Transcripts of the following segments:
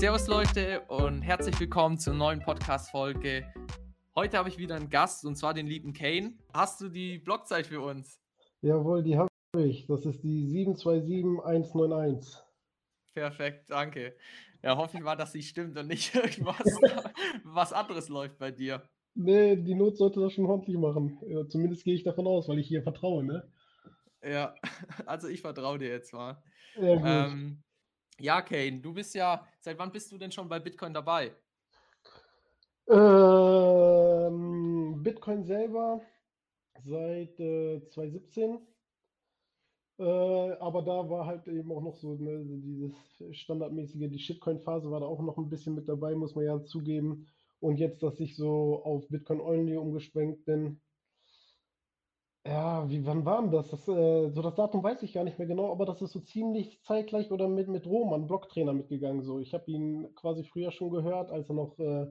Servus Leute und herzlich willkommen zur neuen Podcast-Folge. Heute habe ich wieder einen Gast und zwar den lieben Kane. Hast du die Blockzeit für uns? Jawohl, die habe ich. Das ist die 727191. Perfekt, danke. Ja, hoffe ich mal, dass sie stimmt und nicht irgendwas was anderes läuft bei dir. Nee, die Not sollte das schon ordentlich machen. Zumindest gehe ich davon aus, weil ich hier vertraue, ne? Ja, also ich vertraue dir jetzt mal. Ja, ähm, ja, Kane, du bist ja, seit wann bist du denn schon bei Bitcoin dabei? Ähm, Bitcoin selber seit äh, 2017. Äh, aber da war halt eben auch noch so ne, dieses standardmäßige, die Shitcoin-Phase war da auch noch ein bisschen mit dabei, muss man ja zugeben. Und jetzt, dass ich so auf Bitcoin Only umgeschwenkt bin, ja, wie, wann war denn das? Das, äh, so das Datum weiß ich gar nicht mehr genau, aber das ist so ziemlich zeitgleich oder mit, mit Roman, Blocktrainer, mitgegangen. So. Ich habe ihn quasi früher schon gehört, als er noch äh,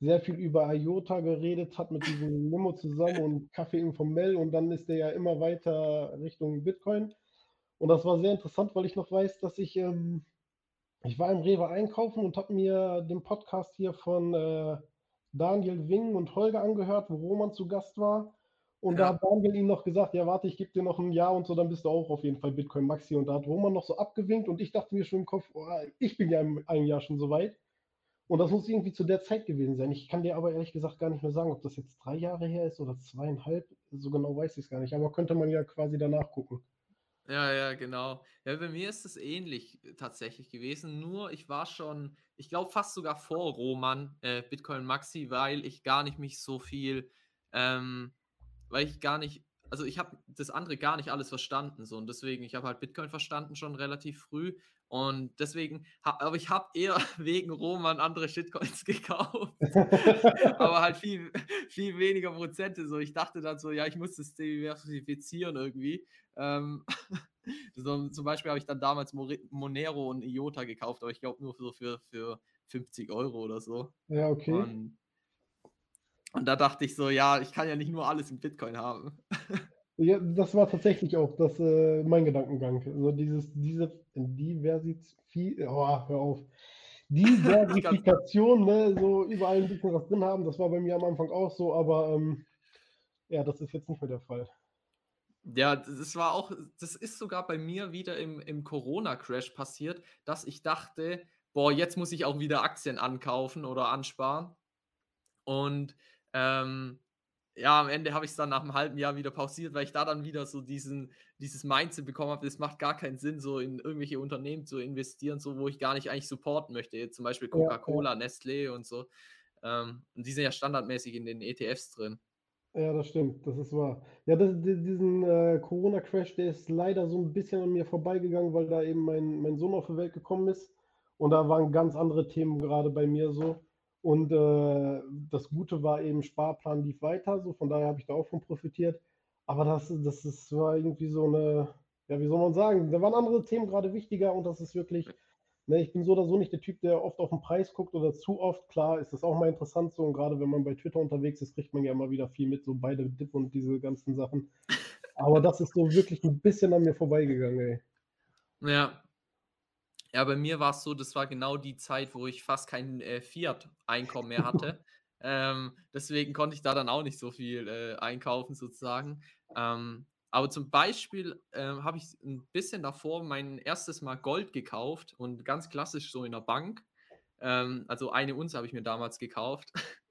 sehr viel über IOTA geredet hat mit diesem Limo zusammen und Kaffee informell und dann ist er ja immer weiter Richtung Bitcoin. Und das war sehr interessant, weil ich noch weiß, dass ich, ähm, ich war im Rewe einkaufen und habe mir den Podcast hier von äh, Daniel Wing und Holger angehört, wo Roman zu Gast war. Und ja. da hat Daniel ihm noch gesagt, ja, warte, ich gebe dir noch ein Jahr und so, dann bist du auch auf jeden Fall Bitcoin Maxi. Und da hat Roman noch so abgewinkt und ich dachte mir schon im Kopf, oh, ich bin ja im einem Jahr schon so weit. Und das muss irgendwie zu der Zeit gewesen sein. Ich kann dir aber ehrlich gesagt gar nicht mehr sagen, ob das jetzt drei Jahre her ist oder zweieinhalb. So genau weiß ich es gar nicht. Aber könnte man ja quasi danach gucken. Ja, ja, genau. Ja, bei mir ist es ähnlich tatsächlich gewesen. Nur ich war schon, ich glaube fast sogar vor Roman äh, Bitcoin Maxi, weil ich gar nicht mich so viel ähm, weil ich gar nicht, also ich habe das andere gar nicht alles verstanden so und deswegen, ich habe halt Bitcoin verstanden schon relativ früh und deswegen, aber ich habe eher wegen Roman andere Shitcoins gekauft, aber halt viel, viel weniger Prozente so. Ich dachte dann so, ja, ich muss das diversifizieren irgendwie. Ähm, so, zum Beispiel habe ich dann damals Monero und IOTA gekauft, aber ich glaube nur so für, für 50 Euro oder so. Ja, okay. Und und da dachte ich so, ja, ich kann ja nicht nur alles in Bitcoin haben. Ja, das war tatsächlich auch das, äh, mein Gedankengang. Also dieses, diese Diversifikation, oh, hör auf. Diversifikation, ne, so überall ein bisschen was drin haben, das war bei mir am Anfang auch so, aber ähm, ja, das ist jetzt nicht mehr der Fall. Ja, das war auch, das ist sogar bei mir wieder im, im Corona-Crash passiert, dass ich dachte, boah, jetzt muss ich auch wieder Aktien ankaufen oder ansparen. Und ähm, ja, am Ende habe ich es dann nach einem halben Jahr wieder pausiert, weil ich da dann wieder so diesen, dieses Mindset bekommen habe, es macht gar keinen Sinn, so in irgendwelche Unternehmen zu investieren, so wo ich gar nicht eigentlich supporten möchte. Jetzt zum Beispiel Coca-Cola, ja, ja. Nestlé und so. Ähm, und die sind ja standardmäßig in den ETFs drin. Ja, das stimmt, das ist wahr. Ja, das, diesen äh, Corona-Crash, der ist leider so ein bisschen an mir vorbeigegangen, weil da eben mein, mein Sohn auf die Welt gekommen ist. Und da waren ganz andere Themen gerade bei mir so. Und äh, das Gute war eben, Sparplan lief weiter, so von daher habe ich da auch von profitiert. Aber das, das, das war irgendwie so eine, ja, wie soll man sagen, da waren andere Themen gerade wichtiger und das ist wirklich, ne, ich bin so oder so nicht der Typ, der oft auf den Preis guckt oder zu oft. Klar ist das auch mal interessant so und gerade wenn man bei Twitter unterwegs ist, kriegt man ja immer wieder viel mit, so beide Dip und diese ganzen Sachen. Aber das ist so wirklich ein bisschen an mir vorbeigegangen, ey. Ja, ja, bei mir war es so, das war genau die Zeit, wo ich fast kein äh, Fiat-Einkommen mehr hatte. ähm, deswegen konnte ich da dann auch nicht so viel äh, einkaufen, sozusagen. Ähm, aber zum Beispiel äh, habe ich ein bisschen davor mein erstes Mal Gold gekauft und ganz klassisch so in der Bank. Ähm, also eine Unze habe ich mir damals gekauft.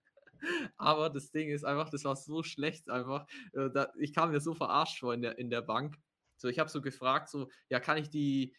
aber das Ding ist einfach, das war so schlecht einfach. Äh, da, ich kam mir so verarscht vor in der, in der Bank. So, ich habe so gefragt, so, ja, kann ich die,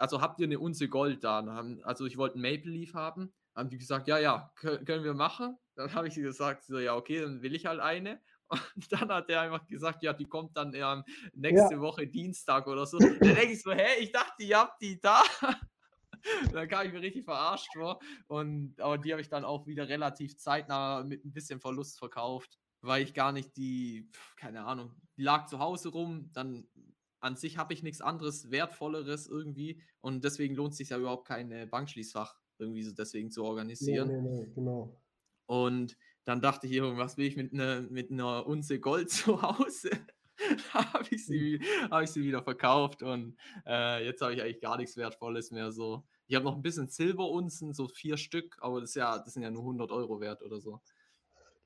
also habt ihr eine Unze Gold da? Also ich wollte ein Maple Leaf haben. Haben die gesagt, ja, ja, können wir machen. Dann habe ich sie gesagt, so, ja, okay, dann will ich halt eine. Und dann hat er einfach gesagt, ja, die kommt dann ähm, nächste ja. Woche Dienstag oder so. Dann denke ich so, hä, ich dachte, ihr habt die da. dann kam ich mir richtig verarscht vor. Und, aber die habe ich dann auch wieder relativ zeitnah mit ein bisschen Verlust verkauft, weil ich gar nicht die, keine Ahnung, die lag zu Hause rum. Dann an sich habe ich nichts anderes, wertvolleres irgendwie und deswegen lohnt es sich ja überhaupt kein Bankschließfach irgendwie so deswegen zu organisieren. Nee, nee, nee, genau. Und dann dachte ich, was will ich mit einer mit einer Unze Gold zu Hause? habe ich, sie, hab ich sie wieder verkauft und äh, jetzt habe ich eigentlich gar nichts Wertvolles mehr so. Ich habe noch ein bisschen Silberunzen, so vier Stück, aber das, ist ja, das sind ja nur 100 Euro wert oder so.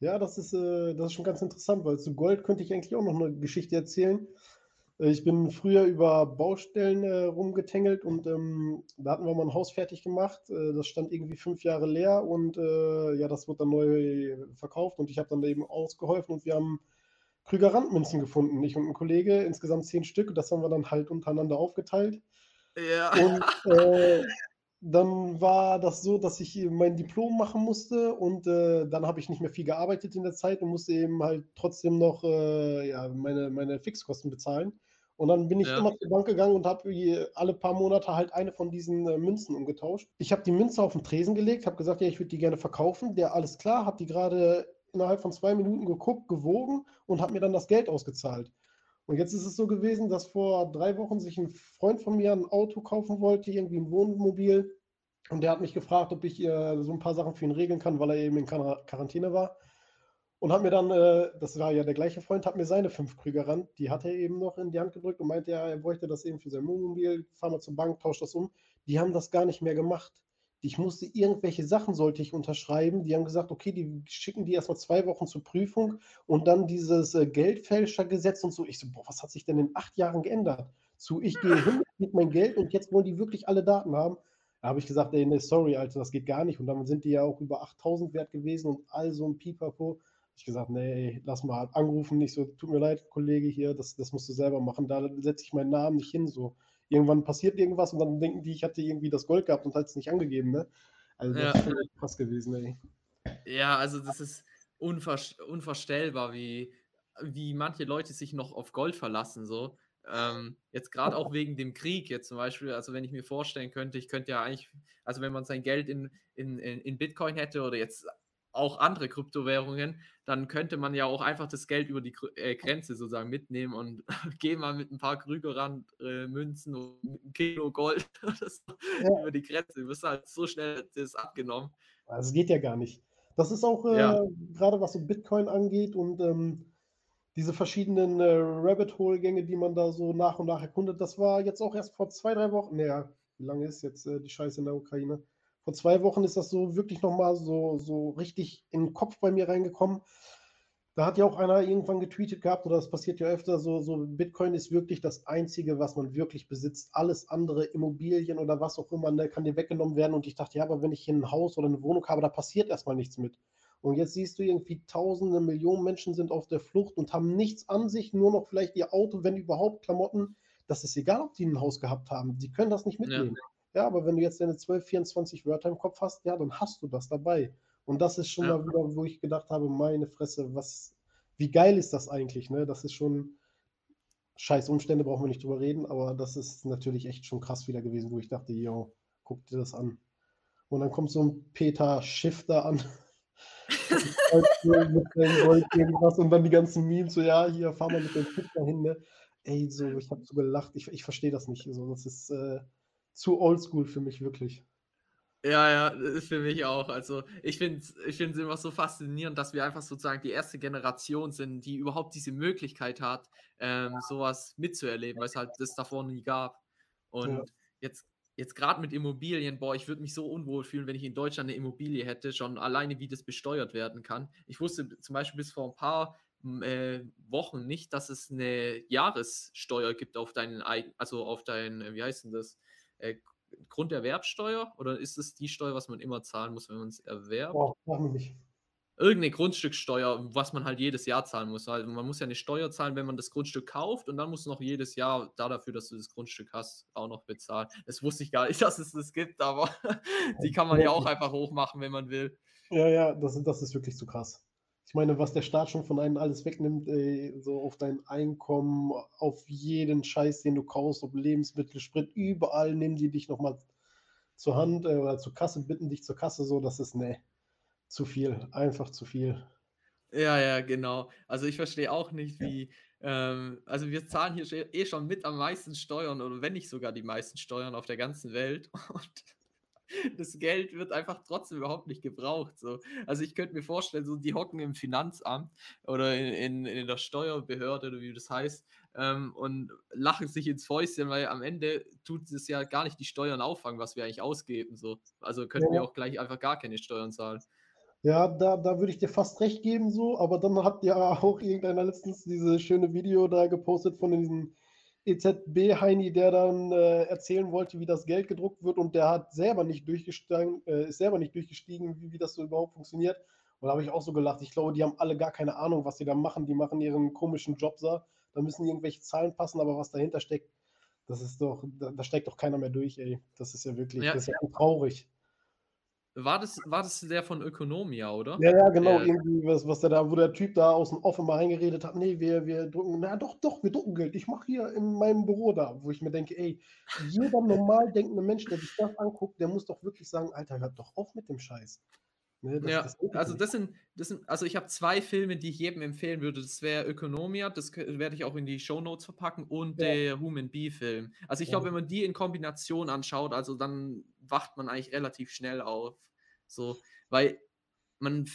Ja, das ist, äh, das ist schon ganz interessant, weil zu Gold könnte ich eigentlich auch noch eine Geschichte erzählen. Äh, ich bin früher über Baustellen äh, rumgetängelt und ähm, da hatten wir mal ein Haus fertig gemacht. Äh, das stand irgendwie fünf Jahre leer und äh, ja, das wurde dann neu verkauft und ich habe dann eben ausgeholfen und wir haben Krüger Randmünzen gefunden. Ich und ein Kollege, insgesamt zehn Stück und das haben wir dann halt untereinander aufgeteilt. Ja. Und äh, dann war das so, dass ich mein Diplom machen musste und äh, dann habe ich nicht mehr viel gearbeitet in der Zeit und musste eben halt trotzdem noch äh, ja, meine, meine Fixkosten bezahlen. Und dann bin ich Ja. immer zur Bank gegangen und habe alle paar Monate halt eine von diesen äh, Münzen umgetauscht. Ich habe die Münze auf den Tresen gelegt, habe gesagt, ja, ich würde die gerne verkaufen. Der, alles klar, hat die gerade innerhalb von zwei Minuten geguckt, gewogen und hat mir dann das Geld ausgezahlt. Und jetzt ist es so gewesen, dass vor drei Wochen sich ein Freund von mir ein Auto kaufen wollte, irgendwie ein Wohnmobil. Und der hat mich gefragt, ob ich äh, so ein paar Sachen für ihn regeln kann, weil er eben in Quar Quarantäne war. Und hat mir dann, äh, das war ja der gleiche Freund, hat mir seine fünf Krüger ran, die hat er eben noch in die Hand gedrückt und meinte, ja, er bräuchte das eben für sein Wohnmobil, fahr mal zur Bank, tauscht das um. Die haben das gar nicht mehr gemacht. Ich musste irgendwelche Sachen sollte ich unterschreiben. Die haben gesagt, okay, die schicken die erstmal zwei Wochen zur Prüfung und dann dieses äh, Geldfälschergesetz und so. Ich so, boah, was hat sich denn in acht Jahren geändert? Zu, ich gehe hin, krieg mein Geld und jetzt wollen die wirklich alle Daten haben. Da habe ich gesagt, ey, nee, sorry, Alter, das geht gar nicht. Und dann sind die ja auch über 8000 wert gewesen und all so ein Pipapo. Ich gesagt, nee, lass mal anrufen. Nicht so, tut mir leid, Kollege hier, das, das musst du selber machen. Da setze ich meinen Namen nicht hin. So, irgendwann passiert irgendwas und dann denken die, ich hatte irgendwie das Gold gehabt und hat es nicht angegeben, ne? Also das Ja. ist schon krass gewesen, ey. Ja, also das ist unver unvorstellbar, wie, wie manche Leute sich noch auf Gold verlassen. So. Ähm, jetzt gerade auch wegen dem Krieg, jetzt zum Beispiel, also wenn ich mir vorstellen könnte, ich könnte ja eigentlich, also wenn man sein Geld in, in in Bitcoin hätte oder jetzt auch andere Kryptowährungen, dann könnte man ja auch einfach das Geld über die äh, Grenze sozusagen mitnehmen und gehen mal mit ein paar Krügerrand äh, Münzen und mit einem Kilo Gold so Ja. über die Grenze. Du wirst halt so schnell das abgenommen. Es geht ja gar nicht. Das ist auch Ja. äh, gerade was so Bitcoin angeht und ähm, diese verschiedenen äh, Rabbit Hole-Gänge, die man da so nach und nach erkundet, das war jetzt auch erst vor zwei, drei Wochen. Naja, wie lange ist jetzt äh, die Scheiße in der Ukraine? Vor zwei Wochen ist das so wirklich nochmal so, so richtig in den Kopf bei mir reingekommen. Da hat ja auch einer irgendwann getweetet gehabt, oder das passiert ja öfter, so, so Bitcoin ist wirklich das Einzige, was man wirklich besitzt. Alles andere, Immobilien oder was auch immer, ne, kann dir weggenommen werden. Und ich dachte, ja, aber wenn ich hier ein Haus oder eine Wohnung habe, da passiert erstmal nichts mit. Und jetzt siehst du irgendwie tausende, Millionen Menschen sind auf der Flucht und haben nichts an sich, nur noch vielleicht ihr Auto, wenn überhaupt Klamotten. Das ist egal, ob die ein Haus gehabt haben. Die können das nicht mitnehmen. Ja, aber wenn du jetzt deine 12, 24 Wörter im Kopf hast, ja, dann hast du das dabei. Und das ist schon Ja. mal wieder, wo ich gedacht habe, meine Fresse, was, wie geil ist das eigentlich, ne? Das ist schon, scheiß Umstände, brauchen wir nicht drüber reden, aber das ist natürlich echt schon krass wieder gewesen, wo ich dachte, yo, guck dir das an. Und dann kommt so ein Peter Schiff da an. mit Gold irgendwas und dann die ganzen Memes, so, ja, hier, fahr mal mit dem Schiff dahin, ne? Ey, so, ich habe so gelacht, ich, ich verstehe das nicht. So, das ist äh, zu oldschool für mich, wirklich. Ja, ja, für mich auch. Also ich finde es ich find's immer so faszinierend, dass wir einfach sozusagen die erste Generation sind, die überhaupt diese Möglichkeit hat, ähm, sowas mitzuerleben, weil es halt das davor nie gab. Und jetzt, jetzt gerade mit Immobilien, boah, ich würde mich so unwohl fühlen, wenn ich in Deutschland eine Immobilie hätte, schon alleine wie das besteuert werden kann. Ich wusste zum Beispiel bis vor ein paar äh, Wochen nicht, dass es eine Jahressteuer gibt auf deinen also auf dein, äh, wie heißt denn das? Äh, Grunderwerbsteuer oder ist es die Steuer, was man immer zahlen muss, wenn man es erwerbt? Boah, mach mich nicht. Irgendeine Grundstücksteuer, was man halt jedes Jahr zahlen muss. Also man muss ja eine Steuer zahlen, wenn man das Grundstück kauft und dann musst du noch jedes Jahr da dafür, dass du das Grundstück hast, auch noch bezahlen. Das wusste ich gar nicht, dass es das gibt, aber die kann man ja auch einfach hochmachen, wenn man will. Ja, ja, das, das ist wirklich zu krass. Ich meine, was der Staat schon von einem alles wegnimmt, ey, so auf dein Einkommen, auf jeden Scheiß, den du kaufst, ob Lebensmittel, Sprit, überall nehmen die dich nochmal zur Hand äh, oder zur Kasse, bitten dich zur Kasse, so, das ist, ne, zu viel, einfach zu viel. Ja, ja, genau. Also ich verstehe auch nicht, wie, ähm, also wir zahlen hier eh schon mit am meisten Steuern oder wenn nicht sogar die meisten Steuern auf der ganzen Welt. Und das Geld wird einfach trotzdem überhaupt nicht gebraucht. So. Also ich könnte mir vorstellen, so die hocken im Finanzamt oder in, in, in der Steuerbehörde oder wie das heißt ähm, und lachen sich ins Fäustchen, weil am Ende tut es ja gar nicht die Steuern auffangen, was wir eigentlich ausgeben. So. Also könnten ja. wir auch gleich einfach gar keine Steuern zahlen. Ja, da, da würde ich dir fast recht geben, so, aber dann hat ja auch irgendeiner letztens dieses schöne Video da gepostet von diesem EZB-Heini, der dann äh, erzählen wollte, wie das Geld gedruckt wird und der hat selber nicht durchgestiegen, äh, ist selber nicht durchgestiegen, wie, wie das so überhaupt funktioniert. Und da habe ich auch so gelacht. Ich glaube, die haben alle gar keine Ahnung, was sie da machen. Die machen ihren komischen Job da. Da müssen irgendwelche Zahlen passen, aber was dahinter steckt, das ist doch, da, da steckt doch keiner mehr durch, ey. Das ist ja wirklich, ja. das ist ja traurig. War das, war das der von Ökonomia, oder? Ja, ja, genau. Der, irgendwie, was, was der da, wo der Typ da aus dem Offen mal reingeredet hat, nee, wir, wir drucken, na doch, doch, wir drucken Geld. Ich mache hier in meinem Büro da, wo ich mir denke, ey, jeder normal denkende Mensch, der sich das anguckt, der muss doch wirklich sagen, Alter, hört doch auf mit dem Scheiß. Ne, das, ja, das also das sind, das sind, also ich habe zwei Filme, die ich jedem empfehlen würde. Das wäre Ökonomia, das werde ich auch in die Show Notes verpacken und ja. der Human Bee-Film. Also ich glaube, wenn man die in Kombination anschaut, also dann wacht man eigentlich relativ schnell auf. So, weil man,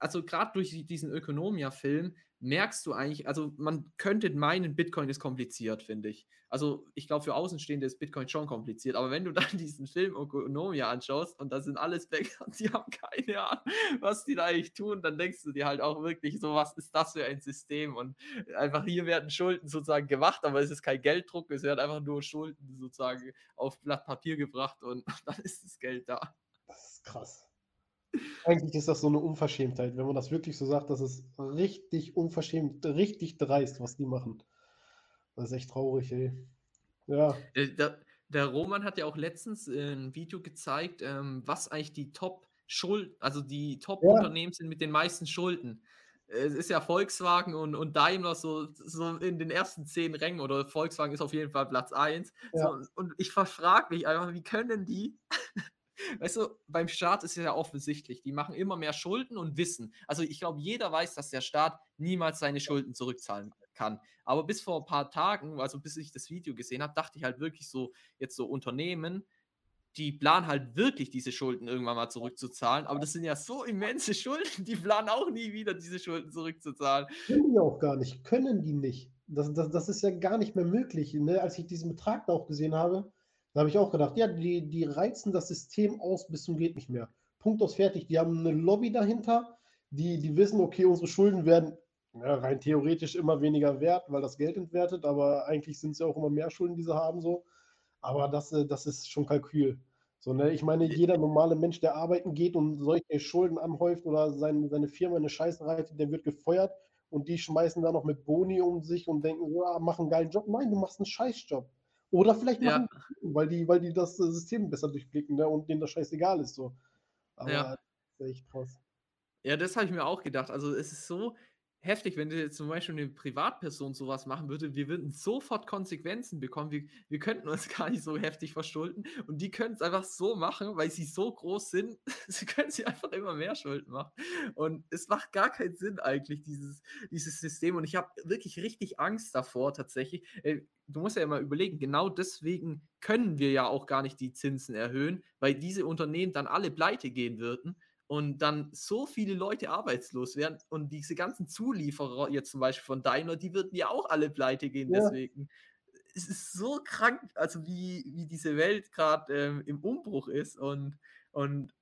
also gerade durch diesen Ökonomia-Film merkst du eigentlich, also man könnte meinen, Bitcoin ist kompliziert, finde ich. Also ich glaube, für Außenstehende ist Bitcoin schon kompliziert, aber wenn du dann diesen Film Ökonomia anschaust und da sind alles Bäcker und die haben keine Ahnung, was die da eigentlich tun, dann denkst du dir halt auch wirklich so, was ist das für ein System? Und einfach hier werden Schulden sozusagen gemacht, aber es ist kein Gelddruck, es werden einfach nur Schulden sozusagen auf Blatt Papier gebracht und dann ist das Geld da. Das ist krass. Eigentlich ist das so eine Unverschämtheit, wenn man das wirklich so sagt, das ist richtig unverschämt, richtig dreist, was die machen. Das ist echt traurig, ey. Ja. Äh, der, der Roman hat ja auch letztens äh, ein Video gezeigt, ähm, was eigentlich die Top-Schuld, also die Top-Unternehmen ja. sind mit den meisten Schulden. Es ist ja Volkswagen und, und Daimler so, so in den ersten zehn Rängen oder Volkswagen ist auf jeden Fall Platz 1. Ja. So, und ich frage mich einfach, wie können die Weißt du, beim Staat ist es ja offensichtlich, die machen immer mehr Schulden und wissen. Also ich glaube, jeder weiß, dass der Staat niemals seine Schulden zurückzahlen kann. Aber bis vor ein paar Tagen, also bis ich das Video gesehen habe, dachte ich halt wirklich so, jetzt so Unternehmen, die planen halt wirklich diese Schulden irgendwann mal zurückzuzahlen. Aber das sind ja so immense Schulden, die planen auch nie wieder diese Schulden zurückzuzahlen. Können die auch gar nicht, können die nicht. Das, das, das ist ja gar nicht mehr möglich. Ne? Als ich diesen Betrag da auch gesehen habe, da habe ich auch gedacht, ja, die, die reizen das System aus bis zum geht nicht mehr. Punkt aus fertig. Die haben eine Lobby dahinter, die, die wissen, okay, unsere Schulden werden ja, rein theoretisch immer weniger wert, weil das Geld entwertet, aber eigentlich sind es ja auch immer mehr Schulden, die sie haben so. Aber das, äh, das ist schon Kalkül. So, ne? Ich meine, jeder normale Mensch, der arbeiten geht und solche Schulden anhäuft oder sein, seine Firma eine Scheiße reitet, der wird gefeuert und die schmeißen da noch mit Boni um sich und denken, ja, mach einen geilen Job. Nein, du machst einen Scheißjob. Oder vielleicht machen, ja. weil, die, weil die das äh, System besser durchblicken ne? und denen das scheißegal ist. So. Aber ja. das ist echt krass. Ja, das habe ich mir auch gedacht. Also es ist so, heftig, wenn jetzt zum Beispiel eine Privatperson sowas machen würde. Wir würden sofort Konsequenzen bekommen. Wir, wir könnten uns gar nicht so heftig verschulden. Und die können es einfach so machen, weil sie so groß sind. sie können sie einfach immer mehr Schulden machen. Und es macht gar keinen Sinn eigentlich, dieses, dieses System. Und ich habe wirklich richtig Angst davor, tatsächlich. Äh, du musst ja immer überlegen, genau deswegen können wir ja auch gar nicht die Zinsen erhöhen, weil diese Unternehmen dann alle pleite gehen würden und dann so viele Leute arbeitslos werden und diese ganzen Zulieferer jetzt zum Beispiel von Daimler, die würden ja auch alle pleite gehen ja. deswegen. Es ist so krank, also wie, wie diese Welt gerade ähm, im Umbruch ist und, und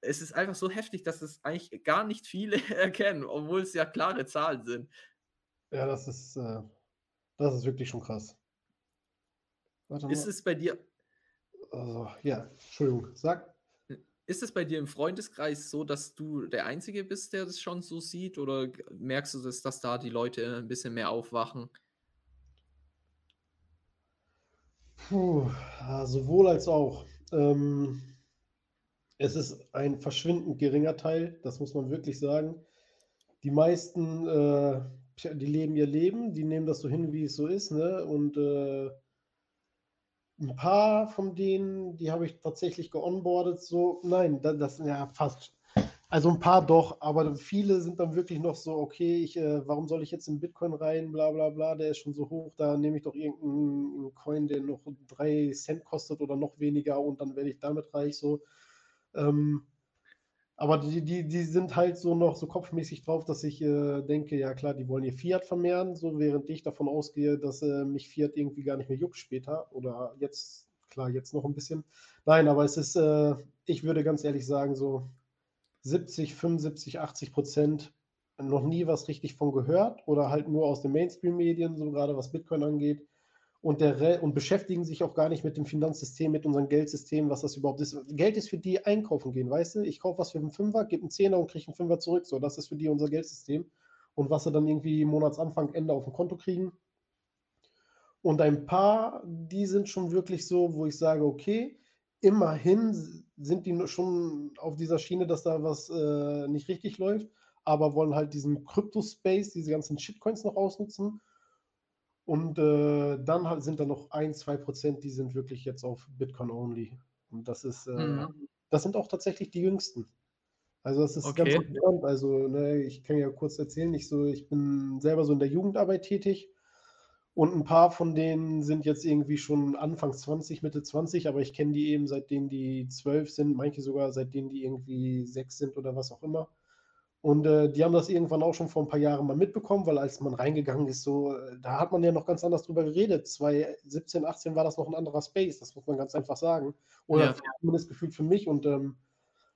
es ist einfach so heftig, dass es eigentlich gar nicht viele erkennen, obwohl es ja klare Zahlen sind. Ja, das ist, äh, das ist wirklich schon krass. Ist es bei dir? Also, ja, Entschuldigung, sag. Ist es bei dir im Freundeskreis so, dass du der Einzige bist, der das schon so sieht? Oder merkst du, dass, dass da die Leute ein bisschen mehr aufwachen? Puh, sowohl als auch. Ähm, es ist ein verschwindend geringer Teil, das muss man wirklich sagen. Die meisten, äh, die leben ihr Leben, die nehmen das so hin, wie es so ist, ne? Und äh, ein paar von denen, die habe ich tatsächlich geonboardet, so, nein, das, das ja fast. Also ein paar doch, aber viele sind dann wirklich noch so, okay, ich, äh, warum soll ich jetzt in Bitcoin rein, bla bla bla, der ist schon so hoch, da nehme ich doch irgendeinen Coin, der noch drei Cent kostet oder noch weniger und dann werde ich damit reich. So. Ähm, aber die, die, die sind halt so noch so kopfmäßig drauf, dass ich äh, denke, ja klar, die wollen ihr Fiat vermehren, so während ich davon ausgehe, dass äh, mich Fiat irgendwie gar nicht mehr juckt später oder jetzt, klar, jetzt noch ein bisschen. Nein, aber es ist, äh, ich würde ganz ehrlich sagen, so 70, 75, 80 Prozent noch nie was richtig von gehört oder halt nur aus den Mainstream-Medien, so gerade was Bitcoin angeht. Und, der und beschäftigen sich auch gar nicht mit dem Finanzsystem, mit unserem Geldsystem, was das überhaupt ist. Geld ist für die einkaufen gehen, weißt du? Ich kaufe was für einen Fünfer, gebe einen Zehner und kriege einen Fünfer zurück. So, das ist für die unser Geldsystem. Und was sie dann irgendwie Monatsanfang, Ende auf dem Konto kriegen. Und ein paar, die sind schon wirklich so, wo ich sage, okay, immerhin sind die schon auf dieser Schiene, dass da was äh, nicht richtig läuft aber wollen halt diesen Crypto-Space, diese ganzen Shitcoins noch ausnutzen. Und äh, dann sind da noch ein, zwei Prozent, die sind wirklich jetzt auf Bitcoin only. Und das ist, äh, mhm. das sind auch tatsächlich die jüngsten. Also das ist okay. ganz interessant. Also ne, ich kann ja kurz erzählen, ich so, ich bin selber so in der Jugendarbeit tätig und ein paar von denen sind jetzt irgendwie schon Anfang 20, Mitte 20, aber ich kenne die eben seitdem die 12 sind, manche sogar seitdem die irgendwie 6 sind oder was auch immer. Und äh, die haben das irgendwann auch schon vor ein paar Jahren mal mitbekommen, weil als man reingegangen ist, so, äh, da hat man ja noch ganz anders drüber geredet. 2017, 18 war das noch ein anderer Space, das muss man ganz einfach sagen. Oder ja. zumindest gefühlt für mich. Und ähm,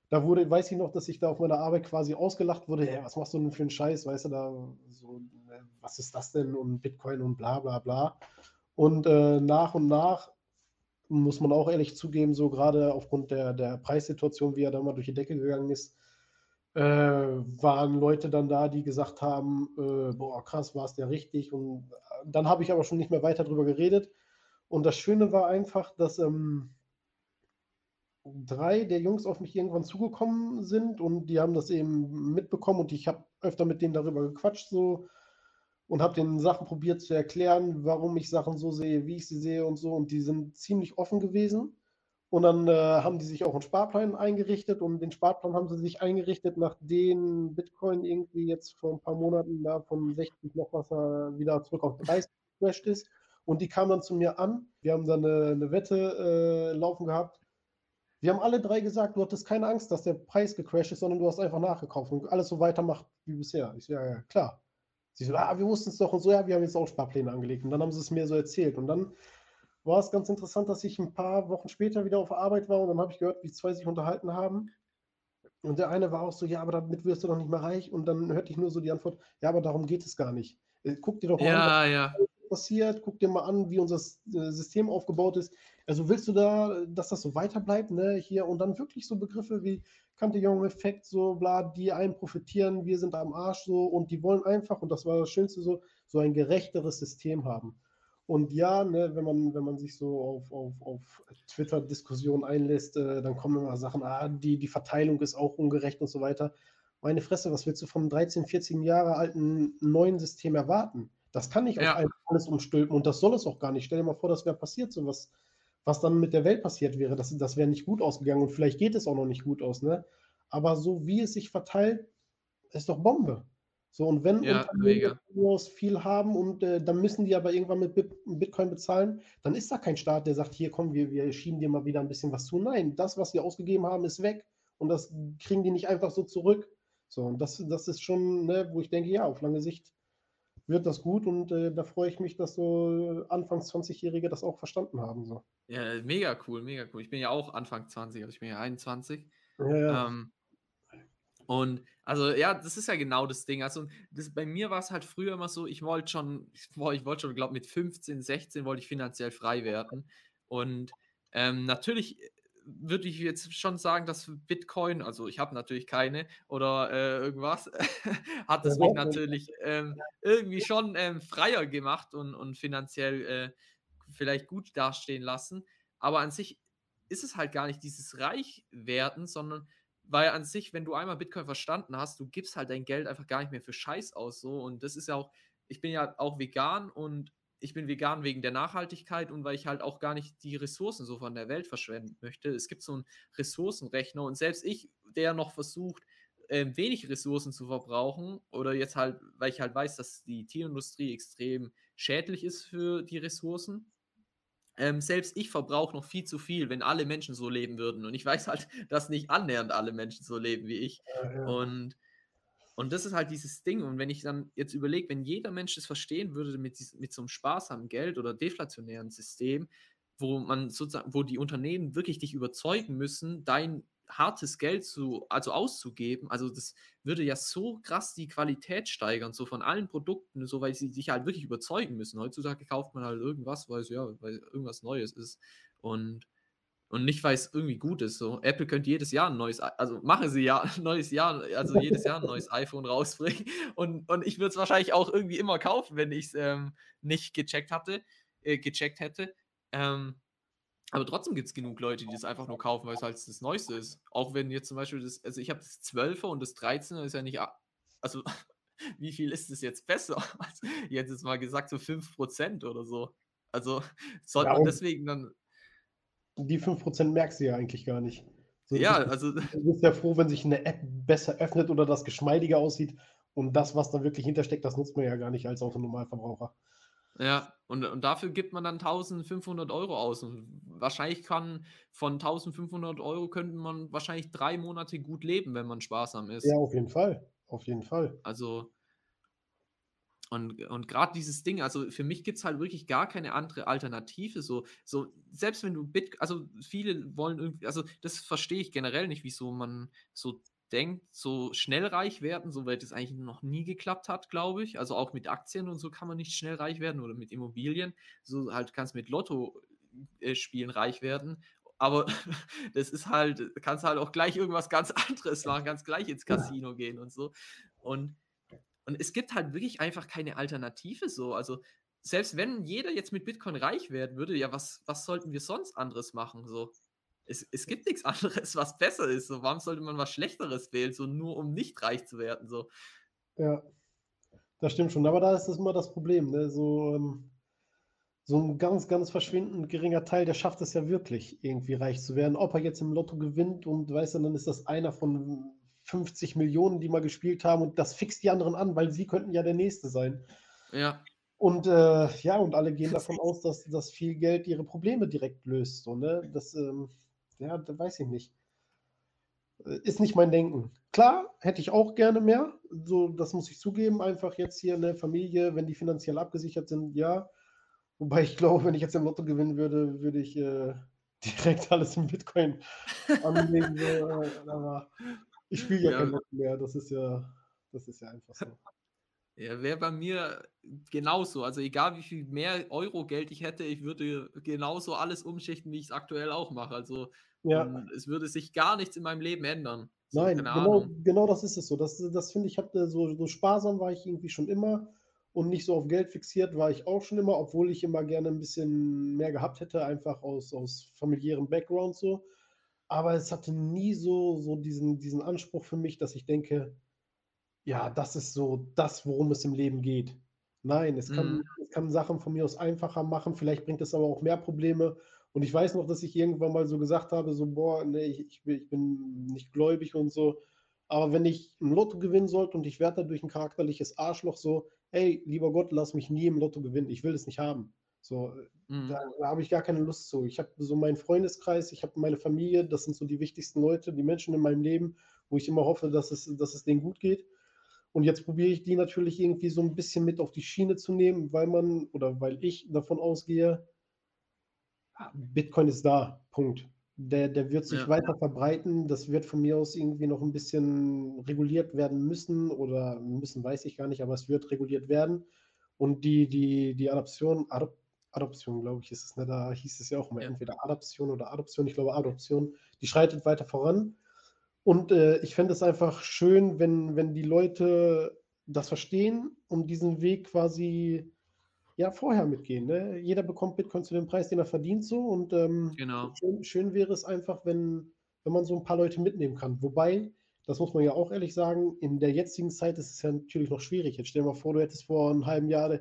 da wurde, weiß ich noch, dass ich da auf meiner Arbeit quasi ausgelacht wurde, hey, was machst du denn für einen Scheiß, weißt du, da so, äh, was ist das denn und Bitcoin und bla bla bla. Und äh, nach und nach muss man auch ehrlich zugeben, so gerade aufgrund der, der Preissituation, wie er da mal durch die Decke gegangen ist, äh, waren Leute dann da, die gesagt haben, äh, boah, krass, war es der richtig? Und äh, dann habe ich aber schon nicht mehr weiter darüber geredet. Und das Schöne war einfach, dass ähm, drei der Jungs auf mich irgendwann zugekommen sind und die haben das eben mitbekommen und ich habe öfter mit denen darüber gequatscht so und habe den Sachen probiert zu erklären, warum ich Sachen so sehe, wie ich sie sehe und so und die sind ziemlich offen gewesen und dann äh, haben die sich auch einen Sparplan eingerichtet und den Sparplan haben sie sich eingerichtet, nachdem Bitcoin irgendwie jetzt vor ein paar Monaten da von 60 noch was äh, wieder zurück auf 30 geflasht ist. Und die kamen dann zu mir an. Wir haben dann eine, eine Wette äh, laufen gehabt. Wir haben alle drei gesagt, du hattest keine Angst, dass der Preis gecrasht ist, sondern du hast einfach nachgekauft und alles so weitermacht wie bisher. Ich so, ja, ja, klar. Sie so, ah, wir wussten es doch und so, ja, wir haben jetzt auch Sparpläne angelegt. Und dann haben sie es mir so erzählt. Und dann war es ganz interessant, dass ich ein paar Wochen später wieder auf Arbeit war und dann habe ich gehört, wie zwei sich unterhalten haben. Und der eine war auch so, ja, aber damit wirst du doch nicht mehr reich. Und dann hörte ich nur so die Antwort, ja, aber darum geht es gar nicht. Äh, guck dir doch mal ja, an, was ja. passiert, guck dir mal an, wie unser äh, System aufgebaut ist. Also willst du da, dass das so weiter bleibt, ne, hier und dann wirklich so Begriffe wie Kante-Jong-Effekt, so bla, die einen profitieren, wir sind am Arsch so und die wollen einfach, und das war das Schönste so, so ein gerechteres System haben. Und ja, ne, wenn, man, wenn man sich so auf, auf, auf Twitter-Diskussionen einlässt, äh, dann kommen immer Sachen, ah, die, die Verteilung ist auch ungerecht und so weiter. Meine Fresse, was willst du vom 13, 14 Jahre alten neuen System erwarten? Das kann nicht ja. auf einmal alles umstülpen und das soll es auch gar nicht. Stell dir mal vor, das wäre passiert, so was, was dann mit der Welt passiert wäre. Das, das wäre nicht gut ausgegangen und vielleicht geht es auch noch nicht gut aus, ne? Aber so wie es sich verteilt, ist doch Bombe. So, und wenn ja, Unternehmen viel haben und äh, dann müssen die aber irgendwann mit Bitcoin bezahlen, dann ist da kein Staat, der sagt, hier komm, wir, wir schieben dir mal wieder ein bisschen was zu. Nein, das, was wir ausgegeben haben, ist weg und das kriegen die nicht einfach so zurück. So, und das, das ist schon, ne, wo ich denke, ja, auf lange Sicht wird das gut und äh, da freue ich mich, dass so Anfangs 20-Jährige das auch verstanden haben. So. Ja, mega cool, mega cool. Ich bin ja auch Anfang 20, also ich bin ja 21. Ja, ja. Ähm, und also ja, das ist ja genau das Ding. Also das, bei mir war es halt früher immer so, ich wollte schon, ich wollte schon, glaube mit 15, 16 wollte ich finanziell frei werden. Und ähm, natürlich äh, würde ich jetzt schon sagen, dass Bitcoin, also ich habe natürlich keine oder äh, irgendwas, hat es mich natürlich ähm, irgendwie schon ähm, freier gemacht und, und finanziell äh, vielleicht gut dastehen lassen. Aber an sich ist es halt gar nicht dieses Reichwerden, sondern weil an sich, wenn du einmal Bitcoin verstanden hast, du gibst halt dein Geld einfach gar nicht mehr für Scheiß aus so und das ist ja auch, ich bin ja auch vegan und ich bin vegan wegen der Nachhaltigkeit und weil ich halt auch gar nicht die Ressourcen so von der Welt verschwenden möchte. Es gibt so einen Ressourcenrechner und selbst ich, der noch versucht, ähm, wenig Ressourcen zu verbrauchen oder jetzt halt, weil ich halt weiß, dass die Tierindustrie extrem schädlich ist für die Ressourcen, ähm, selbst ich verbrauche noch viel zu viel, wenn alle Menschen so leben würden. Und ich weiß halt, dass nicht annähernd alle Menschen so leben wie ich. Ja, ja. Und und das ist halt dieses Ding. Und wenn ich dann jetzt überlege, wenn jeder Mensch das verstehen würde mit, dies- mit so einem sparsamen Geld oder deflationären System, wo man sozusagen, wo die Unternehmen wirklich dich überzeugen müssen, dein hartes Geld zu, also auszugeben, also das würde ja so krass die Qualität steigern, so von allen Produkten, so weil sie sich halt wirklich überzeugen müssen. Heutzutage kauft man halt irgendwas, weil es ja, weil irgendwas Neues ist. Und und nicht, weil es irgendwie gut ist. So, Apple könnte jedes Jahr ein neues, also machen sie ja ein neues Jahr, also jedes Jahr ein neues iPhone rausbringen. Und, und ich würde es wahrscheinlich auch irgendwie immer kaufen, wenn ich es ähm, nicht gecheckt hatte, äh, gecheckt hätte. Ähm, aber trotzdem gibt es genug Leute, die das einfach nur kaufen, weil es halt das Neueste ist. Auch wenn jetzt zum Beispiel das, also ich habe das 12er und das 13er ist ja nicht, also wie viel ist das jetzt besser? Jetzt mal gesagt, so 5% oder so. Also sollte Ja, man deswegen dann, Die 5% merkst du ja eigentlich gar nicht. So, du ja, bist- also Du bist ja froh, wenn sich eine App besser öffnet oder das geschmeidiger aussieht. Und das, was da wirklich hintersteckt, das nutzt man ja gar nicht als Autonormalverbraucher. Ja, und, und dafür gibt man dann 1500 Euro aus. Und wahrscheinlich kann von 1500 Euro könnte man wahrscheinlich drei Monate gut leben, wenn man sparsam ist. Ja, auf jeden Fall. Auf jeden Fall. Also, und, und gerade dieses Ding, also für mich gibt es halt wirklich gar keine andere Alternative. So, so, selbst wenn du Bit, also viele wollen irgendwie, also das verstehe ich generell nicht, wieso man so denkt, so schnell reich werden, so weil das eigentlich noch nie geklappt hat, glaube ich. Also auch mit Aktien und so kann man nicht schnell reich werden oder mit Immobilien. So halt kannst mit Lotto äh, spielen reich werden. Aber das ist halt, kannst halt auch gleich irgendwas ganz anderes machen, kannst gleich ins Casino gehen und so. Und, und es gibt halt wirklich einfach keine Alternative so. Also selbst wenn jeder jetzt mit Bitcoin reich werden würde, ja, was, was sollten wir sonst anderes machen? So, es, es gibt nichts anderes, was besser ist. So, warum sollte man was Schlechteres wählen, so nur um nicht reich zu werden? So, Ja, das stimmt schon. Aber da ist das immer das Problem. Ne? So, ähm, so ein ganz, ganz verschwindend geringer Teil, der schafft es ja wirklich, irgendwie reich zu werden. Ob er jetzt im Lotto gewinnt und weißt du, dann ist das einer von 50 Millionen, die mal gespielt haben und das fixt die anderen an, weil sie könnten ja der Nächste sein. ja, Und äh, ja, und alle gehen davon aus, dass, dass viel Geld ihre Probleme direkt löst. So, ne? Das, ähm, ja, da weiß ich nicht. Ist nicht mein Denken. Klar, hätte ich auch gerne mehr. So, das muss ich zugeben. Einfach jetzt hier eine Familie, wenn die finanziell abgesichert sind, ja. Wobei ich glaube, wenn ich jetzt im Lotto gewinnen würde, würde ich äh, direkt alles in Bitcoin anlegen. So, äh, aber ich spiele ja, Ja. kein Lotto mehr. Das ist ja, das ist ja einfach so. ja wäre bei mir genauso. Also egal wie viel mehr Euro Geld ich hätte, ich würde genauso alles umschichten, wie ich es aktuell auch mache. Also Ja. und es würde sich gar nichts in meinem Leben ändern. So, Nein, genau, genau das ist es so. Das, das finde ich, hab, äh, so, so sparsam war ich irgendwie schon immer und nicht so auf Geld fixiert war ich auch schon immer, obwohl ich immer gerne ein bisschen mehr gehabt hätte, einfach aus, aus familiärem Background so. Aber es hatte nie so, so diesen, diesen Anspruch für mich, dass ich denke, ja, das ist so das, worum es im Leben geht. Nein, es kann, Mhm. es kann Sachen von mir aus einfacher machen, vielleicht bringt es aber auch mehr Probleme. Und ich weiß noch, dass ich irgendwann mal so gesagt habe, so, boah, nee, ich, ich, bin- ich bin nicht gläubig und so. Aber wenn ich im Lotto gewinnen sollte und ich werde dadurch ein charakterliches Arschloch, so, ey, lieber Gott, lass mich nie im Lotto gewinnen. Ich will es nicht haben. So, Mhm. da, da habe ich gar keine Lust zu. Ich habe so meinen Freundeskreis, ich habe meine Familie, das sind so die wichtigsten Leute, die Menschen in meinem Leben, wo ich immer hoffe, dass es, dass es denen gut geht. Und jetzt probiere ich die natürlich irgendwie so ein bisschen mit auf die Schiene zu nehmen, weil man oder weil ich davon ausgehe, Bitcoin ist da, Punkt. Der, der wird sich Ja. weiter verbreiten. Das wird von mir aus irgendwie noch ein bisschen reguliert werden müssen oder müssen, weiß ich gar nicht, aber es wird reguliert werden. Und die, die, die Adoption, Adop, Adoption, glaube ich, ist es, ne? da hieß es ja auch immer Ja. entweder Adoption oder Adoption, ich glaube Adoption, die schreitet weiter voran. Und äh, ich fände es einfach schön, wenn, wenn die Leute das verstehen und diesen Weg quasi ja vorher mitgehen. Ne? Jeder bekommt Bitcoin zu dem Preis, den er verdient, so. Und ähm, Genau. schön, schön wäre es einfach, wenn, wenn man so ein paar Leute mitnehmen kann. Wobei, das muss man ja auch ehrlich sagen, in der jetzigen Zeit ist es ja natürlich noch schwierig. Jetzt stell dir mal vor, du hättest vor einem halben Jahr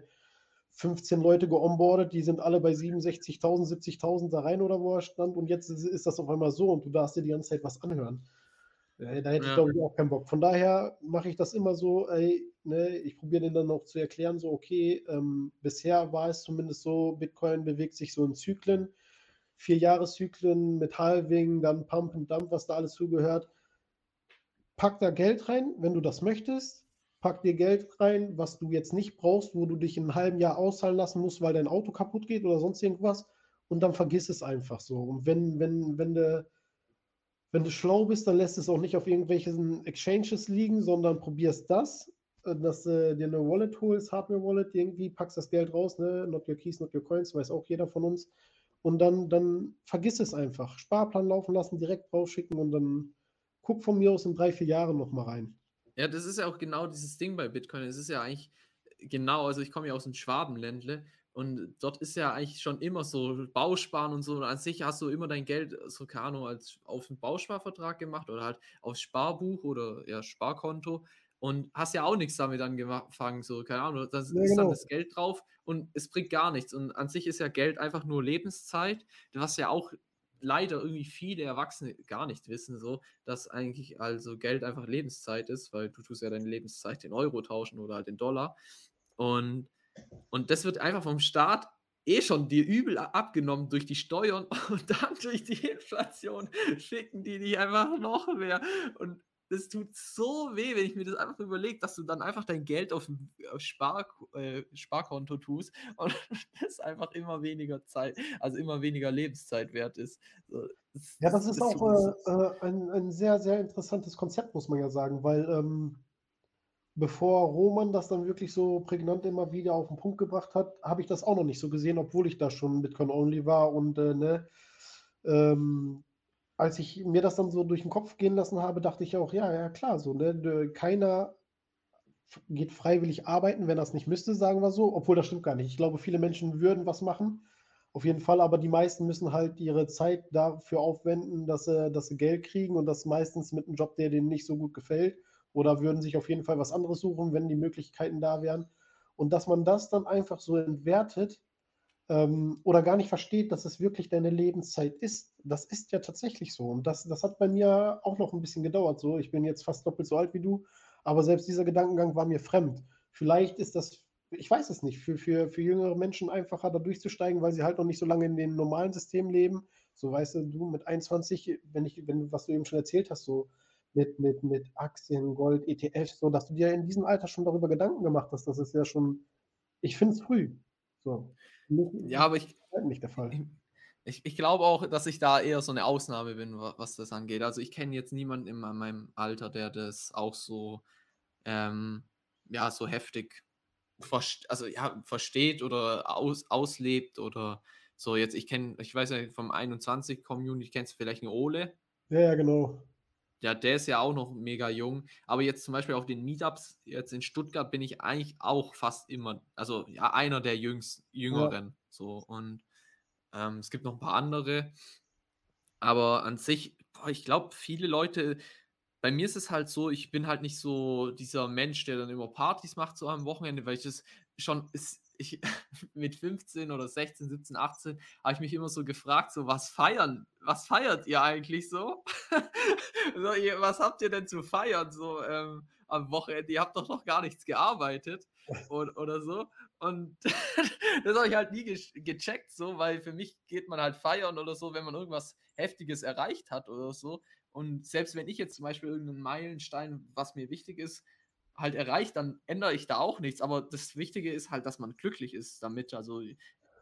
15 Leute geonboardet, die sind alle bei 67.000, 70.000 da rein oder wo er stand und jetzt ist, ist das auf einmal so und du darfst dir die ganze Zeit was anhören. Äh, da hätte ich, Ja. glaube ich, auch keinen Bock. Von daher mache ich das immer so, ey, ne, ich probiere denen dann auch zu erklären, so, okay, ähm, bisher war es zumindest so, Bitcoin bewegt sich so in Zyklen, 4 Jahreszyklen mit Halving, dann Pump and Dump, was da alles zugehört. Pack da Geld rein, wenn du das möchtest. Pack dir Geld rein, was du jetzt nicht brauchst, wo du dich in 'nem halben Jahr auszahlen lassen musst, weil dein Auto kaputt geht oder sonst irgendwas und dann vergiss es einfach so. Und wenn wenn wenn du wenn du schlau bist, dann lässt es auch nicht auf irgendwelchen Exchanges liegen, sondern probierst das, äh, dass du dir 'ne Wallet holst, Hardware-Wallet irgendwie, packst das Geld raus, ne? Not your keys, not your coins, weiß auch jeder von uns. Und dann dann vergiss es einfach. Sparplan laufen lassen, direkt rausschicken und dann guck von mir aus in 3, 4 Jahren noch mal rein. Ja, das ist ja auch genau dieses Ding bei Bitcoin. Es ist ja eigentlich genau also, ich komme ja aus'm Schwabenländle und dort ist ja eigentlich schon immer so Bausparen und so. Und an sich hast du immer dein Geld, so keine Ahnung, als auf 'n Bausparvertrag gemacht oder halt aufs Sparbuch oder, ja, Sparkonto und hast ja auch nix damit angefangen, so, keine Ahnung. Da ist Ja, dann genau. das Geld drauf und es bringt gar nichts. Und an sich ist ja Geld einfach nur Lebenszeit, was ja auch leider irgendwie viele Erwachsene gar nicht wissen so, dass eigentlich also Geld einfach Lebenszeit ist, weil du tust ja deine Lebenszeit in Euro tauschen oder halt in Dollar. Und und das wird einfach vom Staat eh schon dir übel abgenommen durch die Steuern und dann durch die Inflation ficken die dich einfach noch mehr. Und das tut so weh, wenn ich mir das einfach überlege, dass du dann einfach dein Geld aufm auf Spark äh, Sparkonto tust und das einfach immer weniger Zeit also, immer weniger Lebenszeit wert ist. So, das Ja, das ist das auch, äh, äh, ein ein sehr, sehr interessantes Konzept, muss man ja sagen, weil, ähm, bevor Roman das dann wirklich so prägnant immer wieder auf 'n Punkt gebracht hat, habe ich das auch noch nicht so gesehen, obwohl ich da schon Bitcoin only war und, äh, ne? Ähm, als ich mir das dann so durch 'n Kopf gehen lassen habe, dachte ich auch: „Ja, ja klar, so, ne, keiner geht freiwillig arbeiten, wenn er's nicht müsste“, sagen wir so, obwohl das stimmt gar nicht. Ich glaube, viele Menschen würden was machen, auf jeden Fall, aber die meisten müssen halt ihre Zeit dafür aufwenden, dass sie dass sie Geld kriegen und das meistens mit 'nem Job, der denen nicht so gut gefällt oder würden sich auf jeden Fall was anderes suchen, wenn die Möglichkeiten da wären. Und dass man das dann einfach so entwertet, ähm, oder gar nicht versteht, dass es wirklich deine Lebenszeit ist. Das ist ja tatsächlich so. Und das das hat bei mir auch noch 'n bisschen gedauert so. Ich bin jetzt fast doppelt so alt wie du, aber selbst dieser Gedankengang war mir fremd. Vielleicht ist das ich weiß es nicht, für für für jüngere Menschen einfacher, da durchzusteigen, weil sie halt noch nicht so lange in dem normalen System leben. So, weißt du, du mit 21, wenn ich wenn was du eben schon erzählt hast, so mit mit mit Aktien, Gold, ETFs, so, dass du dir in diesem Alter schon darüber Gedanken gemacht hast, das ist ja schon ich finde es früh. So. Ja, aber ich nicht der Fall. ich ich glaube auch, dass ich da eher so 'ne Ausnahme bin, wa was das angeht. Also, ich kenne jetzt niemanden in mei meinem Alter, der das auch so, ähm, ja, so heftig also, ja, versteht oder aus auslebt oder so jetzt ich kenne ich weiß ja vom 21 Community kennst du vielleicht 'n Ole? Ja, ja, genau. Ja, der ist ja auch noch mega jung. Aber jetzt zum Beispiel auf den Meetups jetzt in Stuttgart bin ich eigentlich auch fast immer also, ja, einer der jüngs Ja. Jüngeren so und, ähm, es gibt noch 'n paar andere. Aber an sich, boah, ich glaube, viele Leute bei mir ist es halt so, ich bin halt nicht so dieser Mensch, der dann immer Partys macht so am Wochenende, weil ich das schon ist ich mit 15 oder 16, 17, 18 habe ich mich immer so gefragt, so: „Was feiern was feiert ihr eigentlich so?“ So: „Ihr was habt ihr denn zu feiern so, ähm, am Wochenende? Ihr habt doch noch gar nichts gearbeitet“ od oder so. Und das habe ich halt nie gesch gecheckt so, weil für mich geht man halt feiern oder so, wenn man irgendwas Heftiges erreicht hat oder so. Und selbst wenn ich jetzt zum Beispiel irgend 'nen Meilenstein, was mir wichtig ist, halt erreiche, dann ändere ich da auch nichts. Aber das Wichtige ist halt, dass man glücklich ist damit. Also,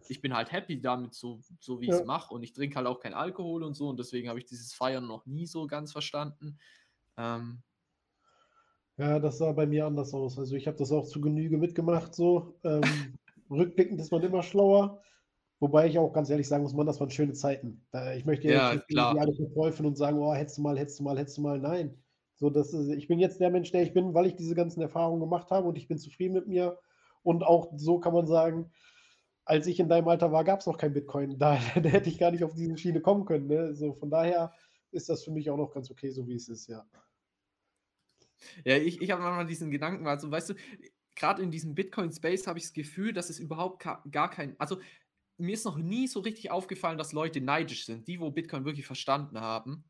ich bin halt happy damit, so so wie ich's Ja. mache und ich trinke halt auch keinen Alkohol und so und deswegen habe ich dieses Feiern noch nie so ganz verstanden. Ähm Ja, das sah bei mir anders aus. Also, ich habe das auch zu Genüge mitgemacht so. Ähm, rückblickend ist man immer schlauer, wobei ich auch ganz ehrlich sagen muss, Mann, das waren schöne Zeiten. Ich möchte ja jetzt nicht alles verteufeln und sagen: „Oh, hättest du mal, hättest du mal, hättest du mal.“ Nein. So, das ist ich bin jetzt der Mensch, der ich bin, weil ich diese ganzen Erfahrungen gemacht habe und ich bin zufrieden mit mir. Und auch so kann man sagen, als ich in deinem Alter war, gab's noch kein Bitcoin. Da da hätte ich gar nicht auf diese Schiene kommen können, ne? So, von daher ist das für mich auch noch ganz okay, so wie es ist, ja. Ja, ich ich habe manchmal diesen Gedanken, also, weißt du, grad in diesem Bitcoin-Space habe ich das Gefühl, dass es überhaupt gar kein also, mir ist noch nie so richtig aufgefallen, dass Leute neidisch sind, die, wo Bitcoin wirklich verstanden haben.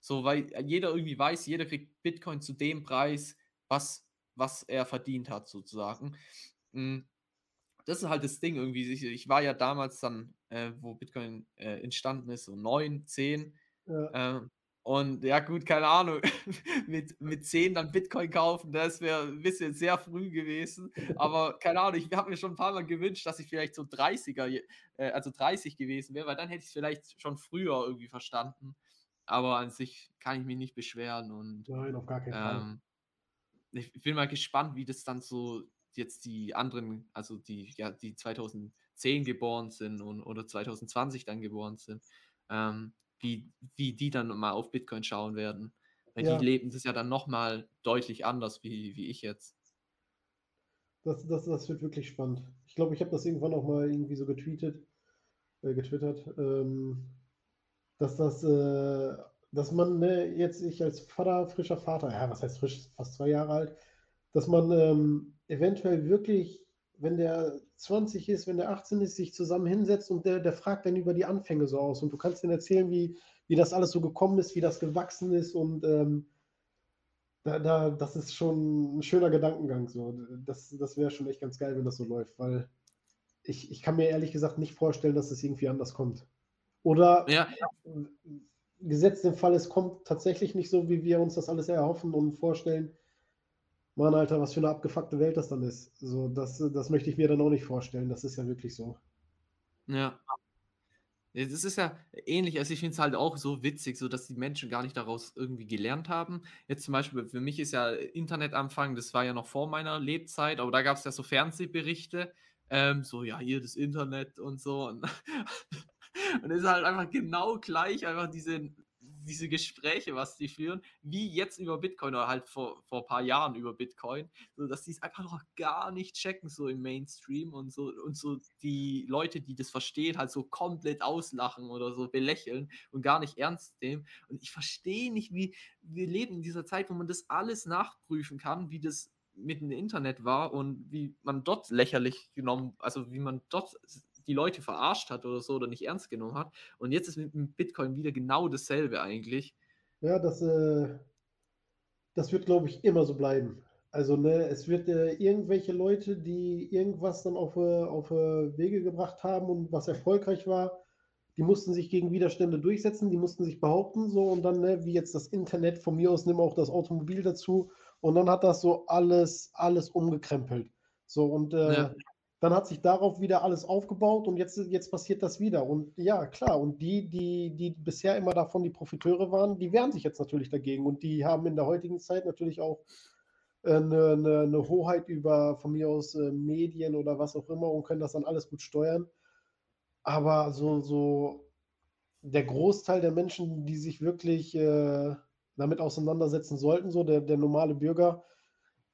So, weil jeder irgendwie weiß, jeder kriegt Bitcoin zu dem Preis, was, was er verdient hat, sozusagen. Hm, das ist halt das Ding irgendwie. Ich, ich war ja damals dann, äh, wo Bitcoin äh, entstanden ist, so 9, 10. Ja. Ähm, und ja, gut, keine Ahnung, mit, mit 10 dann Bitcoin kaufen, das wäre ein bisschen sehr früh gewesen. Aber keine Ahnung, ich habe mir schon ein paar Mal gewünscht, dass ich vielleicht so 30er, äh, also 30 gewesen wäre, weil dann hätte ich es vielleicht schon früher irgendwie verstanden. Aber an sich kann ich mich nicht beschweren und Nein, auf gar keinen Fall. ähm, ich bin mal gespannt, wie das dann so jetzt die anderen, also die, ja, die 2010 geboren sind und, oder 2020 dann geboren sind, ähm, wie, wie die dann mal auf Bitcoin schauen werden. Weil Ja. die leben das ja dann nochmal deutlich anders wie, wie ich jetzt. Das, das, das wird wirklich spannend. Ich glaube, ich habe das irgendwann auch mal irgendwie so getweetet, äh, getwittert, ähm, dass das, äh, dass man ne, jetzt ich als Vater, frischer Vater, ja, was heißt frisch, fast zwei Jahre alt, dass man ähm, eventuell wirklich, wenn der 20 ist, wenn der 18 ist, sich zusammen hinsetzt und der, der fragt dann über die Anfänge so aus und du kannst ihm erzählen, wie, wie das alles so gekommen ist, wie das gewachsen ist und ähm, da, da, das ist schon ein schöner Gedankengang. So. Das, das wäre schon echt ganz geil, wenn das so läuft, weil ich, ich kann mir ehrlich gesagt nicht vorstellen, dass es irgendwie anders kommt. Oder Ja, gesetzt den Fall, es kommt tatsächlich nicht so, wie wir uns das alles erhoffen und vorstellen. Mann, Alter, was für eine abgefuckte Welt das dann ist. So, das, das möchte ich mir dann auch nicht vorstellen. Das ist ja wirklich so. ja. Ja, Das ist ja ähnlich, also ich finde es halt auch so witzig, so dass die Menschen gar nicht daraus irgendwie gelernt haben. Jetzt zum Beispiel, für mich ist ja Internetanfang, das war ja noch vor meiner Lebzeit, aber da gab es ja so Fernsehberichte, ähm, so, ja, hier das Internet und so. Und, und es ist halt einfach genau gleich, einfach diese, diese Gespräche, was die führen, wie jetzt über Bitcoin oder halt vor, vor ein paar Jahren über Bitcoin, so dass die es einfach noch gar nicht checken, so im Mainstream und so, und so die Leute, die das verstehen, halt so komplett auslachen oder so belächeln und gar nicht ernst nehmen. Und ich verstehe nicht, wie wir leben in dieser Zeit, wo man das alles nachprüfen kann, wie das mit dem Internet war und wie man dort lächerlich genommen, also wie man dort die Leute verarscht hat oder so oder nicht ernst genommen hat. Und jetzt ist mit dem Bitcoin wieder genau dasselbe eigentlich. Ja, das, äh, das wird, glaube ich, immer so bleiben. Also, ne, es wird äh, irgendwelche Leute, die irgendwas dann auf, äh, auf äh, Wege gebracht haben und was erfolgreich war, die mussten sich gegen Widerstände durchsetzen, die mussten sich behaupten, so und dann, ne, wie jetzt das Internet, von mir aus nimm auch das Automobil dazu und dann hat das so alles, alles umgekrempelt. So und äh, Ja. Dann hat sich darauf wieder alles aufgebaut und jetzt, jetzt passiert das wieder. Und ja, klar, und die, die, die bisher immer davon die Profiteure waren, die wehren sich jetzt natürlich dagegen und die haben in der heutigen Zeit natürlich auch äh, eine, eine, eine Hoheit über von mir aus äh, Medien oder was auch immer und können das dann alles gut steuern. Aber so, so der Großteil der Menschen, die sich wirklich äh, damit auseinandersetzen sollten, so der, der normale Bürger,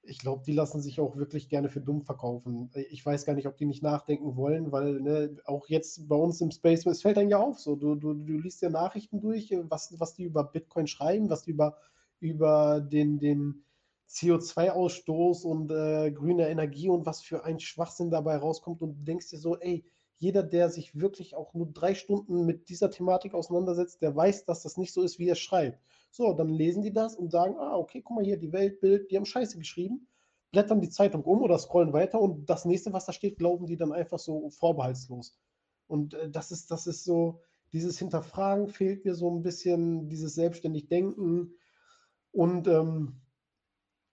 ich glaube, die lassen sich auch wirklich gerne für dumm verkaufen. Ich weiß gar nicht, ob die nicht nachdenken wollen, weil ne, auch jetzt bei uns im Space, es fällt einem ja auf, so du, du, du liest ja Nachrichten durch, was, was die über Bitcoin schreiben, was die über, über den, den CO2-Ausstoß und äh, grüne Energie und was für ein Schwachsinn dabei rauskommt und du denkst dir so, ey, jeder, der sich wirklich auch nur drei Stunden mit dieser Thematik auseinandersetzt, der weiß, dass das nicht so ist, wie er schreibt. So, dann lesen die das und sagen, ah, okay, guck mal hier, die Weltbild, die haben Scheiße geschrieben, blättern die Zeitung um oder scrollen weiter und das nächste, was da steht, glauben die dann einfach so vorbehaltslos. Und äh, das ist, das ist so, dieses Hinterfragen fehlt mir so ein bisschen, dieses selbstständig Denken und ähm,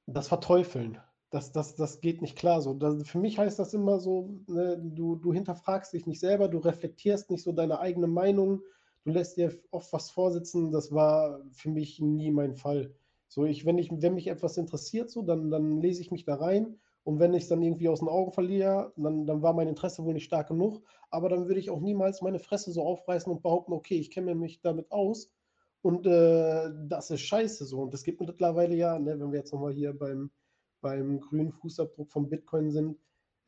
das Verteufeln. Das, das, das geht nicht klar so. Das, für mich heißt das immer so, ne, du, du hinterfragst dich nicht selber, du reflektierst nicht so deine eigene Meinung, du lässt dir oft was vorsitzen. Das war für mich nie mein Fall. So, ich, wenn, ich, wenn mich etwas interessiert, so, dann, dann lese ich mich da rein. Und wenn ich es dann irgendwie aus den Augen verliere, dann, dann war mein Interesse wohl nicht stark genug. Aber dann würde ich auch niemals meine Fresse so aufreißen und behaupten, okay, ich kenne mich damit aus. Und äh, das ist scheiße so. Und es gibt mittlerweile ja, ne, wenn wir jetzt nochmal hier beim, beim grünen Fußabdruck von Bitcoin sind,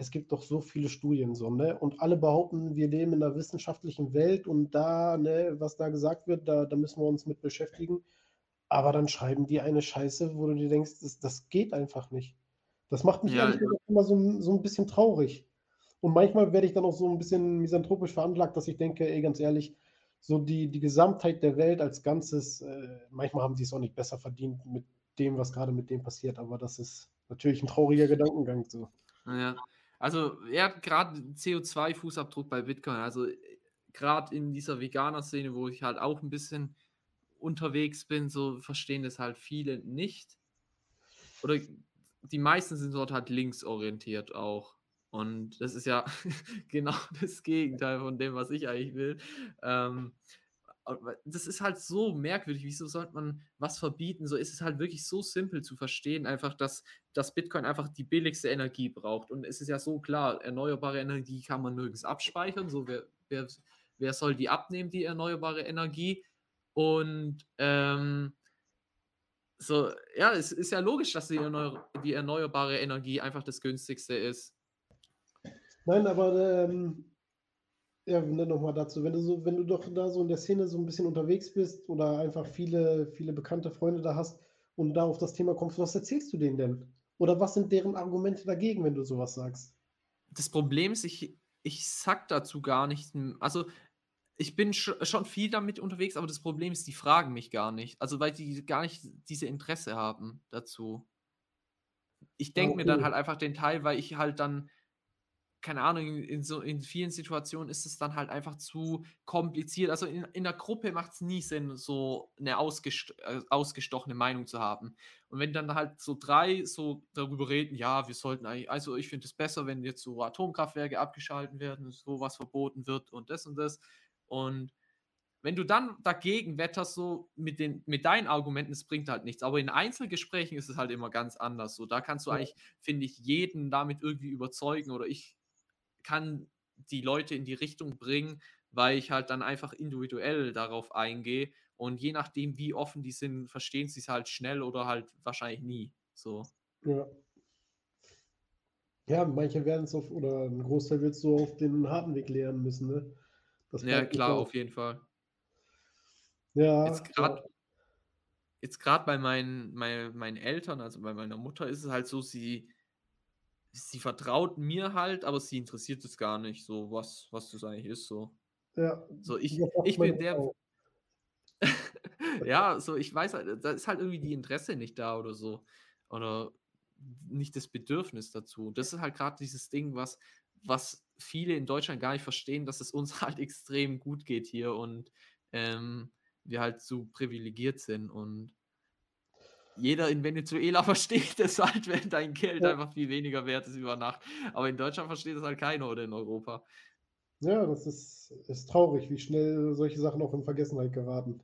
es gibt doch so viele Studien so, ne? Und alle behaupten, wir leben in einer wissenschaftlichen Welt und da, ne, was da gesagt wird, da, da müssen wir uns mit beschäftigen. Aber dann schreiben die eine Scheiße, wo du dir denkst, das, das geht einfach nicht. Das macht mich Ja. ehrlich gesagt immer so, so ein bisschen traurig. Und manchmal werde ich dann auch so ein bisschen misanthropisch veranlagt, dass ich denke, ey, ganz ehrlich, so die, die Gesamtheit der Welt als Ganzes, äh, manchmal haben sie es auch nicht besser verdient mit dem, was gerade mit dem passiert, aber das ist natürlich ein trauriger Gedankengang so. Ja, also ja, gerade CO2-Fußabdruck bei Bitcoin, also gerade in dieser Veganer-Szene, wo ich halt auch ein bisschen unterwegs bin, so verstehen das halt viele nicht. Oder die meisten sind dort halt linksorientiert auch. Und das ist ja genau das Gegenteil von dem, was ich eigentlich will. Ähm, das ist halt so merkwürdig. Wieso sollte man was verbieten? So ist es halt wirklich so simpel zu verstehen, einfach, dass, dass Bitcoin einfach die billigste Energie braucht. Und es ist ja so klar, erneuerbare Energie kann man nirgends abspeichern. So, wer, wer, wer soll die abnehmen, die erneuerbare Energie? Und ähm, so, ja, es ist ja logisch, dass die, erneu die erneuerbare Energie einfach das günstigste ist. Nein, aber ähm, ja, ne, nochmal dazu, wenn du so, wenn du doch da so in der Szene so ein bisschen unterwegs bist oder einfach viele, viele bekannte Freunde da hast und da auf das Thema kommst, was erzählst du denen denn? Oder was sind deren Argumente dagegen, wenn du sowas sagst? Das Problem ist, ich, ich sag dazu gar nicht. Also ich bin schon viel damit unterwegs, aber das Problem ist, die fragen mich gar nicht. Also, weil die gar nicht diese Interesse haben dazu. Ich denke mir dann halt einfach den Teil, weil ich halt dann, keine Ahnung, in so in vielen Situationen ist es dann halt einfach zu kompliziert. Also in, in der Gruppe macht es nie Sinn, so eine ausgest äh, ausgestochene Meinung zu haben. Und wenn dann halt so drei so darüber reden, ja, wir sollten eigentlich, also ich finde es besser, wenn jetzt so Atomkraftwerke abgeschalten werden, sowas verboten wird und das und das und wenn du dann dagegen wetterst, so mit, den, mit deinen Argumenten, es bringt halt nichts. Aber in Einzelgesprächen ist es halt immer ganz anders. So, da kannst du ja. eigentlich, finde ich, jeden damit irgendwie überzeugen oder ich kann die Leute in die Richtung bringen, weil ich halt dann einfach individuell darauf eingehe. Und je nachdem, wie offen die sind, verstehen sie es halt schnell oder halt wahrscheinlich nie. So. Ja. Ja, manche werden es auf, oder ein Großteil wird es so auf den harten Weg lernen müssen, ne? Das ja, klar, auf jeden Fall. Ja. Jetzt gerade jetzt gerade bei meinen, mein, meinen Eltern, also bei meiner Mutter, ist es halt so, sie, sie vertraut mir halt, aber sie interessiert es gar nicht, so was, was das eigentlich ist. So, ja, so ich, ich bin der. ja, so ich weiß halt, da ist halt irgendwie die Interesse nicht da oder so. Oder nicht das Bedürfnis dazu. Das ist halt gerade dieses Ding, was, was viele in Deutschland gar nicht verstehen, dass es uns halt extrem gut geht hier und ähm, wir halt so privilegiert sind und jeder in Venezuela versteht es halt, wenn dein Geld ja. einfach viel weniger wert ist über Nacht. Aber in Deutschland versteht es halt keiner oder in Europa. Ja, das ist, ist traurig, wie schnell solche Sachen auch in Vergessenheit geraten.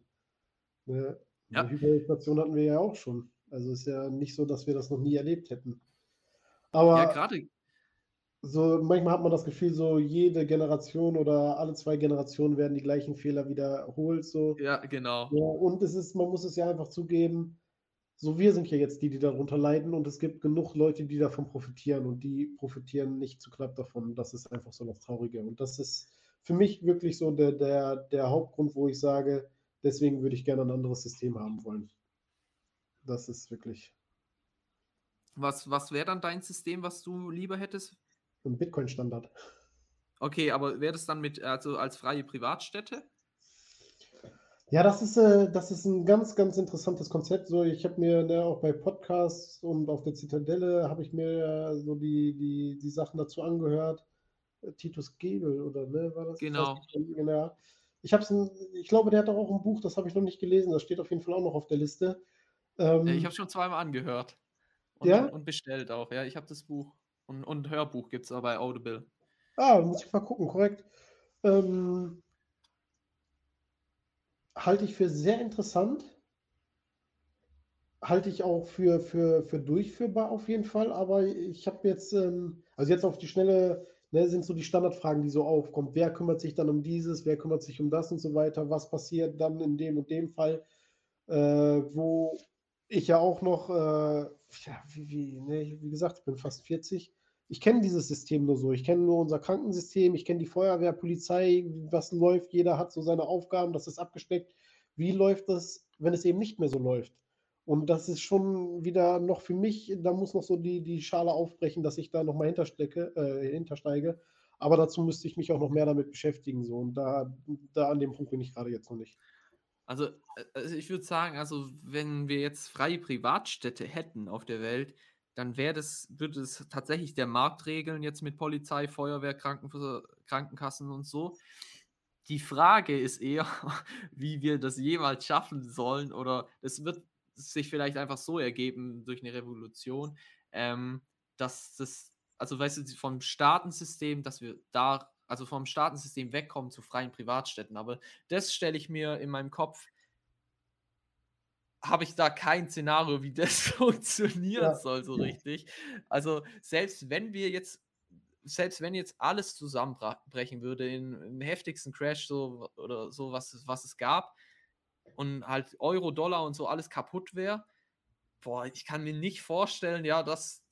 Ne? Ja. Die Hyperinflation hatten wir ja auch schon. Also ist ja nicht so, dass wir das noch nie erlebt hätten. Aber ja, gerade so manchmal hat man das Gefühl, so jede Generation oder alle zwei Generationen werden die gleichen Fehler wiederholt. So. Ja, genau. Ja, und es ist, man muss es ja einfach zugeben, so wir sind ja jetzt die, die darunter leiden und es gibt genug Leute, die davon profitieren und die profitieren nicht zu knapp davon. Das ist einfach so das Traurige. Und das ist für mich wirklich so der, der, der Hauptgrund, wo ich sage, deswegen würde ich gerne ein anderes System haben wollen. Das ist wirklich. Was, was wäre dann dein System, was du lieber hättest? ein Bitcoin-Standard. Okay, aber wäre das dann mit, also als freie Privatstätte? Ja, das ist, äh, das ist ein ganz, ganz interessantes Konzept. So, ich habe mir ne, auch bei Podcasts und auf der Zitadelle habe ich mir so die, die, die Sachen dazu angehört. Titus Gebel, oder ne, war das? Genau. genau. Ich habe ich glaube, der hat auch ein Buch, das habe ich noch nicht gelesen. Das steht auf jeden Fall auch noch auf der Liste. Ähm, ich habe schon zweimal angehört. Und, ja? und bestellt auch, ja. Ich habe das Buch. Und, und Hörbuch gibt es aber bei Audible. Ah, muss ich mal gucken, korrekt. Ähm, halte ich für sehr interessant. Halte ich auch für, für, für durchführbar auf jeden Fall. Aber ich habe jetzt, ähm, also jetzt auf die Schnelle, ne, sind so die Standardfragen, die so aufkommen. Wer kümmert sich dann um dieses, wer kümmert sich um das und so weiter? Was passiert dann in dem und dem Fall? Äh, wo ich ja auch noch, äh, ja, wie, wie, ne, wie gesagt, ich bin fast 40 ich kenne dieses System nur so. Ich kenne nur unser Krankensystem, ich kenne die Feuerwehr, Polizei, was läuft. Jeder hat so seine Aufgaben, das ist abgesteckt. Wie läuft das, wenn es eben nicht mehr so läuft? Und das ist schon wieder noch für mich, da muss noch so die, die Schale aufbrechen, dass ich da nochmal hinterstecke, äh, hintersteige. Aber dazu müsste ich mich auch noch mehr damit beschäftigen. So. Und da, da an dem Punkt bin ich gerade jetzt noch nicht. Also, äh, also ich würde sagen, also wenn wir jetzt freie Privatstädte hätten auf der Welt, dann wäre das, würde es tatsächlich der Markt regeln, jetzt mit Polizei, Feuerwehr, Kranken, Krankenkassen und so. Die Frage ist eher, wie wir das jemals schaffen sollen, oder es wird sich vielleicht einfach so ergeben durch eine Revolution, ähm, dass das, also weißt du, vom Staatensystem, dass wir da, also vom Staatensystem wegkommen zu freien Privatstädten. Aber das stelle ich mir in meinem Kopf habe ich da kein Szenario, wie das funktionieren ja. soll, so richtig. Also, selbst wenn wir jetzt, selbst wenn jetzt alles zusammenbrechen würde in, in heftigsten Crash so oder so, was, was es gab, und halt Euro, Dollar und so alles kaputt wäre, boah, ich kann mir nicht vorstellen, ja, dass,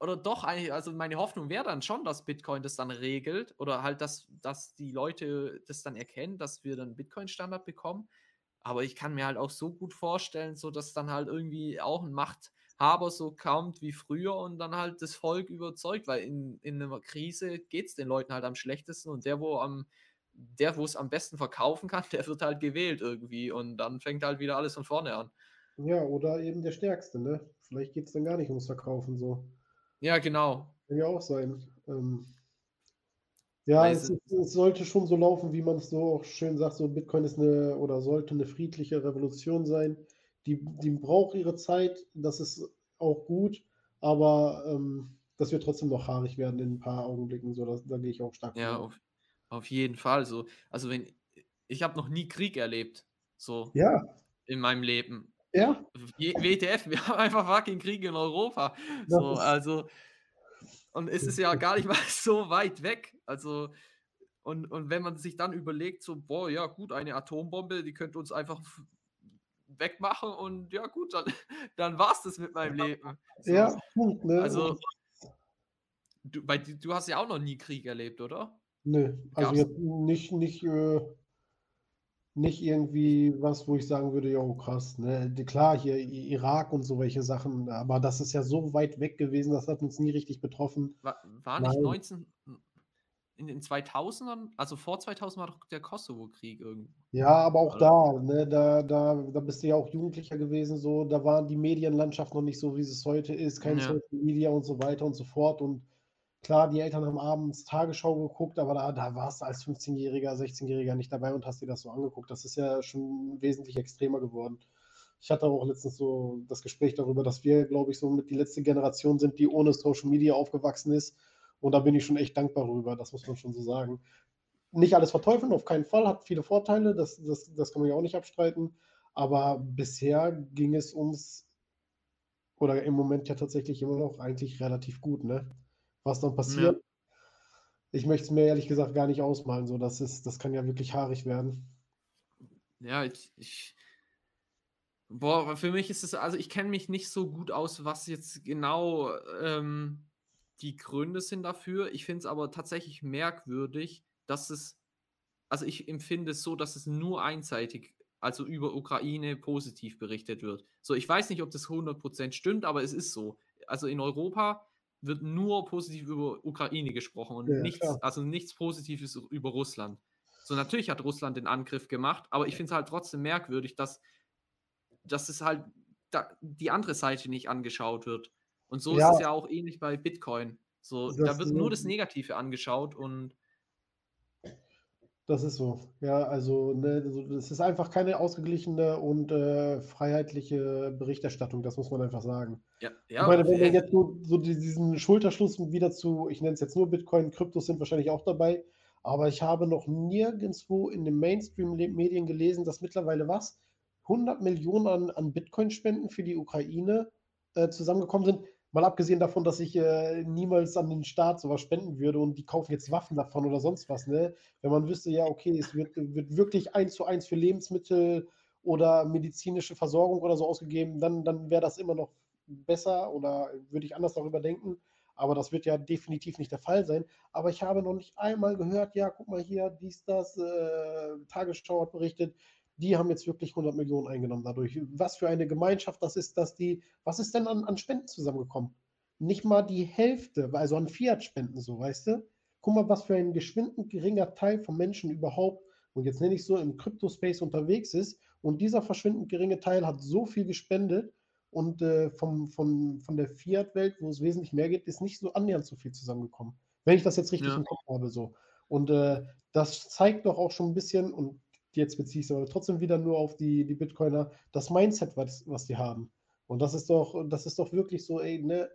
oder doch eigentlich, also meine Hoffnung wäre dann schon, dass Bitcoin das dann regelt oder halt, dass, dass die Leute das dann erkennen, dass wir dann Bitcoin-Standard bekommen. Aber ich kann mir halt auch so gut vorstellen, so dass dann halt irgendwie auch ein Machthaber so kommt wie früher und dann halt das Volk überzeugt, weil in, in einer Krise geht es den Leuten halt am schlechtesten und der, wo am der, wo es am besten verkaufen kann, der wird halt gewählt irgendwie und dann fängt halt wieder alles von vorne an. Ja, oder eben der Stärkste, ne? Vielleicht geht es dann gar nicht ums Verkaufen so. Ja, genau. Kann ja auch sein. Ähm, ja, es, es, sollte schon so laufen, wie man es so auch schön sagt, so Bitcoin ist eine oder sollte eine friedliche Revolution sein. Die, die braucht ihre Zeit, das ist auch gut, aber ähm, das wird trotzdem noch haarig werden in ein paar Augenblicken, so das, da gehe ich auch stark. Ja, auf, auf, jeden Fall. So, also wenn ich habe noch nie Krieg erlebt, so ja. in meinem Leben. Ja. WTF, wir haben einfach fucking Krieg in Europa. So, also und es ist ja gar nicht mal so weit weg. Also, und, und wenn man sich dann überlegt, so, boah, ja, gut, eine Atombombe, die könnte uns einfach wegmachen und ja, gut, dann, dann war es das mit meinem Leben. So. Ja, gut, ne? Also, du, bei, du hast ja auch noch nie Krieg erlebt, oder? Nö, also jetzt nicht, nicht, äh, nicht irgendwie was, wo ich sagen würde, ja, krass, ne? Klar, hier Irak und so welche Sachen, aber das ist ja so weit weg gewesen, das hat uns nie richtig betroffen. War, war nicht Nein. 19 in den 2000ern, also vor 2000 war doch der Kosovo-Krieg irgendwie. Ja, aber auch da, ne, da, da, da bist du ja auch Jugendlicher gewesen, so, da war die Medienlandschaft noch nicht so, wie es heute ist, kein ja. Social Media und so weiter und so fort und Klar, die Eltern haben abends Tagesschau geguckt, aber da, da warst du als 15-Jähriger, 16-Jähriger nicht dabei und hast dir das so angeguckt. Das ist ja schon wesentlich extremer geworden. Ich hatte auch letztens so das Gespräch darüber, dass wir, glaube ich, so mit die letzte Generation sind, die ohne Social Media aufgewachsen ist. Und da bin ich schon echt dankbar darüber, das muss man schon so sagen. Nicht alles verteufeln, auf keinen Fall, hat viele Vorteile, das, das, das kann man ja auch nicht abstreiten. Aber bisher ging es uns, oder im Moment ja tatsächlich immer noch eigentlich relativ gut, ne? Was dann passiert. Ja. Ich möchte es mir ehrlich gesagt gar nicht ausmalen. So, das, ist, das kann ja wirklich haarig werden. Ja, ich, ich Boah, für mich ist es, also ich kenne mich nicht so gut aus, was jetzt genau ähm, die Gründe sind dafür. Ich finde es aber tatsächlich merkwürdig, dass es, also ich empfinde es so, dass es nur einseitig, also über Ukraine positiv berichtet wird. So, ich weiß nicht, ob das 100% stimmt, aber es ist so. Also in Europa wird nur positiv über Ukraine gesprochen und ja, nichts, also nichts Positives über Russland. So, natürlich hat Russland den Angriff gemacht, aber ich finde es halt trotzdem merkwürdig, dass, dass es halt da, die andere Seite nicht angeschaut wird. Und so ja. ist es ja auch ähnlich bei Bitcoin. So, das da wird nur das Negative angeschaut und das ist so. Ja, also ne, es ist einfach keine ausgeglichene und äh, freiheitliche Berichterstattung, das muss man einfach sagen. Ja, ja. Ich meine, wenn man jetzt nur so diesen Schulterschluss wieder zu, ich nenne es jetzt nur Bitcoin, Kryptos sind wahrscheinlich auch dabei, aber ich habe noch nirgendwo in den Mainstream-Medien gelesen, dass mittlerweile was? 100 Millionen an, an Bitcoin-Spenden für die Ukraine äh, zusammengekommen sind. Mal abgesehen davon, dass ich äh, niemals an den Staat sowas spenden würde und die kaufen jetzt Waffen davon oder sonst was, ne? Wenn man wüsste, ja, okay, es wird, wird wirklich eins zu eins für Lebensmittel oder medizinische Versorgung oder so ausgegeben, dann, dann wäre das immer noch besser oder würde ich anders darüber denken. Aber das wird ja definitiv nicht der Fall sein. Aber ich habe noch nicht einmal gehört, ja, guck mal hier, dies, das, äh, Tagesschau hat berichtet, die haben jetzt wirklich 100 Millionen eingenommen dadurch. Was für eine Gemeinschaft das ist, dass die, was ist denn an, an Spenden zusammengekommen? Nicht mal die Hälfte, also an Fiat-Spenden, so, weißt du? guck mal, was für ein geschwindend geringer Teil von Menschen überhaupt, und jetzt nenne ich so, im Crypto-Space unterwegs ist. Und dieser verschwindend geringe Teil hat so viel gespendet und äh, vom, von, von der Fiat-Welt, wo es wesentlich mehr geht, ist nicht so annähernd so viel zusammengekommen. Wenn ich das jetzt richtig Ja. im Kopf habe, so. Und äh, das zeigt doch auch schon ein bisschen, und jetzt beziehe ich es aber trotzdem wieder nur auf die, die Bitcoiner, das Mindset, was, was die haben. Und das ist doch, das ist doch wirklich so, ey, ne,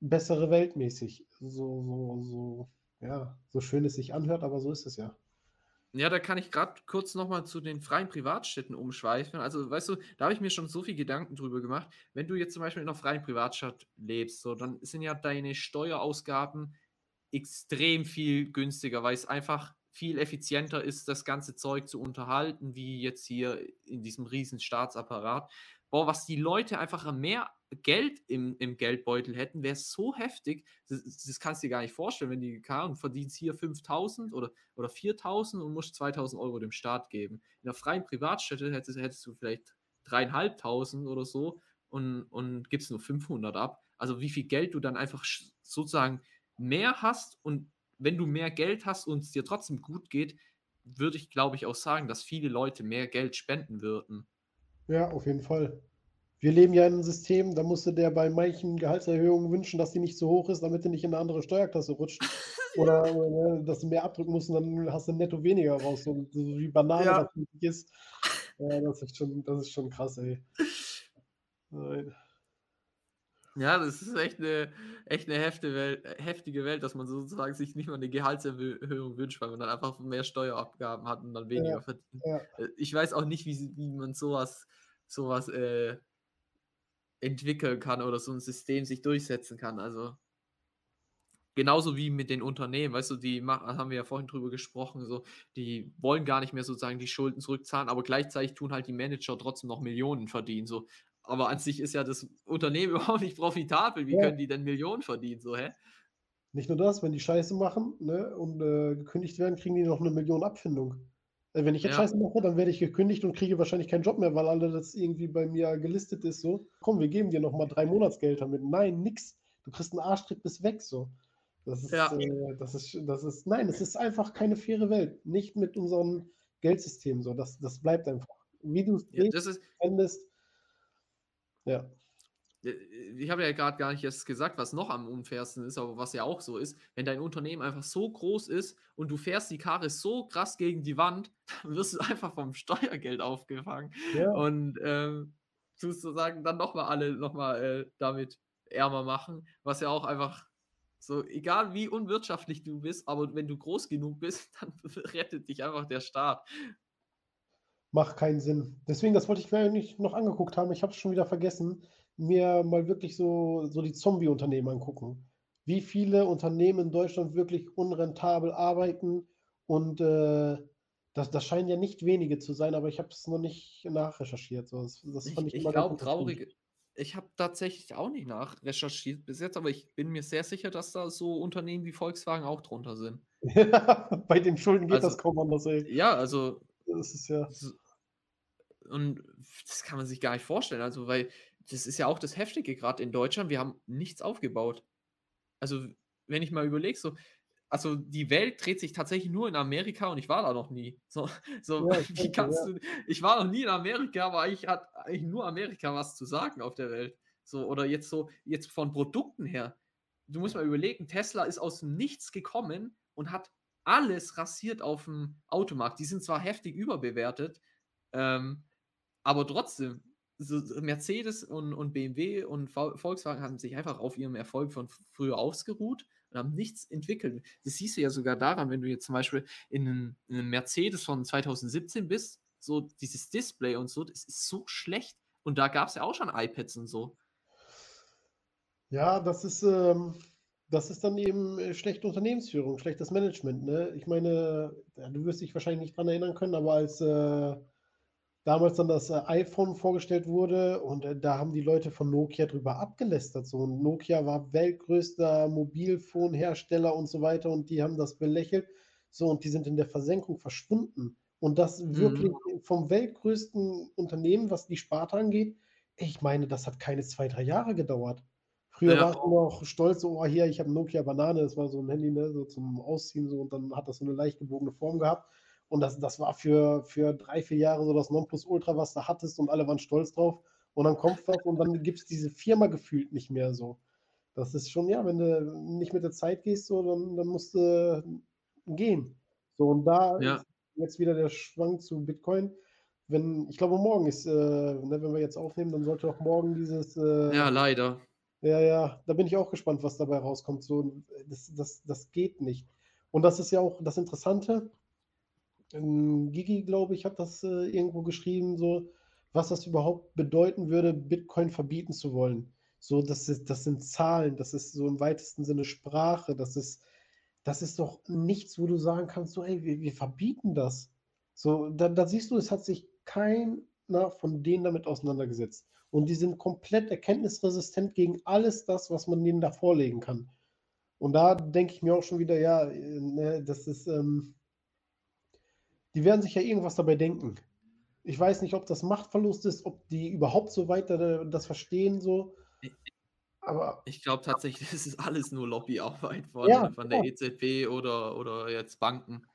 bessere Welt mäßig. So, so, so, ja, so schön es sich anhört, aber so ist es ja. Ja, da kann ich gerade kurz nochmal zu den freien Privatstädten umschweifen. Also, weißt du, da habe ich mir schon so viel Gedanken drüber gemacht. Wenn du jetzt zum Beispiel in einer freien Privatstadt lebst, so, dann sind ja deine Steuerausgaben extrem viel günstiger, weil es einfach viel effizienter ist, das ganze Zeug zu unterhalten, wie jetzt hier in diesem riesen Staatsapparat. Boah, was die Leute einfach mehr Geld im, im Geldbeutel hätten, wäre so heftig. Das, das kannst du dir gar nicht vorstellen, wenn die keine Ahnung, verdienst hier 5000 oder, oder 4000 und musst 2000 Euro dem Staat geben. In einer freien Privatstätte hättest, hättest du vielleicht dreieinhalbtausend oder so und, und gibst nur 500 ab. Also wie viel Geld du dann einfach sozusagen mehr hast und wenn du mehr Geld hast und es dir trotzdem gut geht, würde ich glaube ich auch sagen, dass viele Leute mehr Geld spenden würden. Ja, auf jeden Fall. Wir leben ja in einem System, da musste der bei manchen Gehaltserhöhungen wünschen, dass die nicht so hoch ist, damit du nicht in eine andere Steuerklasse rutscht. Oder äh, dass du mehr abdrücken musst und dann hast du netto weniger raus. So, so wie Banane Ja. das nicht ist. Ja, das ist schon, das ist schon krass, ey. Nein. Ja, das ist echt eine, echt eine heftige Welt, heftige Welt, dass man sozusagen sich nicht mal eine Gehaltserhöhung wünscht, weil man dann einfach mehr Steuerabgaben hat und dann weniger verdient. Ja. Äh, Ich weiß auch nicht, wie, wie man sowas, sowas äh, entwickeln kann oder so ein System sich durchsetzen kann. Also genauso wie mit den Unternehmen, weißt du, die machen, haben wir ja vorhin drüber gesprochen, so, die wollen gar nicht mehr sozusagen die Schulden zurückzahlen, aber gleichzeitig tun halt die Manager trotzdem noch Millionen verdienen. So. Aber an sich ist ja das Unternehmen überhaupt nicht profitabel. Wie Ja. können die denn Millionen verdienen? So, hä? Nicht nur das, wenn die Scheiße machen ne, und äh, gekündigt werden, kriegen die noch eine Million Abfindung. Äh, wenn ich jetzt Ja. Scheiße mache, dann werde ich gekündigt und kriege wahrscheinlich keinen Job mehr, weil alle das irgendwie bei mir gelistet ist. So, komm, wir geben dir noch mal drei Monatsgelder mit. Nein, nix. Du kriegst einen Arschtritt bis weg. So. Das ist, Ja. äh, das ist, das ist, nein, es ist einfach keine faire Welt. Nicht mit unserem Geldsystem. So. Das, das bleibt einfach. Wie du es Ja, findest. Ja. äh, ich habe ja gerade gar nicht erst gesagt, was noch am unfairsten ist, aber was ja auch so ist, wenn dein Unternehmen einfach so groß ist und du fährst die Karre so krass gegen die Wand, dann wirst du einfach vom Steuergeld aufgefangen ja. und ähm, sozusagen dann nochmal alle nochmal äh, damit ärmer machen, was ja auch einfach so, egal wie unwirtschaftlich du bist, aber wenn du groß genug bist, dann rettet dich einfach der Staat. Macht keinen Sinn. Deswegen, das wollte ich mir eigentlich noch angeguckt haben. Ich habe es schon wieder vergessen, mir mal wirklich so, so die Zombie-Unternehmen angucken. Wie viele Unternehmen in Deutschland wirklich unrentabel arbeiten und äh, das, das scheinen ja nicht wenige zu sein, aber ich habe es noch nicht nachrecherchiert. So, das, das Ich, fand ich ich glaube, traurig. Ich habe tatsächlich auch nicht nachrecherchiert bis jetzt, aber ich bin mir sehr sicher, dass da so Unternehmen wie Volkswagen auch drunter sind. Bei den Schulden geht das Also- kaum anders, ey. Ja, also Das ist ja. so- und das kann man sich gar nicht vorstellen. Also, weil das ist ja auch das Heftige gerade in Deutschland. Wir haben nichts aufgebaut. Also, wenn ich mal überlege, so, also die Welt dreht sich tatsächlich nur in Amerika und ich war da noch nie. So, so Ja, ich wie kannst ja. du, ich war noch nie in Amerika, aber eigentlich hat eigentlich nur Amerika was zu sagen auf der Welt. So, oder jetzt so, jetzt von Produkten her. Du musst mal überlegen, Tesla ist aus dem Nichts gekommen und hat alles rasiert auf dem Automarkt. Die sind zwar heftig überbewertet, ähm, aber trotzdem, so Mercedes und, und BMW und Volkswagen haben sich einfach auf ihrem Erfolg von früher ausgeruht und haben nichts entwickelt. Das siehst du ja sogar daran, wenn du jetzt zum Beispiel in einem, in einem Mercedes von 2017 bist, so dieses Display und so, das ist so schlecht. Und da gab es ja auch schon iPads und so. Ja, das ist, ähm, das ist dann eben äh, schlechte Unternehmensführung, schlechtes Management, ne? Ich meine, ja, du wirst dich wahrscheinlich nicht dran erinnern können, aber als äh, damals dann das äh, iPhone vorgestellt wurde und äh, da haben die Leute von Nokia drüber abgelästert. So, und Nokia war weltgrößter Mobilfonhersteller und so weiter und die haben das belächelt. So, und die sind in der Versenkung verschwunden. Und das wirklich vom weltgrößten Unternehmen, was die Sparte angeht, ich meine, das hat keine zwei, drei Jahre gedauert. Früher ja. warst du noch stolz, so, oh, hier, ich habe Nokia Banane, das war so ein Handy, ne, so zum Ausziehen, so, und dann hat das so eine leicht gebogene Form gehabt. Und das, das war für, für drei, vier Jahre so das Nonplusultra, was du hattest, und alle waren stolz drauf. Und dann kommt was und dann gibt es diese Firma gefühlt nicht mehr so. Das ist schon, ja, wenn du nicht mit der Zeit gehst, so, dann, dann musst du gehen. So, und da ja. ist jetzt wieder der Schwank zu Bitcoin. Wenn, ich glaube, morgen ist, äh, ne, wenn wir jetzt aufnehmen, dann sollte auch morgen dieses. Äh, ja, leider. Ja, ja, da bin ich auch gespannt, was dabei rauskommt. So, das, das, das geht nicht. Und das ist ja auch das Interessante. Gigi, glaube ich, hat das äh, irgendwo geschrieben, so, was das überhaupt bedeuten würde, Bitcoin verbieten zu wollen. So, das, ist, das sind Zahlen, das ist so im weitesten Sinne Sprache, das ist, das ist doch nichts, wo du sagen kannst, so, ey, wir, wir verbieten das. So, da, da siehst du, es hat sich keiner von denen damit auseinandergesetzt. Und die sind komplett erkenntnisresistent gegen alles das, was man denen da vorlegen kann. Und da denke ich mir auch schon wieder, ja, ne, das ist, ähm, die werden sich ja irgendwas dabei denken. Ich weiß nicht, ob das Machtverlust ist, ob die überhaupt so weiter das verstehen, so. Aber ich glaube tatsächlich, das ist alles nur Lobbyarbeit von, ja, von der ja. EZB oder, oder jetzt Banken.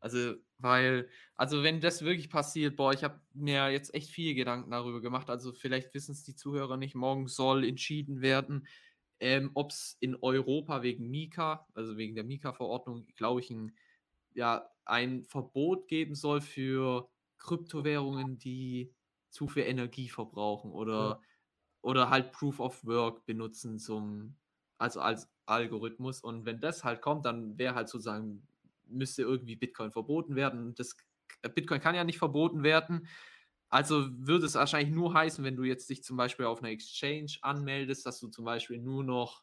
Also, weil, also wenn das wirklich passiert, boah, ich habe mir jetzt echt viel Gedanken darüber gemacht. Also vielleicht wissen es die Zuhörer nicht, morgen soll entschieden werden, ähm, ob es in Europa wegen Mika, also wegen der Mika-Verordnung, glaube ich, ein, ja, ein Verbot geben soll für Kryptowährungen, die zu viel Energie verbrauchen oder, ja. oder halt Proof of Work benutzen zum, also als Algorithmus. Und wenn das halt kommt, dann wäre halt sozusagen müsste irgendwie Bitcoin verboten werden. Das, äh, Bitcoin kann ja nicht verboten werden. Also würde es wahrscheinlich nur heißen, wenn du jetzt dich zum Beispiel auf einer Exchange anmeldest, dass du zum Beispiel nur noch,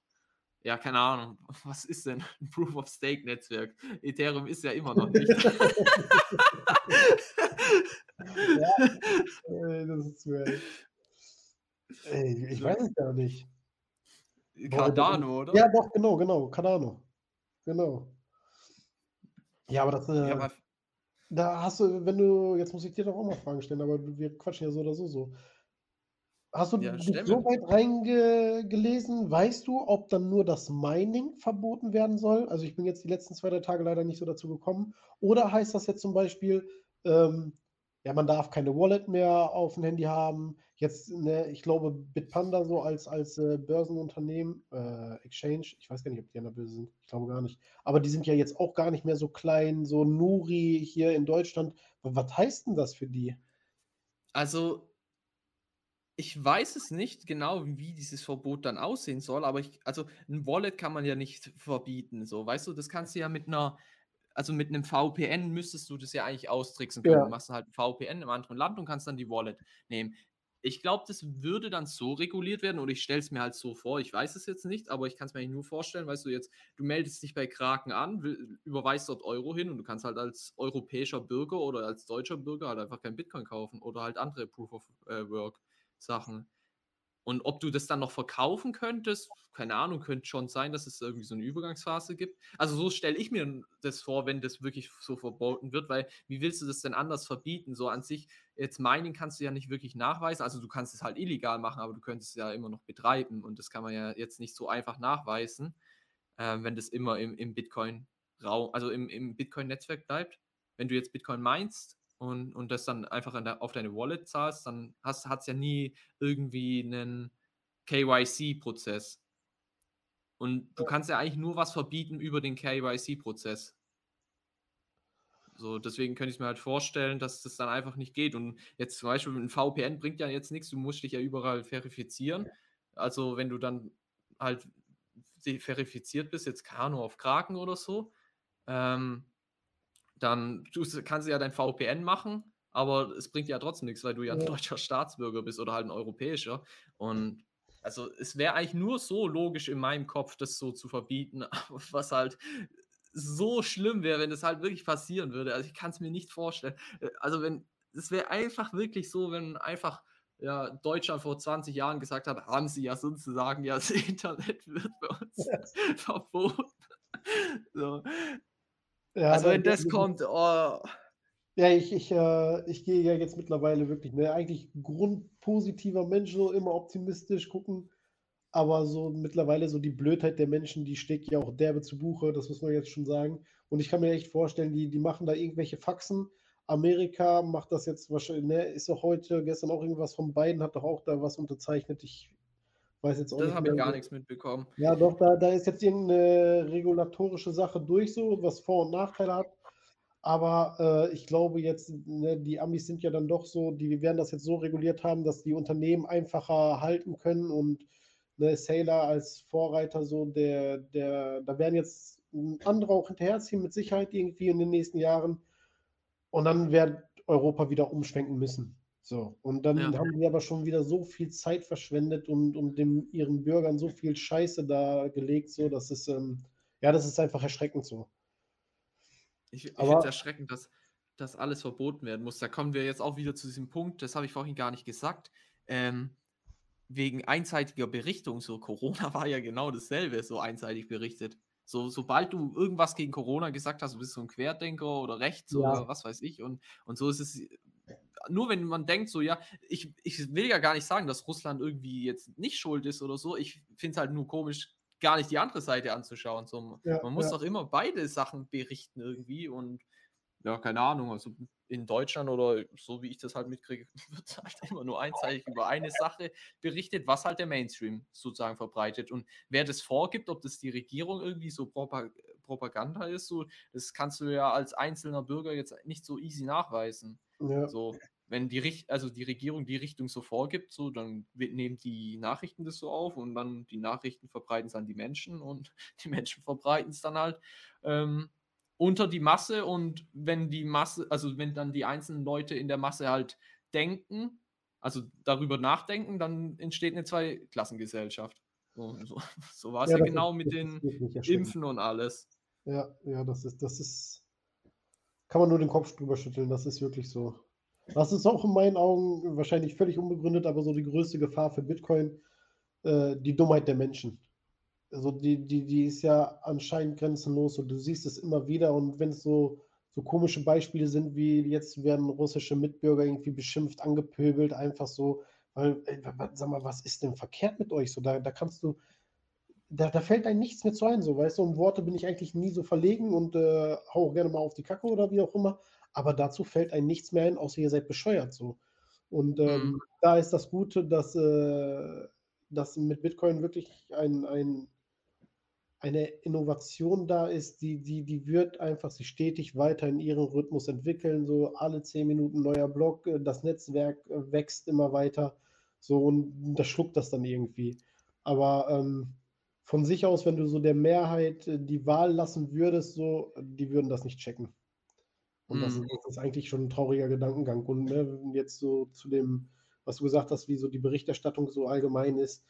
ja, keine Ahnung, was ist denn ein Proof of Stake Netzwerk? Ethereum ist ja immer noch nicht. ja, das ist mir, ey, ich weiß es gar nicht. Cardano, oder? Ja, doch, genau, genau, Cardano. Genau. Ja, aber das, äh, ja, aber da hast du, wenn du, jetzt muss ich dir doch auch mal Fragen stellen, aber wir quatschen ja so oder so so. Hast du ja, dich so weit reingelesen? Weißt du, ob dann nur das Mining verboten werden soll? Also ich bin jetzt die letzten zwei, drei Tage leider nicht so dazu gekommen. Oder heißt das jetzt zum Beispiel, ähm, ja, man darf keine Wallet mehr auf dem Handy haben. Jetzt, ne, ich glaube, Bitpanda so als, als äh, Börsenunternehmen, äh, Exchange, ich weiß gar nicht, ob die an der Börse sind, ich glaube gar nicht. Aber die sind ja jetzt auch gar nicht mehr so klein, so Nuri hier in Deutschland. Was heißt denn das für die? Also, ich weiß es nicht genau, wie dieses Verbot dann aussehen soll, aber ich, also ein Wallet kann man ja nicht verbieten, so, weißt du, das kannst du ja mit einer, also mit einem VPN müsstest du das ja eigentlich austricksen können. Ja. Du machst halt ein VPN im anderen Land und kannst dann die Wallet nehmen. Ich glaube, das würde dann so reguliert werden oder ich stelle es mir halt so vor. Ich weiß es jetzt nicht, aber ich kann es mir eigentlich nur vorstellen, weißt du jetzt, du meldest dich bei Kraken an, will, überweist dort Euro hin und du kannst halt als europäischer Bürger oder als deutscher Bürger halt einfach kein Bitcoin kaufen oder halt andere Proof of äh, Work Sachen. Und ob du das dann noch verkaufen könntest, keine Ahnung, könnte schon sein, dass es irgendwie so eine Übergangsphase gibt. Also so stelle ich mir das vor, wenn das wirklich so verboten wird, weil wie willst du das denn anders verbieten? So an sich, jetzt Mining kannst du ja nicht wirklich nachweisen, also du kannst es halt illegal machen, aber du könntest es ja immer noch betreiben und das kann man ja jetzt nicht so einfach nachweisen, äh, wenn das immer im, im Bitcoin-Raum, also im, im Bitcoin-Netzwerk bleibt. Wenn du jetzt Bitcoin meinst, und, und das dann einfach der, auf deine Wallet zahlst, dann hat es ja nie irgendwie einen KYC-Prozess. Und du kannst ja eigentlich nur was verbieten über den KYC-Prozess. So, deswegen könnte ich mir halt vorstellen, dass das dann einfach nicht geht. Und jetzt zum Beispiel ein VPN bringt ja jetzt nichts, du musst dich ja überall verifizieren. Also wenn du dann halt verifiziert bist, jetzt Kano auf Kraken oder so, ähm, dann kannst du ja dein VPN machen, aber es bringt ja trotzdem nichts, weil du ja ein deutscher Staatsbürger bist oder halt ein europäischer. Und also es wäre eigentlich nur so logisch in meinem Kopf, das so zu verbieten, was halt so schlimm wäre, wenn das halt wirklich passieren würde. Also ich kann es mir nicht vorstellen. Äh, also wenn, es wäre einfach wirklich so, wenn einfach ja, Deutschland vor 20 Jahren gesagt hat, haben sie ja sozusagen, ja, das Internet wird bei uns verboten. So. Ja, also wenn das kommt, oh. Ja, ich, ich, äh, ich gehe ja jetzt mittlerweile wirklich, ne, eigentlich grundpositiver Mensch, so immer optimistisch gucken. aber so mittlerweile so die Blödheit der Menschen, die steckt ja auch derbe zu Buche, das muss man jetzt schon sagen. Und ich kann mir echt vorstellen, die, die machen da irgendwelche Faxen. Amerika macht das jetzt wahrscheinlich, ne, ist auch heute, gestern auch irgendwas von beiden, hat doch auch da was unterzeichnet. Ich weiß jetzt auch Das habe ich gar nichts mitbekommen. Ja, doch, da, da ist jetzt irgendeine regulatorische Sache durch, so, was Vor- und Nachteile hat. Aber äh, ich glaube jetzt, ne, die Amis sind ja dann doch so, die werden das jetzt so reguliert haben, dass die Unternehmen einfacher halten können und ne, Sailor als Vorreiter so, der, der, da werden jetzt andere auch hinterherziehen, mit Sicherheit irgendwie in den nächsten Jahren. Und dann wird Europa wieder umschwenken müssen. So, und dann Ja. haben die aber schon wieder so viel Zeit verschwendet und, und dem, ihren Bürgern so viel Scheiße da gelegt, so, dass es, ähm, ja, das ist einfach erschreckend so. Ich, ich finde es erschreckend, dass das alles verboten werden muss. Da kommen wir jetzt auch wieder zu diesem Punkt, das habe ich vorhin gar nicht gesagt. Ähm, wegen einseitiger Berichtung, so Corona war ja genau dasselbe, so einseitig berichtet. So, sobald du irgendwas gegen Corona gesagt hast, du bist so ein Querdenker oder rechts Ja. oder was weiß ich. Und, und so ist es. Nur wenn man denkt, so, ja, ich, ich will ja gar nicht sagen, dass Russland irgendwie jetzt nicht schuld ist oder so. Ich finde es halt nur komisch, gar nicht die andere Seite anzuschauen. So, Ja, man muss ja. doch immer beide Sachen berichten irgendwie und ja, keine Ahnung, also in Deutschland oder so wie ich das halt mitkriege, wird halt immer nur einseitig über eine Sache berichtet, was halt der Mainstream sozusagen verbreitet. Und wer das vorgibt, ob das die Regierung irgendwie so Propa Propaganda ist, so, das kannst du ja als einzelner Bürger jetzt nicht so easy nachweisen. Ja. So, wenn die Richt also die Regierung die Richtung so vorgibt, so, dann nehmen die Nachrichten das so auf und dann die Nachrichten verbreiten es an die Menschen und die Menschen verbreiten es dann halt ähm, unter die Masse und wenn die Masse, also wenn dann die einzelnen Leute in der Masse halt denken, also darüber nachdenken, dann entsteht eine Zweiklassengesellschaft. So, so, so war es ja, das genau ist- mit den. Impfen und alles. Ja, ja, das ist, das ist, kann man nur den Kopf drüber schütteln, das ist wirklich so. Das ist auch in meinen Augen wahrscheinlich völlig unbegründet, aber so die größte Gefahr für Bitcoin, äh, die Dummheit der Menschen. Also die, die, die ist ja anscheinend grenzenlos und du siehst es immer wieder und wenn es so, so komische Beispiele sind, wie jetzt werden russische Mitbürger irgendwie beschimpft, angepöbelt, einfach so, weil, sag mal, was ist denn verkehrt mit euch? So, da, da kannst du, da, da fällt einem nichts mehr zu ein, so, weißt du, um Worte bin ich eigentlich nie so verlegen und äh, hau auch gerne mal auf die Kacke oder wie auch immer, aber dazu fällt einem nichts mehr ein, außer ihr seid bescheuert, so. Und ähm, Mhm. da ist das Gute, dass, äh, dass mit Bitcoin wirklich ein, ein, eine Innovation da ist, die, die, die wird einfach sich stetig weiter in ihren Rhythmus entwickeln, so alle zehn Minuten neuer Block, äh, das Netzwerk äh, wächst immer weiter, so und das schluckt das dann irgendwie. Aber ähm, von sich aus, wenn du so der Mehrheit äh, die Wahl lassen würdest, so, die würden das nicht checken. Und das, Mhm. ist, das ist eigentlich schon ein trauriger Gedankengang. Und ne, jetzt so zu dem, was du gesagt hast, wie so die Berichterstattung so allgemein ist,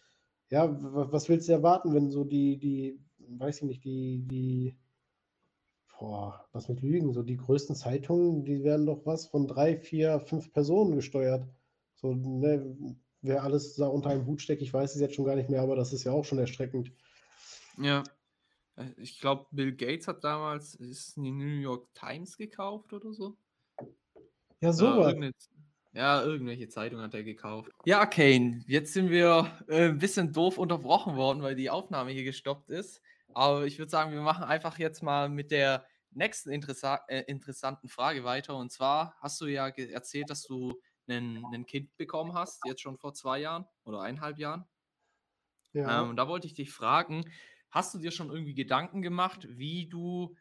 ja, was willst du erwarten, wenn so die, die, weiß ich nicht, die, die, boah, was mit Lügen, so die größten Zeitungen, die werden doch was von drei, vier, fünf Personen gesteuert. So, ne, wer alles da unter einem Hut steckt, ich weiß es jetzt schon gar nicht mehr, aber das ist ja auch schon erschreckend. Ja. Äh, Ich glaube, Bill Gates hat damals ist die New York Times gekauft oder so. Ja, Äh, sowas. irgendeine, ja, irgendwelche Zeitung hat er gekauft. Ja, Kane, jetzt sind wir äh, ein bisschen doof unterbrochen worden, weil die Aufnahme hier gestoppt ist. Aber ich würde sagen, wir machen einfach jetzt mal mit der nächsten interessa äh, interessanten Frage weiter. Und zwar hast du ja erzählt, dass du ein Kind bekommen hast, jetzt schon vor zwei Jahren oder eineinhalb Jahren. Ja. Ähm, und da wollte ich dich fragen, hast du dir schon irgendwie Gedanken gemacht, wie du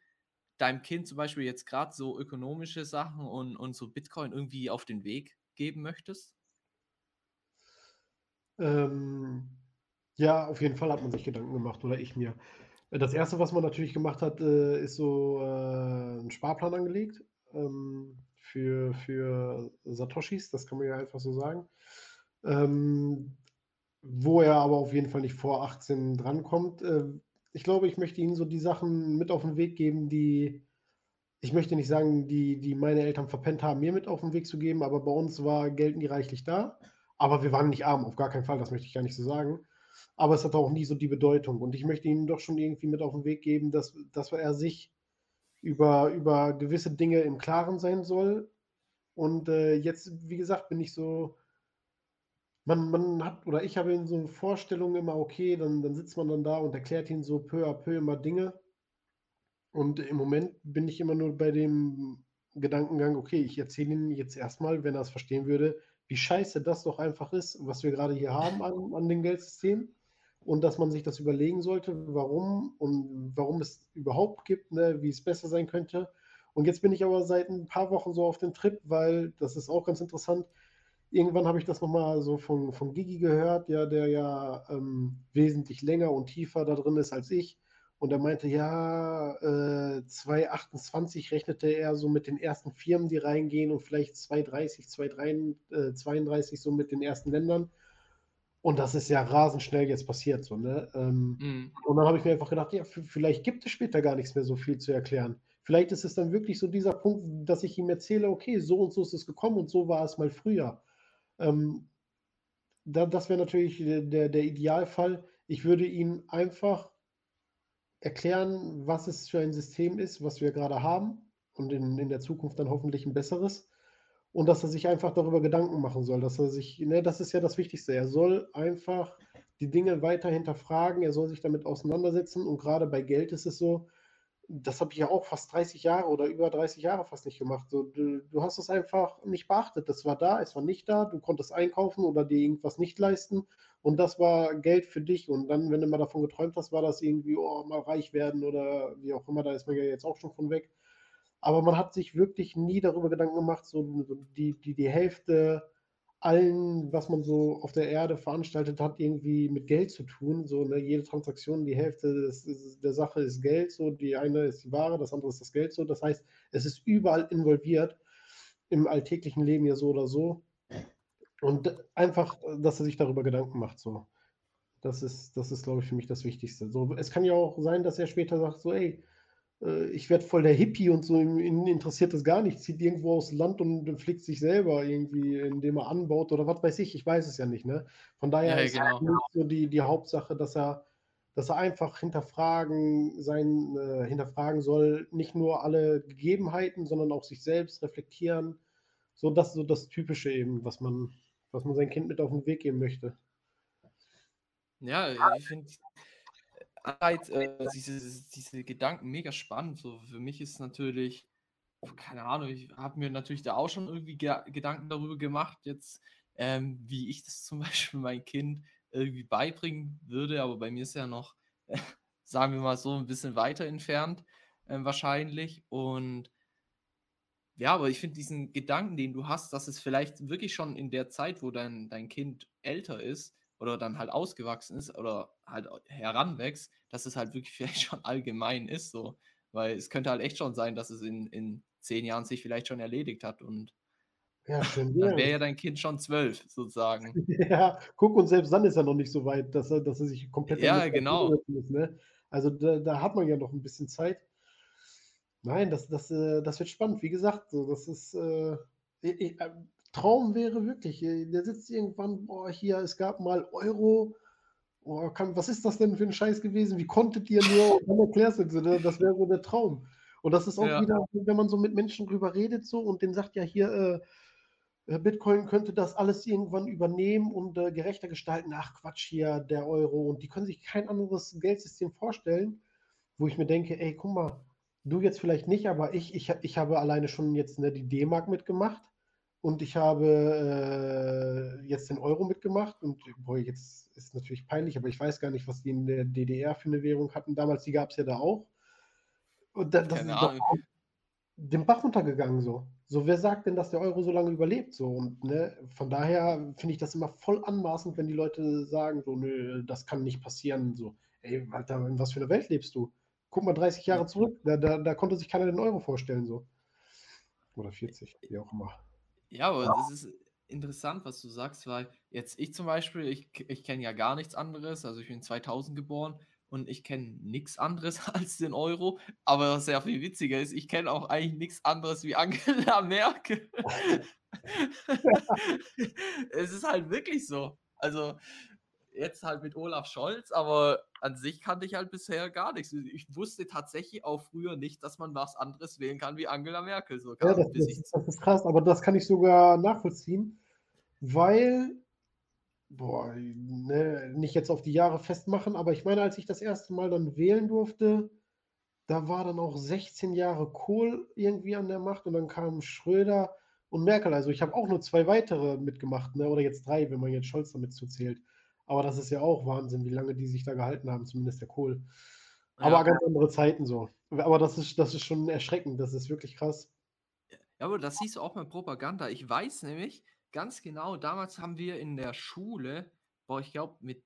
deinem Kind zum Beispiel jetzt gerade so ökonomische Sachen und, und so Bitcoin irgendwie auf den Weg geben möchtest? Ähm, ja, auf jeden Fall hat man sich Gedanken gemacht oder ich mir. Das erste, was man natürlich gemacht hat, äh, ist so äh, einen Sparplan angelegt ähm, für, für Satoshis, das kann man ja einfach so sagen. Wo er aber auf jeden Fall nicht vor 18 drankommt. Äh, ich glaube, ich möchte ihnen so die Sachen mit auf den Weg geben, die, ich möchte nicht sagen, die, die meine Eltern verpennt haben, mir mit auf den Weg zu geben, aber bei uns war Geld nie reichlich da. Aber wir waren nicht arm, auf gar keinen Fall, das möchte ich gar nicht so sagen. Aber es hat auch nie so die Bedeutung. Und ich möchte ihnen doch schon irgendwie mit auf den Weg geben, dass, dass er sich über, über gewisse Dinge im Klaren sein soll. Und äh, jetzt, wie gesagt, bin ich so man man hat oder ich habe in so Vorstellungen immer, okay, dann dann sitzt man dann da und erklärt ihnen so peu à peu immer Dinge. Und im Moment bin ich immer nur bei dem Gedankengang: „Okay, ich erzähle ihm jetzt erstmal, wenn er es verstehen würde, wie scheiße das doch einfach ist, was wir gerade hier haben an an dem Geldsystem und dass man sich das überlegen sollte, warum und warum es überhaupt gibt, ne, wie es besser sein könnte.“ Und jetzt bin ich aber seit ein paar Wochen so auf dem Trip, weil das ist auch ganz interessant. Irgendwann habe ich das noch mal so von von Gigi gehört, ja, der ja, ähm, wesentlich länger und tiefer da drin ist als ich. Und er meinte, ja, äh, 2028 rechnete er so mit den ersten Firmen, die reingehen und vielleicht 2030, 2032 äh, so mit den ersten Ländern. Und das ist ja rasend schnell jetzt passiert, so, ne? Ähm, mhm. Und dann habe ich mir einfach gedacht, ja, vielleicht gibt es später gar nichts mehr so viel zu erklären. Vielleicht ist es dann wirklich so dieser Punkt, dass ich ihm erzähle, okay, so und so ist es gekommen und so war es mal früher. Ähm, da, das wäre natürlich der, der Idealfall. Ich würde ihn einfach erklären, was es für ein System ist, was wir gerade haben und in, in der Zukunft dann hoffentlich ein besseres. Und dass er sich einfach darüber Gedanken machen soll, dass er sich, ne, das ist ja das Wichtigste. Er soll einfach die Dinge weiter hinterfragen, er soll sich damit auseinandersetzen. Und gerade bei Geld ist es so, das habe ich ja auch fast 30 Jahre oder über 30 Jahre fast nicht gemacht. So, du, du, hast es einfach nicht beachtet. Das war da, es war nicht da, du konntest einkaufen oder dir irgendwas nicht leisten und das war Geld für dich. Und dann, wenn du mal davon geträumt hast, war das irgendwie, oh, mal reich werden oder wie auch immer, da ist man ja jetzt auch schon von weg. Aber man hat sich wirklich nie darüber Gedanken gemacht, so die, die, die Hälfte allen, was man so auf der Erde veranstaltet hat, irgendwie mit Geld zu tun. So, ne, jede Transaktion, die Hälfte des, der Sache ist Geld, so, die eine ist die Ware, das andere ist das Geld, so. Das heißt, es ist überall involviert, im alltäglichen Leben ja so oder so. Und einfach, dass er sich darüber Gedanken macht, so. Das ist, das ist, glaube ich, für mich das Wichtigste. So, es kann ja auch sein, dass er später sagt, so, ey, äh, ich werde voll der Hippie und so, ihn interessiert das gar nicht, zieht irgendwo aus Land und pflegt sich selber irgendwie, indem er anbaut oder was weiß ich, ich weiß es ja nicht, ne? Von daher ja, ist genau. so die, die Hauptsache, dass er, dass er einfach hinterfragen sein, äh, hinterfragen soll, nicht nur alle Gegebenheiten, sondern auch sich selbst reflektieren. So das so das Typische eben, was man, was man sein Kind mit auf den Weg geben möchte. Ja, ich finde Einerseits äh, diese, diese Gedanken mega spannend. So für mich ist natürlich, keine Ahnung, ich habe mir natürlich da auch schon irgendwie ge Gedanken darüber gemacht, jetzt, ähm, wie ich das zum Beispiel mein Kind irgendwie beibringen würde, aber bei mir ist ja noch, äh, sagen wir mal so, ein bisschen weiter entfernt äh, wahrscheinlich. Und ja, aber ich finde diesen Gedanken, den du hast, dass es vielleicht wirklich schon in der Zeit, wo dein, dein Kind älter ist, oder dann halt ausgewachsen ist oder halt heranwächst, dass es halt wirklich vielleicht schon allgemein ist so. Weil es könnte halt echt schon sein, dass es in, in zehn Jahren sich vielleicht schon erledigt hat und ja, dann wäre ja dein Kind schon zwölf, sozusagen. Ja, guck, und selbst dann ist er noch nicht so weit, dass er, dass er sich komplett. Ja, genau. Ist, ne? Also da, da, hat man ja noch ein bisschen Zeit. Nein, das, das, äh, das wird spannend. Wie gesagt, so, das ist. Ich, äh, Traum wäre wirklich, äh, der sitzt irgendwann, boah, hier, es gab mal Euro. Oh, kann, was ist das denn für ein Scheiß gewesen? Wie konntet ihr nur? Und dann erklärst du, das wäre so der Traum. Und das ist auch ja. wieder, wenn man so mit Menschen drüber redet, so und den sagt ja hier, äh, Bitcoin könnte das alles irgendwann übernehmen und äh, gerechter gestalten. Ach Quatsch hier, der Euro. Und die können sich kein anderes Geldsystem vorstellen, wo ich mir denke, ey, guck mal, du jetzt vielleicht nicht, aber ich, ich, ich habe alleine schon jetzt ne, die D-Mark mitgemacht und ich habe äh, jetzt den Euro mitgemacht und boah, jetzt ist natürlich peinlich, aber ich weiß gar nicht, was die in der DDR für eine Währung hatten. Damals, die gab es ja da auch. Und da, das Keine ist doch den Bach runtergegangen so. So, wer sagt denn, dass der Euro so lange überlebt? So, und ne, von daher finde ich das immer voll anmaßend, wenn die Leute sagen, so, nö, das kann nicht passieren. So, ey, Alter, in was für einer Welt lebst du? Guck mal 30 Jahre zurück, da, da, da konnte sich keiner den Euro vorstellen, so. Oder 40, wie auch immer. Ja, aber ja. das ist interessant, was du sagst, weil jetzt ich zum Beispiel, ich, ich kenne ja gar nichts anderes, also ich bin 2000 geboren und ich kenne nichts anderes als den Euro, aber was sehr viel witziger ist, ich kenne auch eigentlich nichts anderes wie Angela Merkel. es ist halt wirklich so. Also jetzt halt mit Olaf Scholz, aber an sich kannte ich halt bisher gar nichts. Ich wusste tatsächlich auch früher nicht, dass man was anderes wählen kann wie Angela Merkel. Sogar, ja, das, das, das ist krass, aber das kann ich sogar nachvollziehen, weil boah, ne, nicht jetzt auf die Jahre festmachen, aber ich meine, als ich das erste Mal dann wählen durfte, da war dann auch 16 Jahre Kohl irgendwie an der Macht und dann kamen Schröder und Merkel. Also ich habe auch nur zwei weitere mitgemacht, ne? oder jetzt drei, wenn man jetzt Scholz damit zuzählt. Aber das ist ja auch Wahnsinn, wie lange die sich da gehalten haben, zumindest der Kohl. Aber Ja. ganz andere Zeiten so. Aber das ist, das ist schon erschreckend, das ist wirklich krass. Ja, aber das siehst du auch mit Propaganda. Ich weiß nämlich ganz genau, damals haben wir in der Schule, boah, ich glaube mit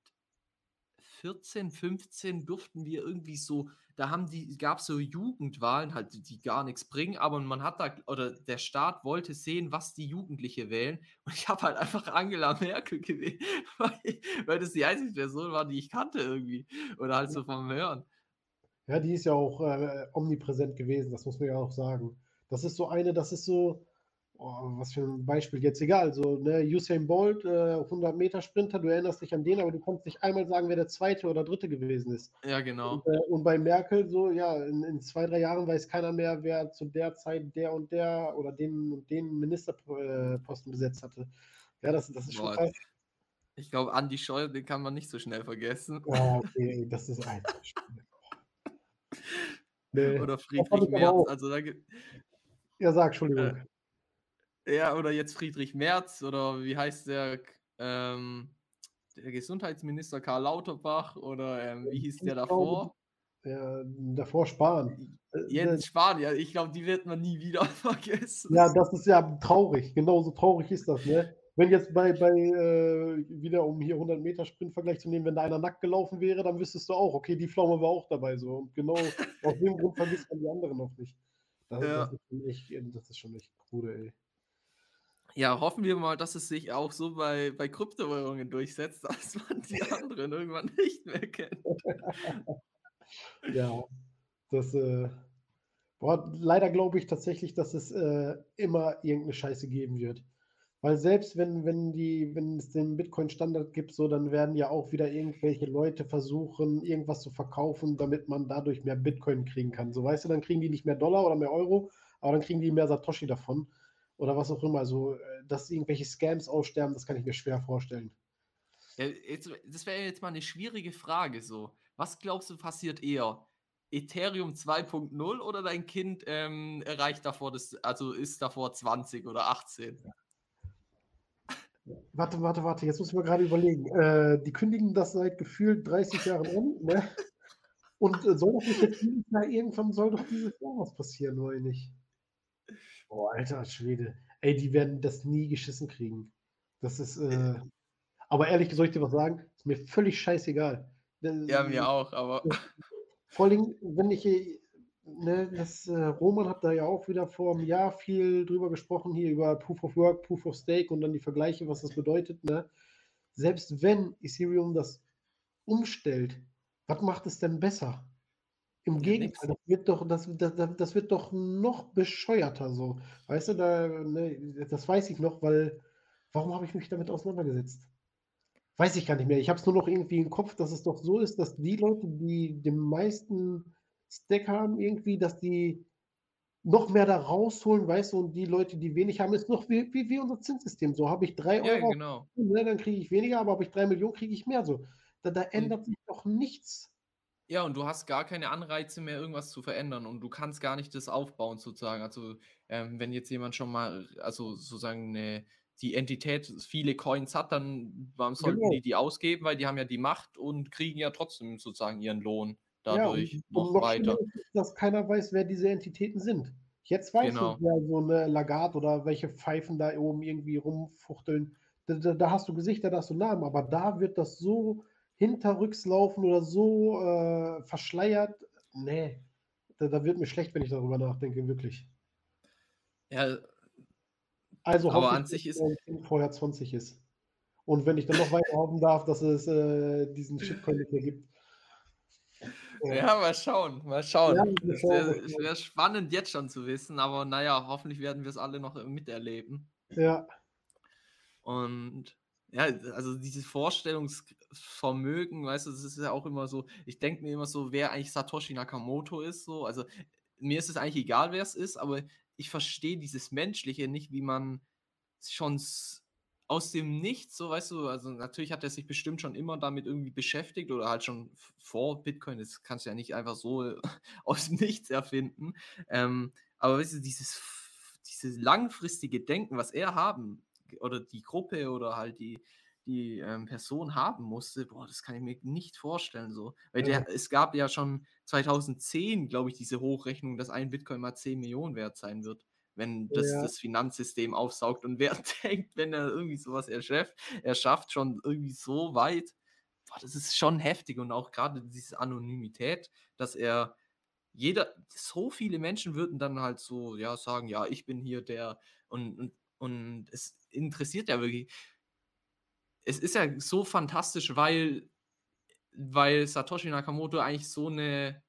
14, 15 durften wir irgendwie so, da haben die, gab es so Jugendwahlen, halt, die- gar nichts bringen, aber man hat da, oder der Staat wollte sehen, was die Jugendliche wählen. Und ich habe halt einfach Angela Merkel gewählt, weil, weil das die einzige Person war, die ich kannte irgendwie. Oder halt so vom Hören. Ja, die ist ja auch äh, omnipräsent gewesen, das muss man ja auch sagen. Das ist so eine, das ist so, oh, was für ein Beispiel jetzt, egal, so, ne, Usain Bolt, äh, 100 Meter Sprinter, du erinnerst dich an den, aber du kannst nicht einmal sagen, wer der Zweite oder Dritte gewesen ist. Ja, genau. Und, äh, und bei Merkel so, ja, in, in zwei, drei Jahren weiß keiner mehr, wer zu der Zeit der und der oder den und den Ministerposten besetzt hatte. Ja, das, das ist schon Boah, krass. Ich glaube, Andi Scheuer, den kann man nicht so schnell vergessen. Ja, okay, das ist ein. Nee. Oder Friedrich Merz. Also da gibt Ja, sag, Entschuldigung. Ja, oder jetzt Friedrich Merz oder wie heißt der, ähm, der Gesundheitsminister Karl Lauterbach oder ähm, wie hieß der davor? Ja, davor sparen. Äh, Jens Spahn, ja, ich glaube, die wird man nie wieder vergessen. Ja, das ist ja traurig. Genauso traurig ist das, ne? Wenn jetzt bei, bei äh, wieder um hier 100 Meter Sprintvergleich zu nehmen, wenn da einer nackt gelaufen wäre, dann wüsstest du auch, okay, die Pflaume war auch dabei so. Und genau aus dem Grund vergisst man die anderen noch nicht. Das, Ja. das, ist, schon echt, das ist schon echt krude, ey. Ja, hoffen wir mal, dass es sich auch so bei, bei Kryptowährungen durchsetzt, dass man die anderen irgendwann nicht mehr kennt. Ja, das, äh, boah, leider glaube ich tatsächlich, dass es äh, immer irgendeine Scheiße geben wird. Weil selbst wenn, wenn die, wenn es den Bitcoin-Standard gibt, so, dann werden ja auch wieder irgendwelche Leute versuchen, irgendwas zu verkaufen, damit man dadurch mehr Bitcoin kriegen kann. So, weißt du, dann kriegen die nicht mehr Dollar oder mehr Euro, aber dann kriegen die mehr Satoshi davon. Oder was auch immer. Also, äh, dass irgendwelche Scams aussterben, das kann ich mir schwer vorstellen. Ja, jetzt, das wäre jetzt mal eine schwierige Frage so. Was glaubst du passiert eher? Ethereum 2.0 oder dein Kind ähm, erreicht davor das, also ist davor 20 oder 18? Warte, warte, warte, jetzt muss ich mal gerade überlegen. Äh, die kündigen das seit gefühlt 30 Jahren an, ne? Und äh, soll doch nicht jetzt Jahr irgendwann soll doch dieses Jahr was passieren, oder nicht? Oh, alter Schwede. Ey, die werden das nie geschissen kriegen. Das ist, äh, aber ehrlich, soll ich dir was sagen? Ist mir völlig scheißegal. Das- Ja, mir auch, aber vor allem, wenn ich, äh, ne, das, äh, Roman hat da ja auch wieder vor einem Jahr viel drüber gesprochen, hier über Proof of Work, Proof of Stake und dann die Vergleiche, was das bedeutet, ne? Selbst wenn Ethereum das umstellt, was macht es denn besser? Im Gegenteil, das wird doch, das, das, das wird doch noch bescheuerter so. Weißt du, da, ne, das weiß ich noch, weil, warum habe ich mich damit auseinandergesetzt? Weiß ich gar nicht mehr. Ich habe es nur noch irgendwie im Kopf, dass es doch so ist, dass die Leute, die den meisten Stack haben, irgendwie, dass die noch mehr da rausholen, weißt du, und die Leute, die wenig haben, ist noch wie, wie, wie unser Zinssystem. So habe ich drei ja, Euro, genau. ne, dann kriege ich weniger, aber habe ich drei Millionen, kriege ich mehr. So. Da, da ändert sich doch nichts. Ja, und du hast gar keine Anreize mehr, irgendwas zu verändern und du kannst gar nicht das aufbauen, sozusagen. Also, ähm, wenn jetzt jemand schon mal, also sozusagen eine, die Entität viele Coins hat, dann warum sollten Genau. die die ausgeben? Weil die haben ja die Macht und kriegen ja trotzdem sozusagen ihren Lohn Ja, dadurch und, noch noch weiter. ist, dass keiner weiß, wer diese Entitäten sind. Jetzt weiß Genau. ich, wer so eine Lagarde oder welche Pfeifen da oben irgendwie rumfuchteln. Da, da, da hast du Gesichter, da hast du Namen, aber da wird das so hinterrücks laufen oder so äh, verschleiert. Nee, da, da wird mir schlecht, wenn ich darüber nachdenke, wirklich. Ja, Also Aber an ich, sich ist- vorher 20 ist. Und wenn ich dann noch weiter hoffen darf, dass es äh, diesen Shitcoin nicht mehr gibt. Äh, ja, mal schauen, mal schauen. Ja, Es wäre wär spannend jetzt schon zu wissen, aber naja, hoffentlich werden wir es alle noch miterleben. ja. Und ja, also dieses Vorstellungsvermögen, weißt du, das ist ja auch immer so, ich denke mir immer so, wer eigentlich Satoshi Nakamoto ist, so, also mir ist es eigentlich egal, wer es ist, aber ich verstehe dieses Menschliche nicht, wie man schon aus dem Nichts, so weißt du, also natürlich hat er sich bestimmt schon immer damit irgendwie beschäftigt oder halt schon vor Bitcoin, das kannst du ja nicht einfach so aus dem Nichts erfinden. Ähm, aber weißt du, dieses, dieses langfristige Denken, was er haben, oder die Gruppe oder halt die, die ähm, Person haben musste, boah, das kann ich mir nicht vorstellen so. Weil ja. der, es gab ja schon 2010, glaube ich, diese Hochrechnung, dass ein Bitcoin mal 10 Millionen wert sein wird wenn das, ja. das Finanzsystem aufsaugt. Und wer denkt, wenn er irgendwie sowas erschafft, er schafft schon irgendwie so weit, boah, das ist schon heftig. Und auch gerade diese Anonymität, dass er jeder, so viele Menschen würden dann halt so, ja, sagen, ja, ich bin hier der und, und, und es interessiert ja wirklich. Es ist ja so fantastisch, weil, weil Satoshi Nakamoto eigentlich so eine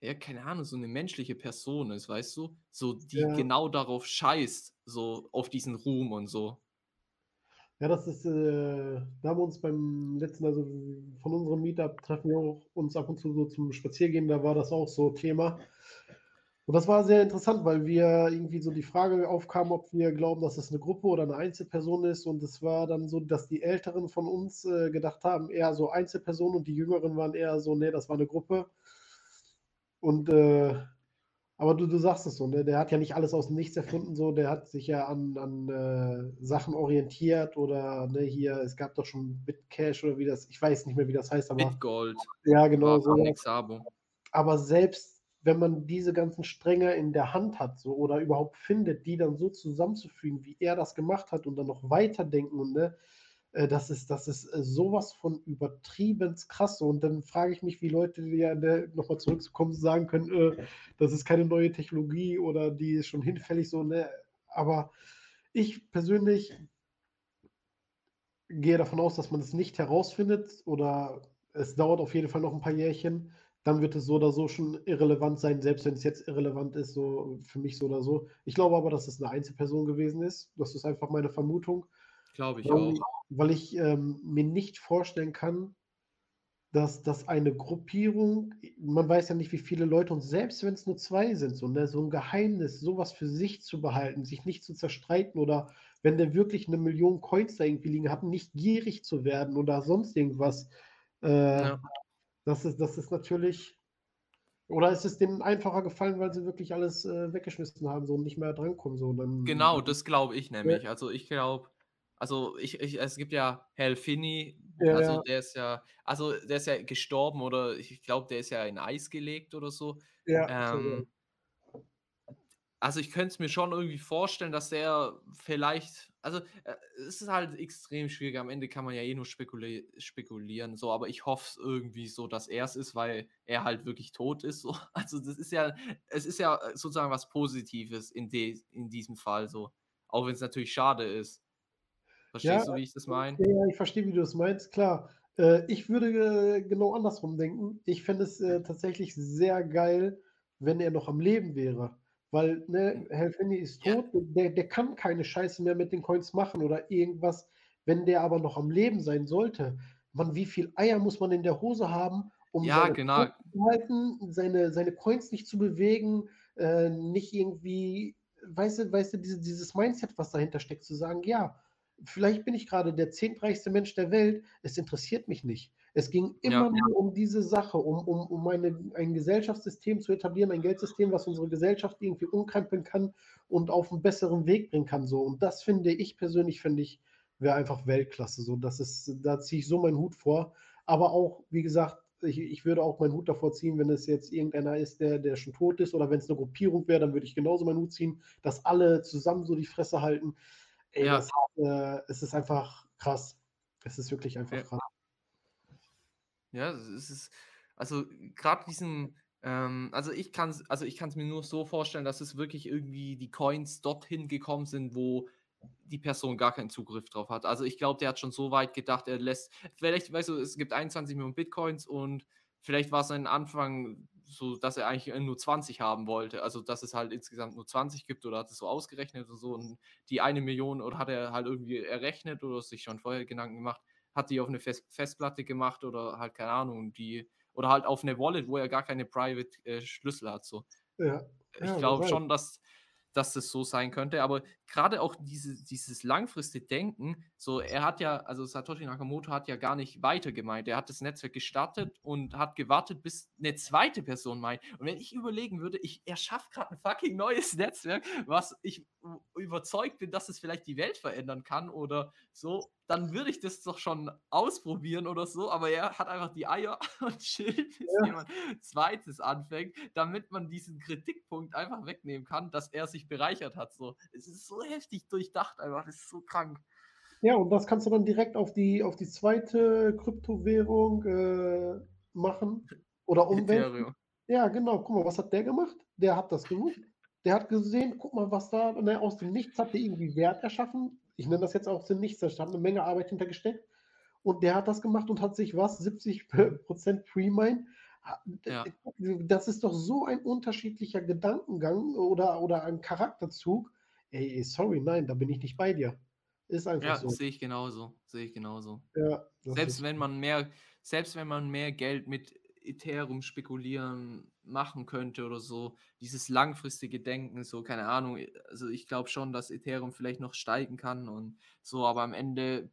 ja, keine Ahnung, so eine menschliche Person ist, weißt du? So, die ja. genau darauf scheißt, so auf diesen Ruhm und so. Ja, das ist, äh, da haben wir uns beim letzten, also von unserem Meetup treffen wir auch uns ab und zu so zum Spaziergehen, da war das auch so Thema. Und das war sehr interessant, weil wir irgendwie so die Frage aufkam, ob wir glauben, dass es eine Gruppe oder eine Einzelperson ist. Und es war dann so, dass die Älteren von uns äh, gedacht haben, eher so Einzelpersonen und die Jüngeren waren eher so, nee, das war eine Gruppe. Und äh, aber du, du sagst es so, ne? der hat ja nicht alles aus dem Nichts erfunden, so, der hat sich ja an, an äh, Sachen orientiert oder ne, hier, es gab doch schon Bitcash oder wie das, ich weiß nicht mehr, wie das heißt, aber. Bitgold. Ja, genau so. Aber selbst wenn man diese ganzen Stränge in der Hand hat, so oder überhaupt findet, die dann so zusammenzufügen, wie er das gemacht hat und dann noch weiterdenken und ne, äh, das ist, das ist äh, sowas von übertrieben krass. Und dann frage ich mich, wie Leute, die ja ne, nochmal zurückzukommen, sagen können, äh, das ist keine neue Technologie oder die ist schon hinfällig so, ne? Aber ich persönlich gehe davon aus, dass man es nicht herausfindet oder es dauert auf jeden Fall noch ein paar Jährchen. Dann wird es so oder so schon irrelevant sein, selbst wenn es jetzt irrelevant ist, so für mich so oder so. Ich glaube aber, dass es eine Einzelperson gewesen ist. Das ist einfach meine Vermutung. Glaube ich auch weil ich ähm, mir nicht vorstellen kann, dass, dass eine Gruppierung, man weiß ja nicht, wie viele Leute, und selbst wenn es nur zwei sind, so, ne, so ein Geheimnis, sowas für sich zu behalten, sich nicht zu zerstreiten oder wenn der wirklich eine Million Coins da irgendwie liegen hat, nicht gierig zu werden oder sonst irgendwas. Äh, ja. Das, ist, das ist natürlich. Oder ist es denen einfacher gefallen, weil sie wirklich alles äh, weggeschmissen haben so, und nicht mehr drankommen? So, dann, genau, das glaube ich nämlich. Also ich glaube, also ich, ich, es gibt ja Hal Finney, ja, also der ist ja, also der ist ja gestorben oder ich glaube, der ist ja in Eis gelegt oder so. Ja. Ähm, also ich könnte es mir schon irgendwie vorstellen, dass der vielleicht, also äh, es ist halt extrem schwierig. Am Ende kann man ja eh nur spekuli spekulieren, so, aber ich hoffe es irgendwie so, dass er es ist, weil er halt wirklich tot ist. So. Also das ist ja, es ist ja sozusagen was Positives in, de in diesem Fall so, auch wenn es natürlich schade ist. Verstehst ja, du, wie ich das meine? Ja, ich verstehe, wie du das meinst, klar. Äh, ich würde äh, genau andersrum denken. Ich fände es äh, tatsächlich sehr geil, wenn er noch am Leben wäre. Weil, ne, Herr Finney ist tot, ja. der, der kann keine Scheiße mehr mit den Coins machen oder irgendwas. Wenn der aber noch am Leben sein sollte, man, wie viel Eier muss man in der Hose haben, um ja, seine genau. zu halten, seine, seine Coins nicht zu bewegen, äh, nicht irgendwie, weißt du, weißt du, diese, dieses Mindset, was dahinter steckt, zu sagen, ja, vielleicht bin ich gerade der zehntreichste Mensch der Welt, es interessiert mich nicht. Es ging immer ja. nur um diese Sache, um, um, um eine, ein Gesellschaftssystem zu etablieren, ein Geldsystem, was unsere Gesellschaft irgendwie umkrempeln kann und auf einen besseren Weg bringen kann. So. Und das finde ich persönlich, finde ich, wäre einfach Weltklasse. So. Das ist, da ziehe ich so meinen Hut vor. Aber auch, wie gesagt, ich, ich, würde auch meinen Hut davor ziehen, wenn es jetzt irgendeiner ist, der, der schon tot ist, oder wenn es eine Gruppierung wäre, dann würde ich genauso meinen Hut ziehen, dass alle zusammen so die Fresse halten. Ey, ja. das, äh, es ist einfach krass. Es ist wirklich einfach ja. krass. Ja, es ist, also gerade diesen, ähm, also ich kann es also mir nur so vorstellen, dass es wirklich irgendwie die Coins dorthin gekommen sind, wo die Person gar keinen Zugriff drauf hat. Also ich glaube, der hat schon so weit gedacht, er lässt, vielleicht, weißt du, es gibt 21 Millionen Bitcoins und vielleicht war es ein Anfang so, dass er eigentlich nur 20 haben wollte. Also, dass es halt insgesamt nur 20 gibt oder hat es so ausgerechnet oder so. Und die eine Million oder hat er halt irgendwie errechnet oder sich schon vorher Gedanken gemacht, hat die auf eine Fest Festplatte gemacht oder halt keine Ahnung, die oder halt auf eine Wallet, wo er gar keine Private äh, Schlüssel hat. So. Ja. Ich ja, glaube schon, dass, dass das so sein könnte. Aber gerade auch diese, dieses langfristige Denken, so er hat ja, also Satoshi Nakamoto hat ja gar nicht weiter gemeint. Er hat das Netzwerk gestartet und hat gewartet, bis eine zweite Person meint. Und wenn ich überlegen würde, ich erschaffe gerade ein fucking neues Netzwerk, was ich überzeugt bin, dass es vielleicht die Welt verändern kann oder so, dann würde ich das doch schon ausprobieren oder so. Aber er hat einfach die Eier und chillt, bis ja. jemand zweites anfängt, damit man diesen Kritikpunkt einfach wegnehmen kann, dass er sich bereichert hat. So, es ist so heftig durchdacht einfach, das ist so krank. Ja, und das kannst du dann direkt auf die, auf die zweite Kryptowährung äh, machen oder umwenden. Ja, genau. Guck mal, was hat der gemacht? Der hat das gewusst. Der hat gesehen, guck mal, was da, ne, aus dem Nichts hat der irgendwie Wert erschaffen. Ich nenne das jetzt auch dem Nichts, da hat eine Menge Arbeit hintergesteckt. Und der hat das gemacht und hat sich was, 70% Pre-Mine. Ja. Das ist doch so ein unterschiedlicher Gedankengang oder, oder ein Charakterzug. Ey, sorry, nein, da bin ich nicht bei dir. Ist einfach ja, so. Ja, sehe ich genauso. Sehe ich genauso. Ja, selbst wenn man mehr, selbst wenn man mehr Geld mit Ethereum spekulieren machen könnte oder so, dieses langfristige Denken, so, keine Ahnung, also ich glaube schon, dass Ethereum vielleicht noch steigen kann und so, aber am Ende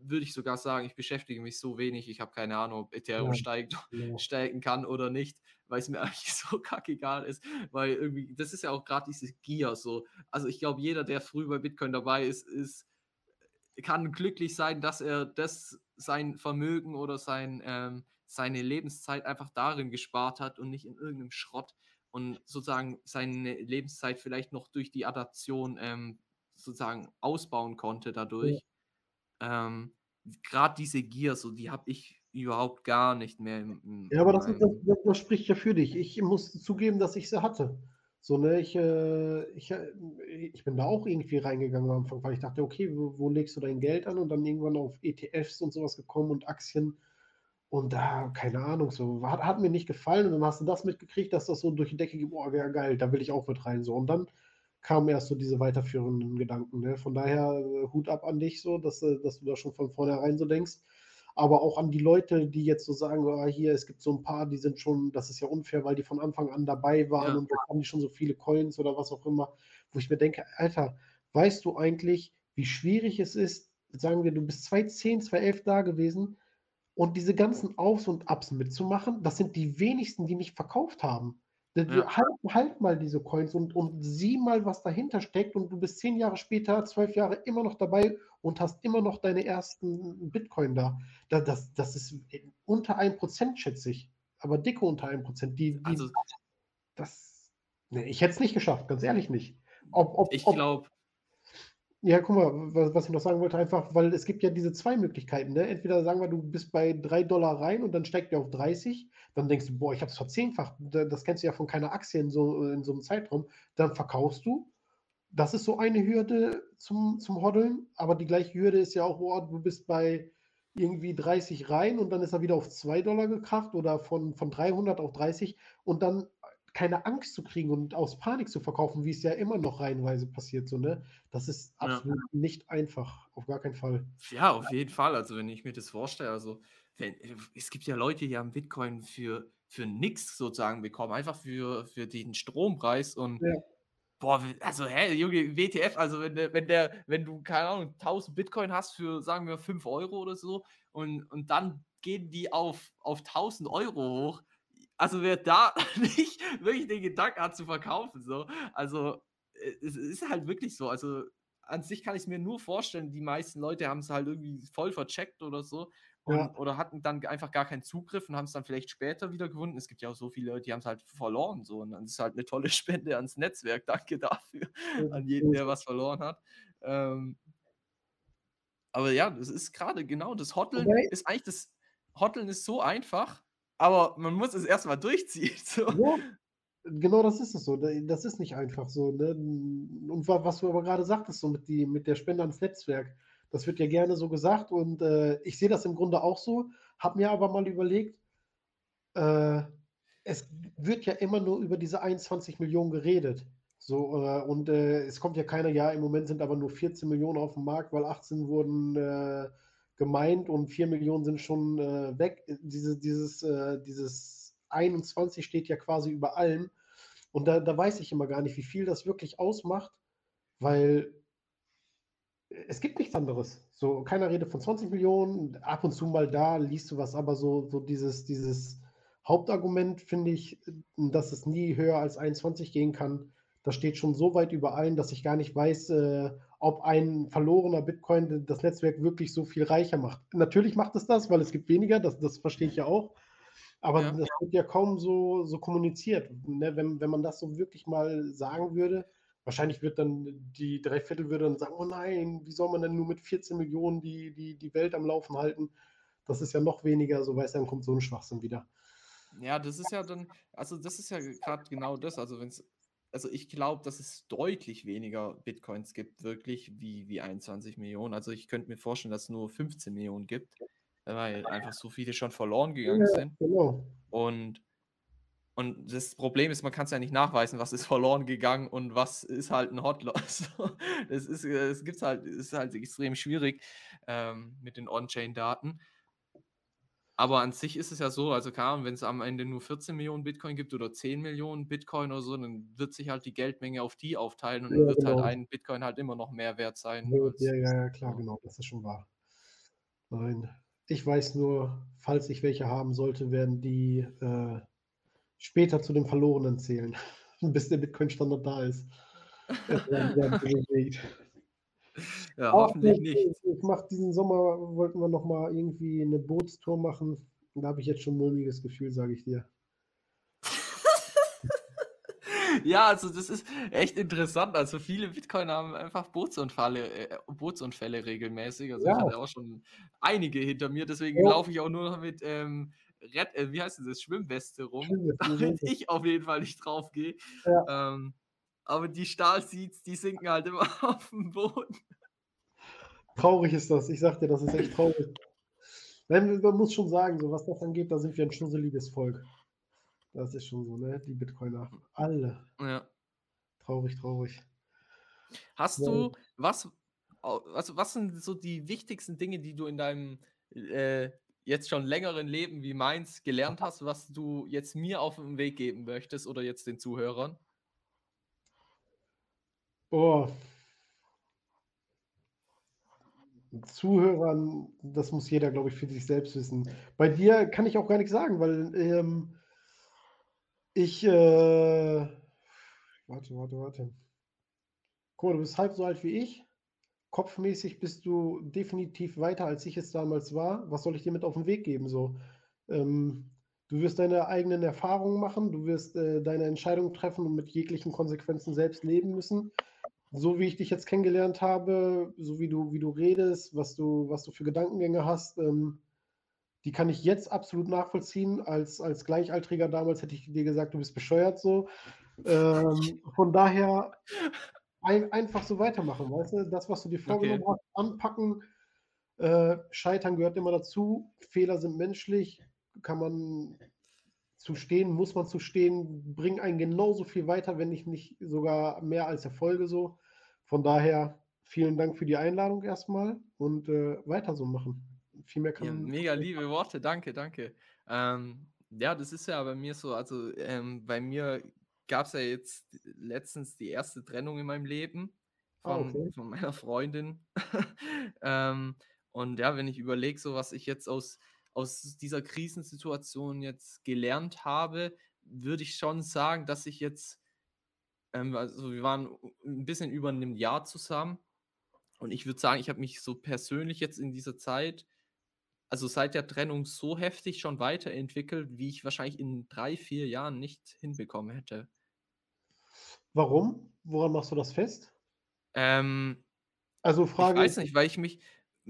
würde ich sogar sagen, ich beschäftige mich so wenig, ich habe keine Ahnung, ob Ethereum ja. steigt, ja. steigen kann oder nicht, weil es mir eigentlich so kackegal ist, weil irgendwie, das ist ja auch gerade diese Gier so, also ich glaube, jeder, der früh bei Bitcoin dabei ist, ist kann glücklich sein, dass er das sein Vermögen oder sein ähm, seine Lebenszeit einfach darin gespart hat und nicht in irgendeinem Schrott und sozusagen seine Lebenszeit vielleicht noch durch die Adaption ähm, sozusagen ausbauen konnte dadurch. Ja. Ähm, Gerade diese Gier, so die habe ich überhaupt gar nicht mehr. Im, im ja, aber das, das, das, spricht ja für dich. Ich muss zugeben, dass ich sie hatte. So, ne, ich, äh, ich, äh, ich bin da auch irgendwie reingegangen am Anfang, weil ich dachte, okay, wo, wo legst du dein Geld an? Und dann irgendwann auf ETFs und sowas gekommen und Aktien. Und da, keine Ahnung, so, hat, hat mir nicht gefallen. Und dann hast du das mitgekriegt, dass das so durch die Decke geht, oh, ja, geil, da will ich auch mit rein. So. Und dann kamen erst so diese weiterführenden Gedanken. Ne? Von daher äh, Hut ab an dich, so, dass, äh, dass du da schon von vornherein so denkst. Aber auch an die Leute, die jetzt so sagen, oh, hier, es gibt so ein paar, die sind schon, das ist ja unfair, weil die von Anfang an dabei waren ja. und da haben die schon so viele Coins oder was auch immer, wo ich mir denke, Alter, weißt du eigentlich, wie schwierig es ist, sagen wir, du bist 2010, 2011 da gewesen, und diese ganzen Aufs und Abs mitzumachen, das sind die wenigsten, die nicht verkauft haben. Ja. Halt, halt, mal diese Coins und, und sieh mal, was dahinter steckt und du bist zehn Jahre später, zwölf Jahre immer noch dabei und hast immer noch deine ersten Bitcoin da. Das, das, das ist unter 1%, schätze ich. Aber dicke unter 1%. Die, die, also, das, nee, ich hätte es nicht geschafft, ganz ehrlich nicht. Ob, ob, ich glaube, ja, guck mal, was, was ich noch sagen wollte, einfach, weil es gibt ja diese zwei Möglichkeiten. Ne? Entweder sagen wir, du bist bei 3 Dollar rein und dann steigt der auf 30, dann denkst du, boah, ich habe es verzehnfacht. Das kennst du ja von keiner Aktie in so, in so einem Zeitraum. Dann verkaufst du. Das ist so eine Hürde zum, zum Hoddeln, aber die gleiche Hürde ist ja auch, boah, du bist bei irgendwie 30 rein und dann ist er wieder auf 2 Dollar gekracht oder von, von 300 auf 30 und dann keine Angst zu kriegen und aus Panik zu verkaufen, wie es ja immer noch reihenweise passiert, so, ne? Das ist absolut ja. nicht einfach, auf gar keinen Fall. Ja, auf jeden Fall. Also, wenn ich mir das vorstelle, also, wenn, es gibt ja Leute, die haben Bitcoin für, für nichts sozusagen bekommen, einfach für, für den Strompreis und ja. Boah, also, hä, Junge, WTF, also wenn wenn der, wenn du, keine Ahnung, 1000 Bitcoin hast für, sagen wir, 5 Euro oder so und, und dann gehen die auf, auf 1000 Euro hoch, also wer da nicht wirklich den Gedanken hat zu verkaufen, so, also äh, es ist halt wirklich so. Also an sich kann ich es mir nur vorstellen, die meisten Leute haben es halt irgendwie voll vercheckt oder so. Und, ja. Oder hatten dann einfach gar keinen Zugriff und haben es dann vielleicht später wieder gewonnen. Es gibt ja auch so viele Leute, die haben es halt verloren. So. Und dann ist halt eine tolle Spende ans Netzwerk. Danke dafür. An jeden, der was verloren hat. Ähm, aber ja, das ist gerade genau das Hotteln okay. ist eigentlich das Hotteln ist so einfach, aber man muss es erstmal durchziehen. So. Ja, genau das ist es so. Das ist nicht einfach so. Ne? Und was du aber gerade sagtest, so mit, die, mit der Spende ans Netzwerk, das wird ja gerne so gesagt und äh, ich sehe das im Grunde auch so, habe mir aber mal überlegt, äh, es wird ja immer nur über diese 21 Millionen geredet. So, äh, und äh, es kommt ja keiner, ja, im Moment sind aber nur 14 Millionen auf dem Markt, weil 18 wurden äh, gemeint und 4 Millionen sind schon äh, weg. Diese, dieses, äh, dieses 21 steht ja quasi über allem. Und da, da weiß ich immer gar nicht, wie viel das wirklich ausmacht, weil es gibt nichts anderes. So, keiner redet von 20 Millionen, ab und zu mal da liest du was, aber so, so dieses, dieses Hauptargument finde ich, dass es nie höher als 21 gehen kann. Das steht schon so weit über allen, dass ich gar nicht weiß, äh, ob ein verlorener Bitcoin das Netzwerk wirklich so viel reicher macht. Natürlich macht es das, weil es gibt weniger, das, das verstehe ich ja auch. Aber ja. das wird ja kaum so, so kommuniziert. Ne? Wenn, wenn man das so wirklich mal sagen würde, wahrscheinlich wird dann die Dreiviertel würde dann sagen, oh nein, wie soll man denn nur mit 14 Millionen die, die, die Welt am Laufen halten? Das ist ja noch weniger, so weiß dann kommt so ein Schwachsinn wieder. Ja, das ist ja dann, also das ist ja gerade genau das. Also wenn es, also ich glaube, dass es deutlich weniger Bitcoins gibt, wirklich, wie, wie 21 Millionen. Also ich könnte mir vorstellen, dass es nur 15 Millionen gibt weil einfach so viele schon verloren gegangen ja, sind. Genau. Und, und das Problem ist, man kann es ja nicht nachweisen, was ist verloren gegangen und was ist halt ein Hotloss. das ist, es gibt's halt, ist halt extrem schwierig ähm, mit den On-Chain-Daten. Aber an sich ist es ja so, also klar, wenn es am Ende nur 14 Millionen Bitcoin gibt oder 10 Millionen Bitcoin oder so, dann wird sich halt die Geldmenge auf die aufteilen und ja, dann wird halt genau. halt ein Bitcoin halt immer noch mehr wert sein. Ja, ja, ja, klar, genau, das ist schon wahr. Nein, ich weiß nur, falls ich welche haben sollte, werden die äh, später zu den Verlorenen zählen, bis der Bitcoin-Standard da ist. ja, Auch hoffentlich nicht. Ich, ich mach diesen Sommer wollten wir noch mal irgendwie eine Bootstour machen. Da habe ich jetzt schon ein mulmiges Gefühl, sage ich dir. ja, also das ist echt interessant. Also viele Bitcoin haben einfach Bootsunfälle, äh, Bootsunfälle regelmäßig. Also ja. ich hatte auch schon einige hinter mir, deswegen ja. laufe ich auch nur noch mit ähm, Red, äh, wie heißt das, Schwimmweste rum, damit ich auf jeden Fall nicht drauf gehe. Ja. Ähm, aber die Stahlseeds, die sinken halt immer auf dem Boden. Traurig ist das. Ich sag dir, das ist echt traurig. Man muss schon sagen, so was das angeht, da sind wir ein schusseliges Volk. Das ist schon so, ne? Die Bitcoiner. Alle. Ja. Traurig, traurig. Hast ja. du, was, also was sind so die wichtigsten Dinge, die du in deinem äh, jetzt schon längeren Leben wie meins gelernt hast, was du jetzt mir auf den Weg geben möchtest oder jetzt den Zuhörern? Boah. Zuhörern, das muss jeder, glaube ich, für sich selbst wissen. Bei dir kann ich auch gar nichts sagen, weil ähm, ich, äh, warte, warte, warte. Guck du bist halb so alt wie ich. Kopfmäßig bist du definitiv weiter, als ich es damals war. Was soll ich dir mit auf den Weg geben? So, ähm, du wirst deine eigenen Erfahrungen machen, du wirst äh, deine Entscheidungen treffen und mit jeglichen Konsequenzen selbst leben müssen. So wie ich dich jetzt kennengelernt habe, so wie du, wie du redest, was du, was du für Gedankengänge hast, ähm, die kann ich jetzt absolut nachvollziehen. Als, als Gleichaltriger damals hätte ich dir gesagt, du bist bescheuert so. Ähm, von daher ein, einfach so weitermachen, weißt du? Das, was du dir vorgenommen okay. hast, anpacken. Äh, Scheitern gehört immer dazu. Fehler sind menschlich. Kann man zu stehen, muss man zu stehen, bringen einen genauso viel weiter, wenn nicht, nicht sogar mehr als Erfolge so. Von daher vielen Dank für die Einladung erstmal und äh, weiter so machen. Viel mehr kann ja, Mega liebe Worte, danke, danke. Ähm, ja, das ist ja bei mir so, also ähm, bei mir gab es ja jetzt letztens die erste Trennung in meinem Leben ah, von, okay. von meiner Freundin. ähm, und ja, wenn ich überlege, so was ich jetzt aus, aus dieser Krisensituation jetzt gelernt habe, würde ich schon sagen, dass ich jetzt, ähm, also wir waren ein bisschen über einem Jahr zusammen. Und ich würde sagen, ich habe mich so persönlich jetzt in dieser Zeit also seit der Trennung so heftig schon weiterentwickelt, wie ich wahrscheinlich in drei, vier Jahren nicht hinbekommen hätte. Warum? Woran machst du das fest? Ähm, also Frage. Ich weiß nicht, weil ich mich,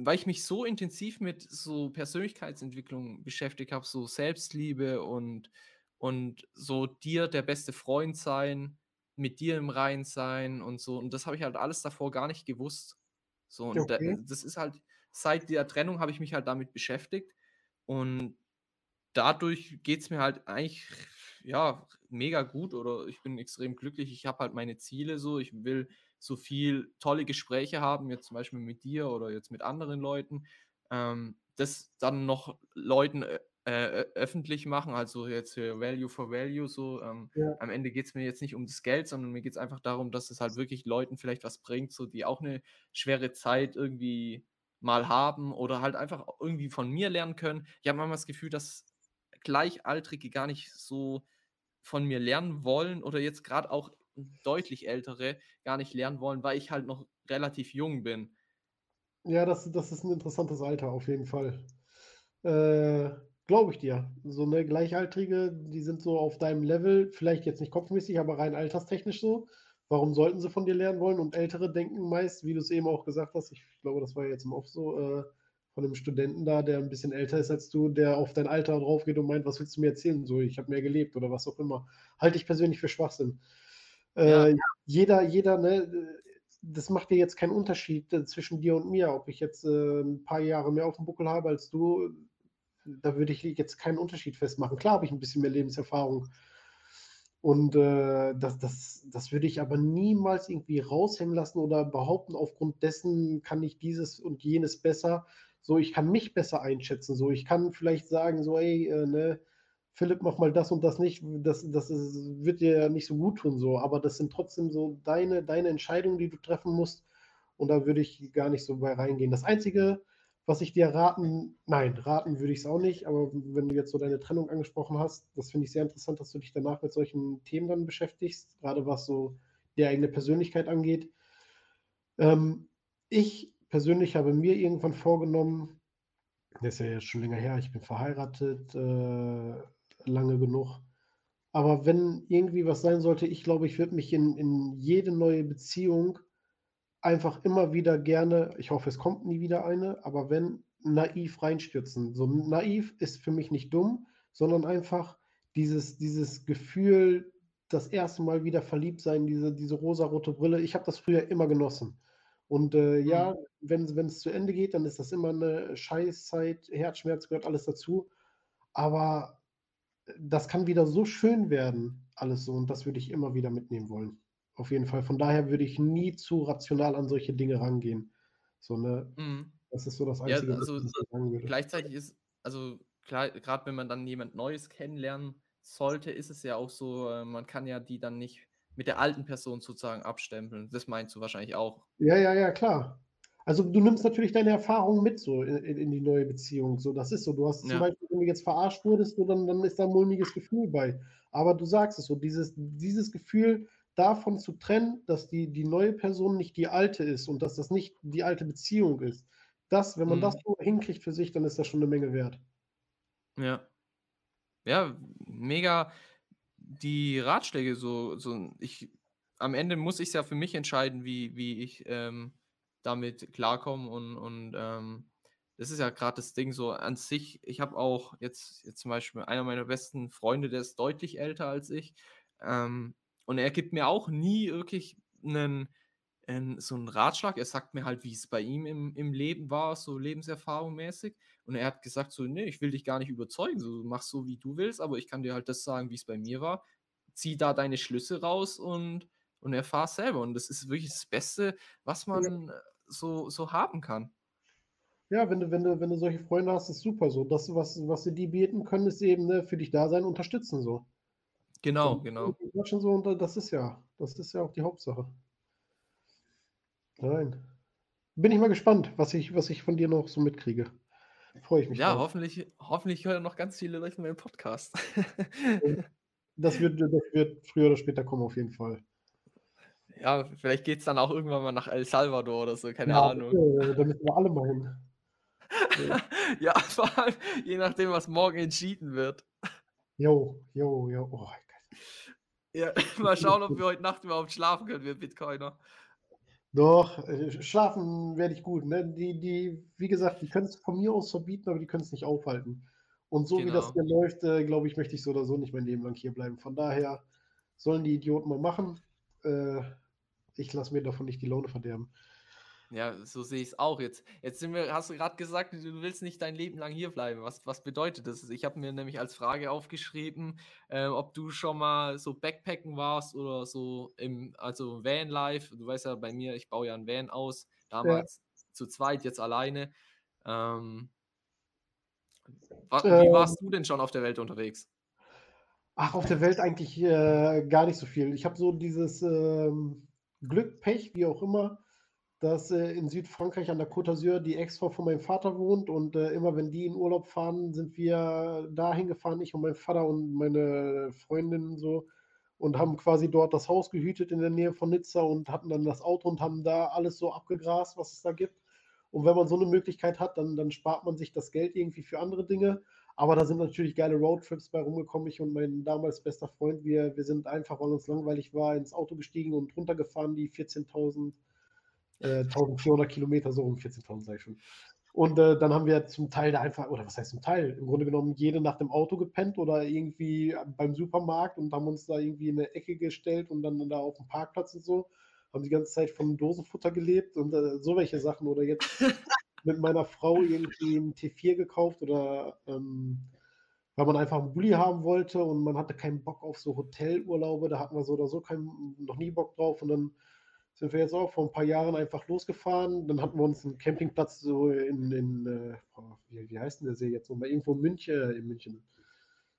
weil ich mich so intensiv mit so Persönlichkeitsentwicklung beschäftigt habe, so Selbstliebe und, und so dir der beste Freund sein, mit dir im Rein sein und so. Und das habe ich halt alles davor gar nicht gewusst. So, und okay. da, das ist halt, seit der Trennung habe ich mich halt damit beschäftigt und dadurch geht es mir halt eigentlich ja mega gut oder ich bin extrem glücklich. Ich habe halt meine Ziele so, ich will so viel tolle Gespräche haben, jetzt zum Beispiel mit dir oder jetzt mit anderen Leuten. Ähm, das dann noch Leuten äh, äh, öffentlich machen, also jetzt Value for Value so. Ähm, Ja. am Ende geht es mir jetzt nicht um das Geld, sondern mir geht es einfach darum, dass es halt wirklich Leuten vielleicht was bringt, so die auch eine schwere Zeit irgendwie mal haben oder halt einfach irgendwie von mir lernen können. Ich habe manchmal das Gefühl, dass Gleichaltrige gar nicht so von mir lernen wollen oder jetzt gerade auch deutlich Ältere gar nicht lernen wollen, weil ich halt noch relativ jung bin. Ja, das, das ist ein interessantes Alter, auf jeden Fall. Äh, glaube ich dir. So eine Gleichaltrige, die sind so auf deinem Level, vielleicht jetzt nicht kopfmäßig, aber rein alterstechnisch so. Warum sollten sie von dir lernen wollen? Und Ältere denken meist, wie du es eben auch gesagt hast, ich glaube, das war jetzt im Off so, äh, von einem Studenten da, der ein bisschen älter ist als du, der auf dein Alter drauf geht und meint, was willst du mir erzählen? So, ich habe mehr gelebt oder was auch immer. Halte ich persönlich für Schwachsinn. Äh, Ja. jeder, jeder, ne, das macht dir jetzt keinen Unterschied äh, zwischen dir und mir, ob ich jetzt äh, ein paar Jahre mehr auf dem Buckel habe als du. Da würde ich jetzt keinen Unterschied festmachen. Klar habe ich ein bisschen mehr Lebenserfahrung. Und äh, das, das, das würde ich aber niemals irgendwie raushängen lassen oder behaupten, aufgrund dessen kann ich dieses und jenes besser. So, ich kann mich besser einschätzen. So, ich kann vielleicht sagen, so, ey, äh, ne, Philipp, mach mal das und das nicht. Das, das ist, wird dir ja nicht so gut tun, so. Aber das sind trotzdem so deine, deine Entscheidungen, die du treffen musst. Und da würde ich gar nicht so bei reingehen. Das Einzige, was ich dir raten, nein, raten würde ich es auch nicht, aber wenn du jetzt so deine Trennung angesprochen hast, das finde ich sehr interessant, dass du dich danach mit solchen Themen dann beschäftigst, gerade was so die eigene Persönlichkeit angeht. Ähm, ich persönlich habe mir irgendwann vorgenommen, das ist ja jetzt schon länger her, ich bin verheiratet, äh, lange genug. Aber wenn irgendwie was sein sollte, ich glaube, ich würde mich in, in jede neue Beziehung einfach immer wieder gerne, ich hoffe, es kommt nie wieder eine, aber wenn, naiv reinstürzen. So naiv ist für mich nicht dumm, sondern einfach dieses, dieses Gefühl, das erste Mal wieder verliebt sein, diese, diese rosarote Brille. Ich habe das früher immer genossen. Und äh, ja, wenn, wenn es zu Ende geht, dann ist das immer eine Scheißzeit, Herzschmerz gehört alles dazu. Aber das kann wieder so schön werden, alles so. Und das würde ich immer wieder mitnehmen wollen. Auf jeden Fall. Von daher würde ich nie zu rational an solche Dinge rangehen. So, ne? Mhm. Das ist so das Ja, Einzige, also was ich sagen würde. gleichzeitig ist, also klar, gerade wenn man dann jemand Neues kennenlernen sollte, ist es ja auch so, äh, man kann ja die dann nicht mit der alten Person sozusagen abstempeln. Das meinst du wahrscheinlich auch. Ja, ja, ja, klar. Also du nimmst natürlich deine Erfahrungen mit so in, in, die neue Beziehung. So, das ist so. Du hast zum Ja. Beispiel, wenn du jetzt verarscht wurdest, so, dann, dann ist da ein mulmiges Gefühl bei. Aber du sagst es so, dieses, dieses Gefühl davon zu trennen, dass die, die neue Person nicht die alte ist und dass das nicht die alte Beziehung ist. Das, wenn man das Mhm. so hinkriegt für sich, dann ist das schon eine Menge wert. Ja. Ja, mega die Ratschläge so, so ich, am Ende muss ich es ja für mich entscheiden, wie, wie ich ähm, damit klarkomme und, und ähm, das ist ja gerade das Ding so an sich. Ich habe auch jetzt, jetzt zum Beispiel einer meiner besten Freunde, der ist deutlich älter als ich ähm, und er gibt mir auch nie wirklich einen, einen, so einen Ratschlag. Er sagt mir halt, wie es bei ihm im, im Leben war, so lebenserfahrung mäßig. Und er hat gesagt so, nee, ich will dich gar nicht überzeugen, so mach so, wie du willst, aber ich kann dir halt das sagen, wie es bei mir war. Zieh da deine Schlüsse raus und, und erfahr selber. Und das ist wirklich das Beste, was man äh, so, so haben kann. Ja, wenn du, wenn du, wenn du solche Freunde hast, ist super so. Das, was, was sie dir bieten können, ist eben ne, für dich da sein, unterstützen so. Genau, So, genau. die quatschen so, und das ist ja, das ist ja auch die Hauptsache. Nein. Bin ich mal gespannt, was ich, was ich von dir noch so mitkriege. Freue ich mich Ja, drauf. hoffentlich, hoffentlich hören noch ganz viele Leute meinen Podcast. Das wird, das wird früher oder später kommen, auf jeden Fall. Ja, vielleicht geht es dann auch irgendwann mal nach El Salvador oder so, keine Ja, Ahnung. äh, da müssen wir alle mal hin. ja, vor allem je nachdem, was morgen entschieden wird. Jo, jo, jo. Oh, Ja, mal schauen, ob wir heute Nacht überhaupt schlafen können, wir Bitcoiner. Doch, äh, schlafen werde ich gut. Ne? Die, die, wie gesagt, die können es von mir aus verbieten, aber die können es nicht aufhalten. Und so wie das Genau. hier läuft, äh, glaube ich, möchte ich so oder so nicht mein Leben lang hier bleiben. Von daher sollen die Idioten mal machen. Äh, ich lasse mir davon nicht die Laune verderben. Ja, so sehe ich es auch jetzt. Jetzt sind wir, hast du gerade gesagt, du willst nicht dein Leben lang hier bleiben. Was, was bedeutet das? Ich habe mir nämlich als Frage aufgeschrieben, äh, ob du schon mal so Backpacken warst oder so im, also Vanlife. Du weißt ja bei mir, ich baue ja ein Van aus, damals zu zweit, jetzt alleine. Ähm, Wa wie Ähm warst du denn schon auf der Welt unterwegs? Ach, auf der Welt eigentlich, äh, gar nicht so viel. Ich habe so dieses, ähm, Glück, Pech, wie auch immer, dass, äh, in Südfrankreich an der Côte d'Azur die Ex-Frau von meinem Vater wohnt und, äh, immer wenn die in Urlaub fahren, sind wir dahin gefahren, ich und mein Vater und meine Freundin so und haben quasi dort das Haus gehütet in der Nähe von Nizza und hatten dann das Auto und haben da alles so abgegrast, was es da gibt. Und wenn man so 'ne Möglichkeit hat, dann dann spart man sich das Geld irgendwie für andere Dinge. Aber da sind natürlich geile Roadtrips bei rumgekommen. Ich und mein damals bester Freund, wir wir sind einfach, weil uns langweilig war, ins Auto gestiegen und runtergefahren, die 14.000 äh, 1.400 Kilometer, so rum, 14.000 sage ich schon. Und, äh, dann haben wir zum Teil da einfach oder was heißt zum Teil? Im Grunde genommen jede Nacht im Auto gepennt oder irgendwie beim Supermarkt und haben uns da irgendwie in 'ne Ecke gestellt und dann da aufm Parkplatz und so. Haben die ganze Zeit von Dosenfutter gelebt und, äh, so welche Sachen. Oder jetzt mit meiner Frau irgendwie 'n T4 gekauft oder, ähm, weil man einfach 'n Bulli haben wollte und man hatte keinen Bock auf so Hotelurlaube. Da hatten wir so oder so keinen noch nie Bock drauf. Und dann sind wir jetzt auch vor 'n paar Jahren einfach losgefahren. Dann hatten wir uns 'n Campingplatz so in in, äh, wie wie heißt denn der See jetzt? Irgendwo in Münche äh, in München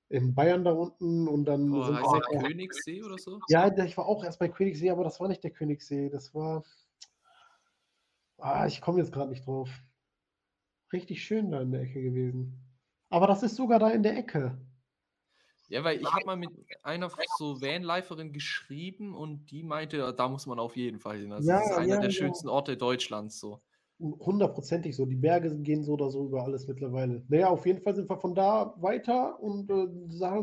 in Bayern da unten und dann Oh, sind heißt wir der auch Königssee oder so? Ja, ich war auch erst bei Königssee, aber das war nicht der Königssee. Das war ah, ich komme jetzt grad nicht drauf. Richtig schön da in der Ecke gewesen. Aber das ist sogar da in der Ecke. Ja, weil ich habe mal mit einer so Vanliferin geschrieben und die meinte, ja, da muss man auf jeden Fall hin. Also, Ja, das ist einer ja, der ja. schönsten Orte Deutschlands so. Hu hundertprozentig so. Die Berge gehen so oder so über alles mittlerweile. Na ja, auf jeden Fall sind wir von da weiter und, äh,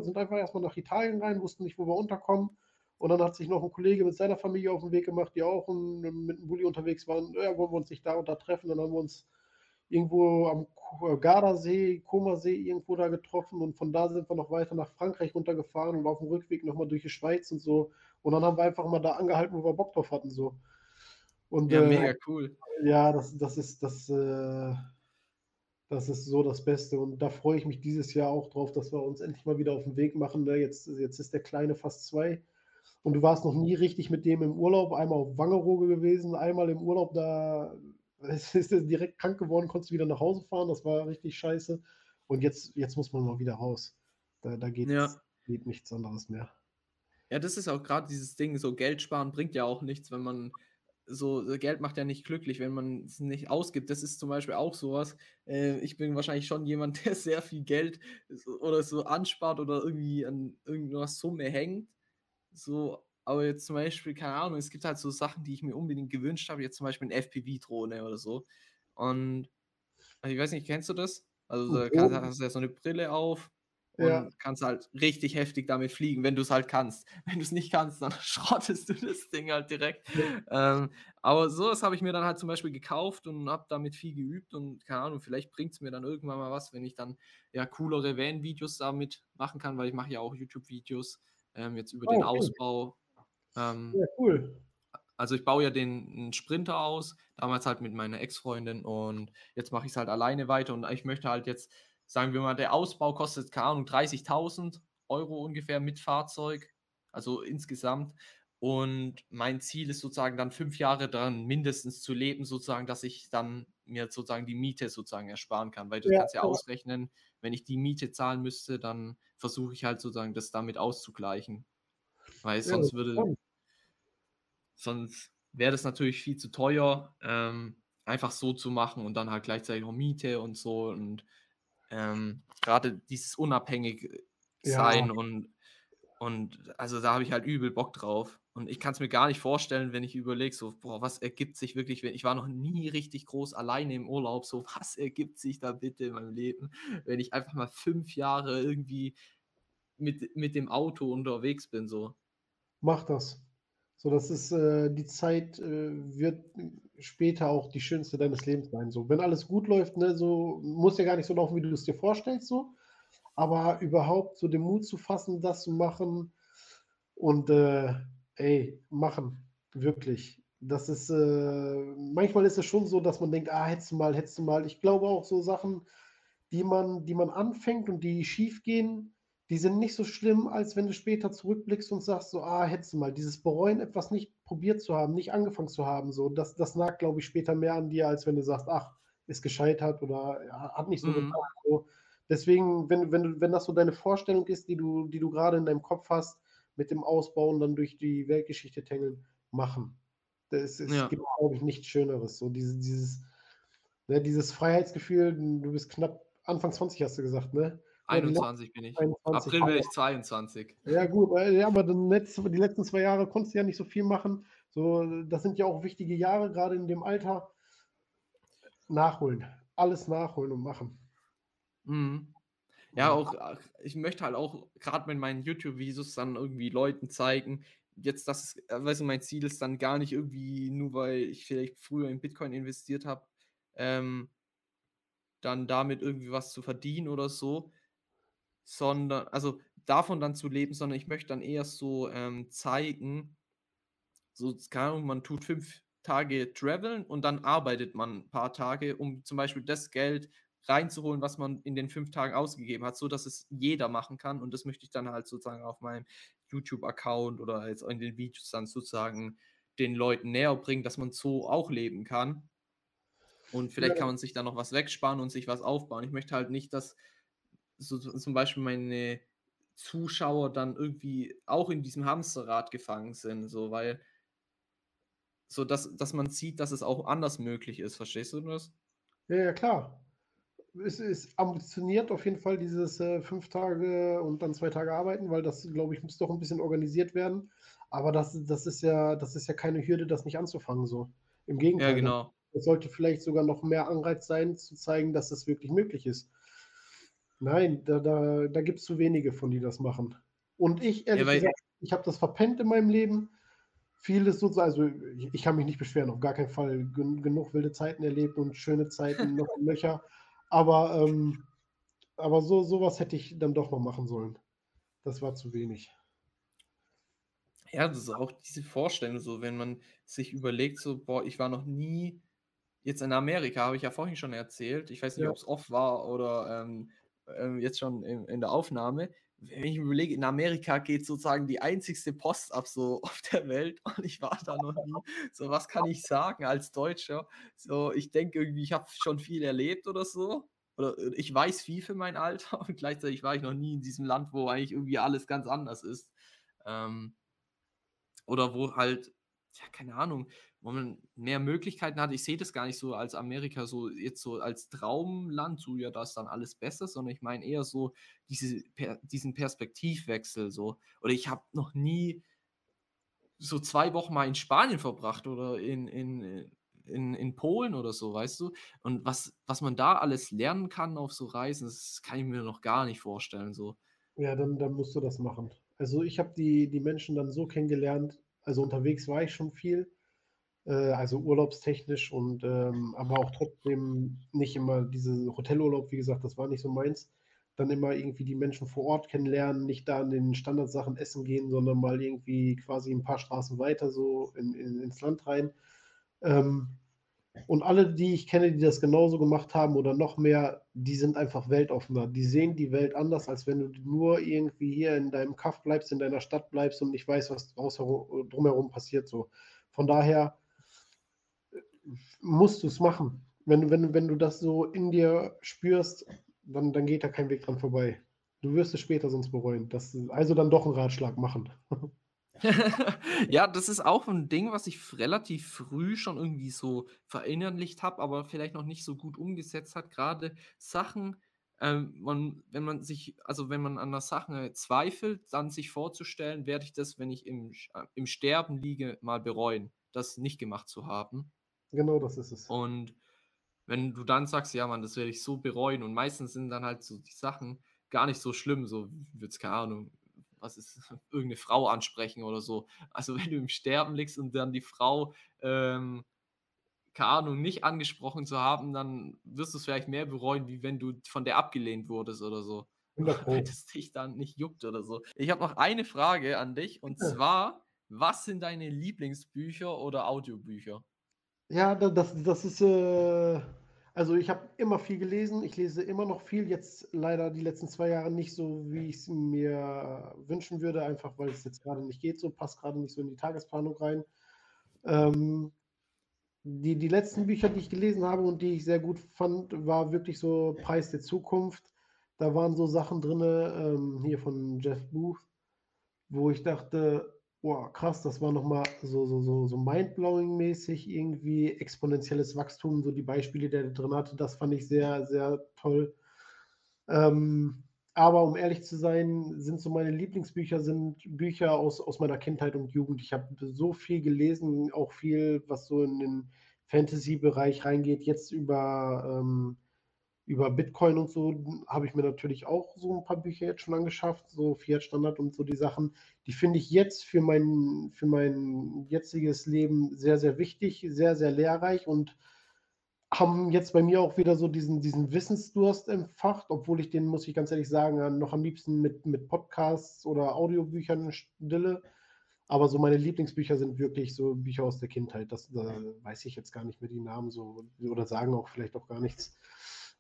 sind einfach erst mal nach Italien rein, wussten nicht, wo wir unterkommen. Und dann hat sich noch 'n Kollege mit seiner Familie auf 'n Weg gemacht, die auch 'n mit 'm Bulli unterwegs waren. Ja, wollen wir uns nicht da und da treffen? Dann haben wir uns irgendwo am Ko Gardasee, Comersee irgendwo da getroffen und von da sind wir noch weiter nach Frankreich runtergefahren und aufm Rückweg noch mal durch die Schweiz und so. Und dann haben wir einfach immer da angehalten, wo wir Bock drauf hatten so. Und, Ja, äh, mega cool. ja, das das ist das, äh das ist so das Beste. Und da freue ich mich dieses Jahr auch drauf, dass wir uns endlich mal wieder auf 'n Weg machen, ne? Jetzt jetzt ist der Kleine fast 2 und du warst noch nie richtig mit dem im Urlaub. Einmal auf Wangerooge gewesen, einmal im Urlaub, da ist ist er direkt krank geworden, konntest wieder nach Hause fahren. Das war richtig scheiße. Und jetzt jetzt muss man mal wieder raus. Da da Ja. geht's geht nichts anderes mehr. Ja, das ist auch grad dieses Ding, so Geld sparen bringt ja auch nichts, wenn man so Geld macht ja nicht glücklich, wenn man's nicht ausgibt. Das ist zum Beispiel auch so was. Äh, ich bin wahrscheinlich schon jemand, der sehr viel Geld oder so anspart oder irgendwie an irgend 'ner Summe hängt, so. Aber jetzt zum Beispiel, keine Ahnung, es gibt halt so Sachen, die ich mir unbedingt gewünscht habe, jetzt zum Beispiel 'ne FPV-Drohne oder so. Und also, ich weiß nicht, kennst du das? Also, Hm, da Drohnen? hast du ja so 'ne Brille auf Ja. und kannst halt richtig heftig damit fliegen, wenn du's halt kannst. Wenn du's nicht kannst, dann schrottest du das Ding halt direkt. Ja. Ähm, aber so was habe ich mir dann halt zum Beispiel gekauft und habe damit viel geübt und keine Ahnung, vielleicht bringt's mir dann irgendwann mal was, wenn ich dann, ja, coolere Van-Videos damit machen kann, weil ich mache ja auch YouTube-Videos, ähm, jetzt über Ah, den okay. Ausbau. Ähm Ja, cool. also, ich baue ja den Sprinter aus, damals halt mit meiner Ex-Freundin und jetzt mache ich's halt alleine weiter und ich möchte halt jetzt sagen wir mal, der Ausbau kostet, keine Ahnung, 30.000 € ungefähr mit Fahrzeug, also, insgesamt. Und mein Ziel ist sozusagen dann 5 Jahre daran mindestens zu leben sozusagen, dass ich dann mir sozusagen die Miete sozusagen ersparen kann. Weil du Ja, kannst ja ja. ausrechnen, wenn ich die Miete zahlen müsste, dann versuche ich halt sozusagen, das damit auszugleichen. Weil Ja, sonst würde sonst wäre das natürlich viel zu teuer, ähm, einfach so zu machen und dann halt gleichzeitig noch Miete und so und, ähm, grade dieses unabhängig Ja. sein und und also, da habe ich halt übel Bock drauf. Und ich kann's mir gar nicht vorstellen, wenn ich überlege, so: „Boah, was ergibt sich wirklich, wenn“ ich war noch nie richtig groß alleine im Urlaub, so was ergibt sich da bitte in meinem Leben, wenn ich einfach mal 5 Jahre irgendwie mit mit dem Auto unterwegs bin so. Mach das. So, das ist, äh die Zeit, äh, wird später auch die schönste deines Lebens sein, so. Wenn alles gut läuft, ne, so muss ja gar nicht so laufen, wie du es dir vorstellst so, aber überhaupt so den Mut zu fassen, das zu machen und, äh, ey, machen, wirklich. Das ist, äh manchmal ist es schon so, dass man denkt: „Ah, hättest du mal hättest du mal.“ Ich glaube auch so Sachen, die man die man anfängt und die schiefgehen, die sind nicht so schlimm, als wenn du später zurückblickst und sagst so: „Ah, hättest du mal.“ Dieses Bereuen, etwas nicht probiert zu haben, nicht angefangen zu haben, so, das das nagt, glaube ich, später mehr an dir, als wenn du sagst: „Ach, ist gescheitert oder ha hat nicht so Mhm. geklappt“, so. Deswegen, wenn, wenn, wenn das so deine Vorstellung ist, die du, die du gerade in deinem Kopf hast, mit dem Ausbauen dann durch die Weltgeschichte tängeln, machen. Es, es Ja. gibt, glaube ich, nichts Schöneres. So dieses, dieses, ne, dieses Freiheitsgefühl, du bist knapp Anfang 20, hast du gesagt, ne? Ja, die letzten 21 bin ich. 21 April werde ich 22. Ja, gut, ja, aber dann letzt, die letzten zwei Jahre konntest du ja nicht so viel machen. So, das sind ja auch wichtige Jahre, gerade in dem Alter. Nachholen. Alles nachholen und machen. Mhm. Ja, auch, ich möchte halt auch gerade mit meinen YouTube-Videos dann irgendwie Leuten zeigen, jetzt, das äh, weißt du, mein Ziel ist dann gar nicht irgendwie, nur weil ich vielleicht früher in Bitcoin investiert habe, ähm, dann damit irgendwie was zu verdienen oder so, sondern, also davon dann zu leben, sondern ich möchte dann eher so ähm, zeigen, so, keine Ahnung, man tut fünf Tage traveln und dann arbeitet man ein paar Tage, um zum Beispiel das Geld reinzuholen, was man in den fünf Tagen ausgegeben hat, so dass es jeder machen kann. Und das möchte ich dann halt sozusagen auf meinem YouTube-Account oder jetzt in den Videos dann sozusagen den Leuten näher bringen, dass man so auch leben kann. Und vielleicht Ja. kann man sich dann noch was wegsparen und sich was aufbauen. Ich möchte halt nicht, dass so, so zum Beispiel meine Zuschauer dann irgendwie auch in diesem Hamsterrad gefangen sind, so weil so dass, dass man sieht, dass es auch anders möglich ist. Verstehst du das? Ja, ja, klar. Es ist ambitioniert auf jeden Fall dieses äh, fünf Tage und dann zwei Tage arbeiten, weil das, glaube ich, muss doch ein bisschen organisiert werden. Aber das, das ist ja, das ist ja keine Hürde, das nicht anzufangen. So. Im Gegenteil. Ja, genau. Es sollte vielleicht sogar noch mehr Anreiz sein, zu zeigen, dass das wirklich möglich ist. Nein, da, da, da gibt es zu wenige von, die das machen. Und ich, ehrlich Ja, gesagt, ich habe das verpennt in meinem Leben. Vieles so, also ich, ich kann mich nicht beschweren, auf gar keinen Fall. Gen genug wilde Zeiten erlebt und schöne Zeiten noch Löcher. Aber, ähm, aber so sowas hätte ich dann doch noch machen sollen. Das war zu wenig. Ja, das ist auch diese Vorstellung, so wenn man sich überlegt, so, boah, ich war noch nie jetzt in Amerika, habe ich ja vorhin schon erzählt. Ich weiß nicht, Ja. ob es off war oder ähm, ähm, jetzt schon in, in der Aufnahme. Wenn ich mir überlege, in Amerika geht sozusagen die einzigste Post ab so auf der Welt und ich war da noch nie. So, was kann ich sagen als Deutscher? So, ich denke irgendwie, ich habe schon viel erlebt oder so. Oder äh, ich weiß viel für mein Alter und gleichzeitig war ich noch nie in diesem Land, wo eigentlich irgendwie alles ganz anders ist. Ähm, oder wo halt, ja, keine Ahnung, wo man mehr Möglichkeiten hat. Ich sehe das gar nicht so als Amerika, so jetzt so als Traumland, so ja, da ist dann alles besser, sondern ich meine eher so diese, per, diesen Perspektivwechsel so. Oder ich habe noch nie so zwei Wochen mal in Spanien verbracht oder in, in, in, in Polen oder so, weißt du? Und was, was man da alles lernen kann auf so Reisen, das kann ich mir noch gar nicht vorstellen. So. Ja, dann, dann musst du das machen. Also ich habe die, die Menschen dann so kennengelernt, also unterwegs war ich schon viel, äh, also urlaubstechnisch und ähm, aber auch trotzdem nicht immer diese Hotelurlaub, wie gesagt, das war nicht so meins. Dann immer irgendwie die Menschen vor Ort kennenlernen, nicht da an den Standardsachen essen gehen, sondern mal irgendwie quasi ein paar Straßen weiter so in, in, ins Land rein. Ähm, und alle, die ich kenne, die das genauso gemacht haben oder noch mehr, die sind einfach weltoffener. Die sehen die Welt anders, als wenn du nur irgendwie hier in deinem Kaff bleibst, in deiner Stadt bleibst und nicht weißt, was drumherum passiert. So. Von daher äh, musst du es machen. Wenn, wenn, wenn du das so in dir spürst, dann, dann geht da kein Weg dran vorbei. Du wirst es später sonst bereuen. Das, also dann doch einen Ratschlag machen. ja, das ist auch ein Ding, was ich relativ früh schon irgendwie so verinnerlicht habe, aber vielleicht noch nicht so gut umgesetzt hat. Gerade Sachen, ähm, man, wenn man sich, also wenn man an der Sache zweifelt, dann sich vorzustellen, werde ich das, wenn ich im, äh, im Sterben liege, mal bereuen, das nicht gemacht zu haben. Genau das ist es. Und wenn du dann sagst, ja, Mann, das werde ich so bereuen, und meistens sind dann halt so die Sachen gar nicht so schlimm, so wie jetzt, keine Ahnung, was ist, irgendeine Frau ansprechen oder so. Also wenn du im Sterben liegst und dann die Frau, ähm, keine Ahnung, nicht angesprochen zu haben, dann wirst du es vielleicht mehr bereuen, wie wenn du von der abgelehnt wurdest oder so. 100 Pro. Weil das dich dann nicht juckt oder so. Ich habe noch eine Frage an dich und Ja. zwar, was sind deine Lieblingsbücher oder Audiobücher? Ja, da- das, das ist, äh, also ich habe immer viel gelesen, ich lese immer noch viel, jetzt leider die letzten zwei Jahre nicht so, wie ich es mir wünschen würde, einfach weil es jetzt gerade nicht geht, so passt gerade nicht so in die Tagesplanung rein. Ähm, die, die letzten Bücher, die ich gelesen habe und die ich sehr gut fand, war wirklich so Preis der Zukunft. Da waren so Sachen drin, ähm, hier von Jeff Booth, wo ich dachte, boah, krass, das war nochmal so, so, so, so mindblowing-mäßig, irgendwie exponentielles Wachstum, so die Beispiele, die er drin hatte, das fand ich sehr, sehr toll. Ähm, aber um ehrlich zu sein, sind so meine Lieblingsbücher sind Bücher aus, aus meiner Kindheit und Jugend. Ich habe so viel gelesen, auch viel, was so in den Fantasy-Bereich reingeht. Jetzt über, ähm, über Bitcoin und so habe ich mir natürlich auch so ein paar Bücher jetzt schon angeschafft, so Fiat Standard und so die Sachen. Die finde ich jetzt für mein, für mein jetziges Leben sehr, sehr wichtig, sehr, sehr lehrreich und haben jetzt bei mir auch wieder so diesen, diesen Wissensdurst entfacht, obwohl ich den, muss ich ganz ehrlich sagen, noch am liebsten mit, mit Podcasts oder Audiobüchern stille. Aber so meine Lieblingsbücher sind wirklich so Bücher aus der Kindheit. Das da weiß ich jetzt gar nicht mehr die Namen so oder sagen auch vielleicht auch gar nichts.